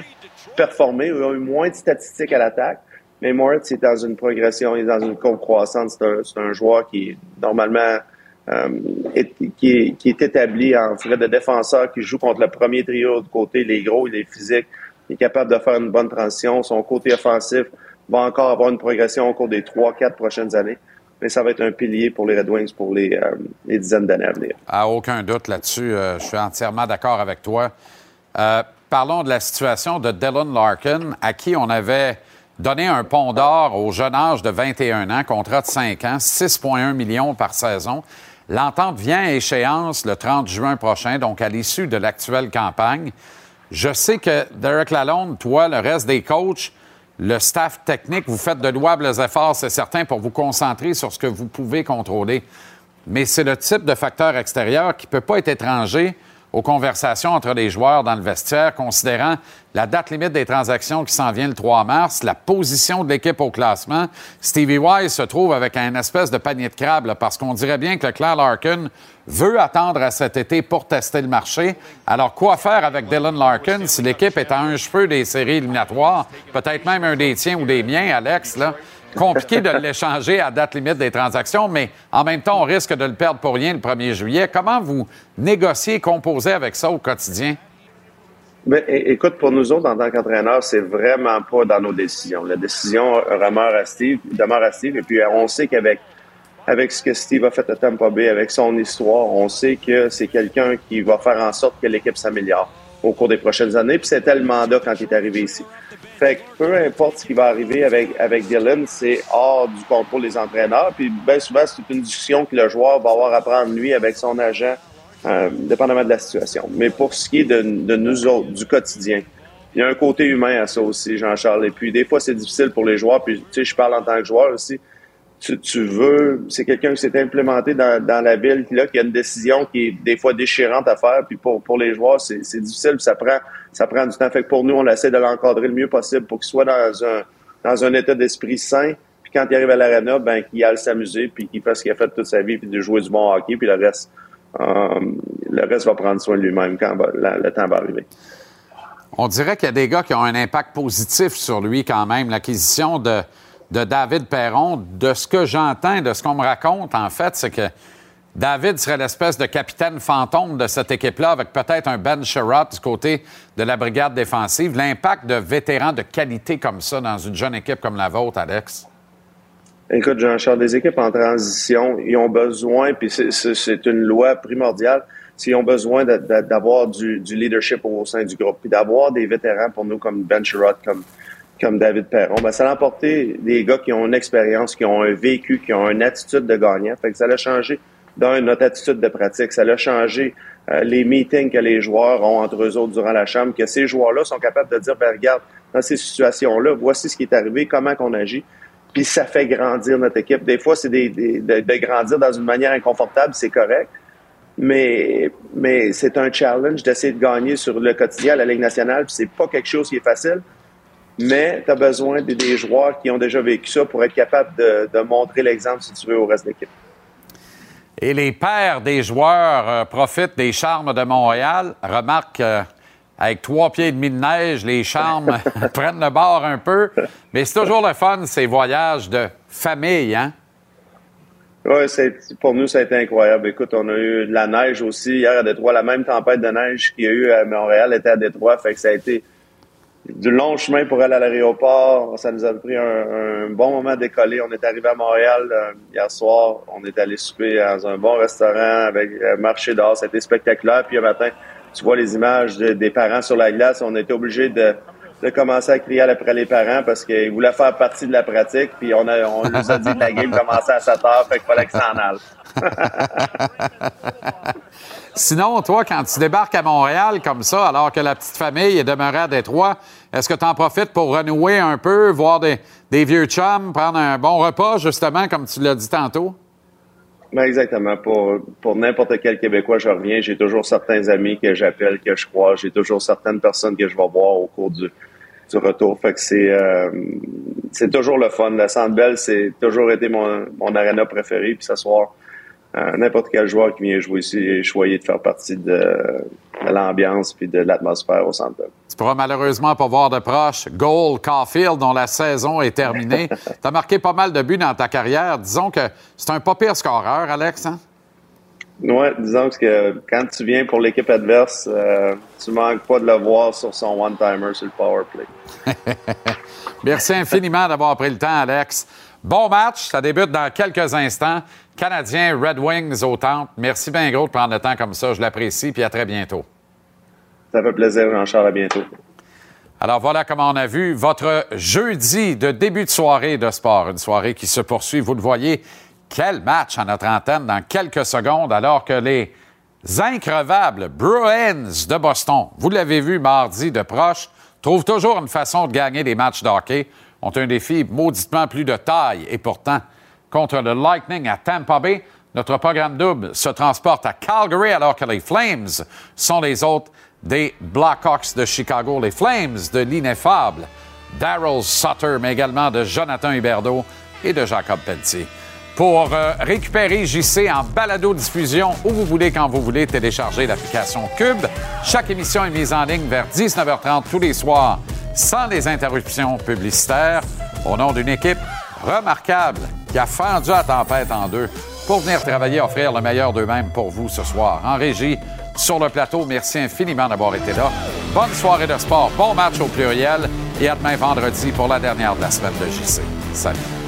performé, il a eu moins de statistiques à l'attaque. Mais Moritz est dans une progression, il est dans une courbe croissante. C'est un, joueur qui normalement euh, qui, est, établi en frais de défenseur, qui joue contre le premier trio de côté, les gros, il est physique, il est capable de faire une bonne transition. Son côté offensif va encore avoir une progression au cours des trois, quatre prochaines années. Mais ça va être un pilier pour les Red Wings pour les, euh, dizaines d'années à venir. À aucun doute là-dessus. Euh, je suis entièrement d'accord avec toi parlons de la situation de Dylan Larkin, à qui on avait donné un pont d'or au jeune âge de 21 ans, contrat de 5 ans, 6,1 millions par saison. L'entente vient à échéance le 30 juin prochain, donc à l'issue de l'actuelle campagne. Je sais que Derek Lalonde, toi, le reste des coachs, le staff technique, vous faites de louables efforts, c'est certain, pour vous concentrer sur ce que vous pouvez contrôler. Mais c'est le type de facteur extérieur qui ne peut pas être étranger aux conversations entre les joueurs dans le vestiaire, considérant la date limite des transactions qui s'en vient le 3 mars, la position de l'équipe au classement. Stevie Wise se trouve avec un espèce de panier de crabe, parce qu'on dirait bien que Claire Larkin veut attendre à cet été pour tester le marché. Alors, quoi faire avec Dylan Larkin si l'équipe est à un cheveu des séries éliminatoires, peut-être même un des tiens ou des miens, Alex, là? Compliqué de l'échanger à date limite des transactions, mais en même temps, on risque de le perdre pour rien le 1er juillet. Comment vous négociez, composez avec ça au quotidien? Bien, écoute, pour nous autres, en tant qu'entraîneur, c'est vraiment pas dans nos décisions. La décision demeure à Steve, demeure. Et puis, on sait qu'avec avec ce que Steve a fait à Tampa Bay, avec son histoire, on sait que c'est quelqu'un qui va faire en sorte que l'équipe s'améliore au cours des prochaines années. Puis c'était le mandat quand il est arrivé ici. Fait que peu importe ce qui va arriver avec, avec Dylan, c'est hors du contrôle des entraîneurs. Puis bien souvent, c'est une discussion que le joueur va avoir à prendre lui avec son agent, euh, dépendamment de la situation. Mais pour ce qui est de, de nous autres, du quotidien, il y a un côté humain à ça aussi, Jean-Charles. Et puis des fois, c'est difficile pour les joueurs. Puis tu sais, je parle en tant que joueur aussi tu, veux, c'est quelqu'un qui s'est implémenté dans, la ville, là, qui a une décision qui est des fois déchirante à faire, puis pour, pour les joueurs, c'est, difficile, ça prend, ça prend du temps. Fait que pour nous, on essaie de l'encadrer le mieux possible pour qu'il soit dans un, dans un état d'esprit sain, puis quand il arrive à l'arena, ben, qu'il aille s'amuser, puis qu'il fasse ce qu'il a fait toute sa vie, puis de jouer du bon hockey, puis le reste, euh, le reste va prendre soin de lui-même quand le temps va arriver. On dirait qu'il y a des gars qui ont un impact positif sur lui quand même. L'acquisition de de David Perron. De ce que j'entends, de ce qu'on me raconte, en fait, c'est que David serait l'espèce de capitaine fantôme de cette équipe-là, avec peut-être un Ben Sherrod du côté de la brigade défensive. L'impact de vétérans de qualité comme ça dans une jeune équipe comme la vôtre, Alex? Écoute, Jean-Charles, des équipes en transition, ils ont besoin, puis c'est une loi primordiale, s'ils ont besoin d'avoir du, leadership au sein du groupe, puis d'avoir des vétérans pour nous comme Ben Sherrod, comme, comme David Perron, ben, ça a emporté des gars qui ont une expérience, qui ont un vécu, qui ont une attitude de gagnant. Fait que ça a changé dans notre attitude de pratique. Ça a changé euh, les meetings que les joueurs ont entre eux autres durant la chambre, que ces joueurs-là sont capables de dire, ben, regarde, dans ces situations-là, voici ce qui est arrivé, comment qu'on agit. Puis ça fait grandir notre équipe. Des fois, c'est des, de, grandir dans une manière inconfortable, c'est correct. Mais, mais c'est un challenge d'essayer de gagner sur le quotidien à la Ligue nationale. Puis c'est pas quelque chose qui est facile. Mais tu as besoin des, joueurs qui ont déjà vécu ça pour être capable de, de montrer l'exemple, si tu veux, au reste de l'équipe. Et les pères des joueurs euh, profitent des charmes de Montréal. Remarque, euh, avec trois pieds et demi de neige, les charmes [LAUGHS] [LAUGHS] prennent le bord un peu. Mais c'est toujours le fun, ces voyages de famille, hein? Oui, pour nous, ça a été incroyable. Écoute, on a eu de la neige aussi. Hier à Détroit, la même tempête de neige qu'il y a eu à Montréal était à Détroit. Fait que ça a été du long chemin pour aller à l'aéroport. Ça nous a pris un, bon moment à décoller. On est arrivé à Montréal euh, hier soir. On est allé souper dans un bon restaurant avec un marché d'or. C'était spectaculaire. Puis un matin, tu vois les images des parents sur la glace. On était obligé de, commencer à crier après les parents parce qu'ils voulaient faire partie de la pratique. Puis on, a, on nous a dit que la game commençait à 7 heures. Fait qu'il fallait. [LAUGHS] Sinon, toi, quand tu débarques à Montréal comme ça, alors que la petite famille est demeurée à Détroit, est-ce que tu en profites pour renouer un peu, voir des, vieux chums, prendre un bon repas, justement, comme tu l'as dit tantôt? Ben exactement. Pour, n'importe quel Québécois, je reviens, j'ai toujours certains amis que j'appelle, que je crois, j'ai toujours certaines personnes que je vais voir au cours du, retour. Fait que c'est euh, c'est toujours le fun. La Sandbell, c'est toujours été mon, arena préféré. Puis ce soir, n'importe quel joueur qui vient jouer ici est choyé de faire partie de, l'ambiance puis de l'atmosphère au centre. Tu pourras malheureusement pas voir de proche Goal Caulfield dont la saison est terminée. [LAUGHS] tu as marqué pas mal de buts dans ta carrière. Disons que c'est un pas pire scoreur, Alex. Hein? Oui, disons que quand tu viens pour l'équipe adverse, euh, tu manques pas de le voir sur son one-timer sur le power play. [LAUGHS] Merci infiniment d'avoir pris le temps, Alex. Bon match, ça débute dans quelques instants. Canadien Red Wings au temple. Merci bien gros de prendre le temps comme ça. Je l'apprécie, puis à très bientôt. Ça fait plaisir, Jean-Charles. À bientôt. Alors voilà comment on a vu votre jeudi de début de soirée de sport. Une soirée qui se poursuit. Vous le voyez, quel match à notre antenne dans quelques secondes, alors que les increvables Bruins de Boston, vous l'avez vu mardi de proche, trouvent toujours une façon de gagner des matchs de hockey ont un défi mauditement plus de taille. Et pourtant, contre le Lightning à Tampa Bay, notre programme double se transporte à Calgary alors que les Flames sont les autres des Blackhawks de Chicago. Les Flames de l'ineffable Daryl Sutter, mais également de Jonathan Huberdeau et de Jacob Pelletier. Pour euh, récupérer JC en balado-diffusion où vous voulez, quand vous voulez, télécharger l'application Cube. Chaque émission est mise en ligne vers 19h30 tous les soirs sans les interruptions publicitaires, au nom d'une équipe remarquable qui a fendu la tempête en deux pour venir travailler et offrir le meilleur d'eux-mêmes pour vous ce soir. En régie, sur le plateau, merci infiniment d'avoir été là. Bonne soirée de sport, bon match au pluriel et à demain vendredi pour la dernière de la semaine de JC. Salut.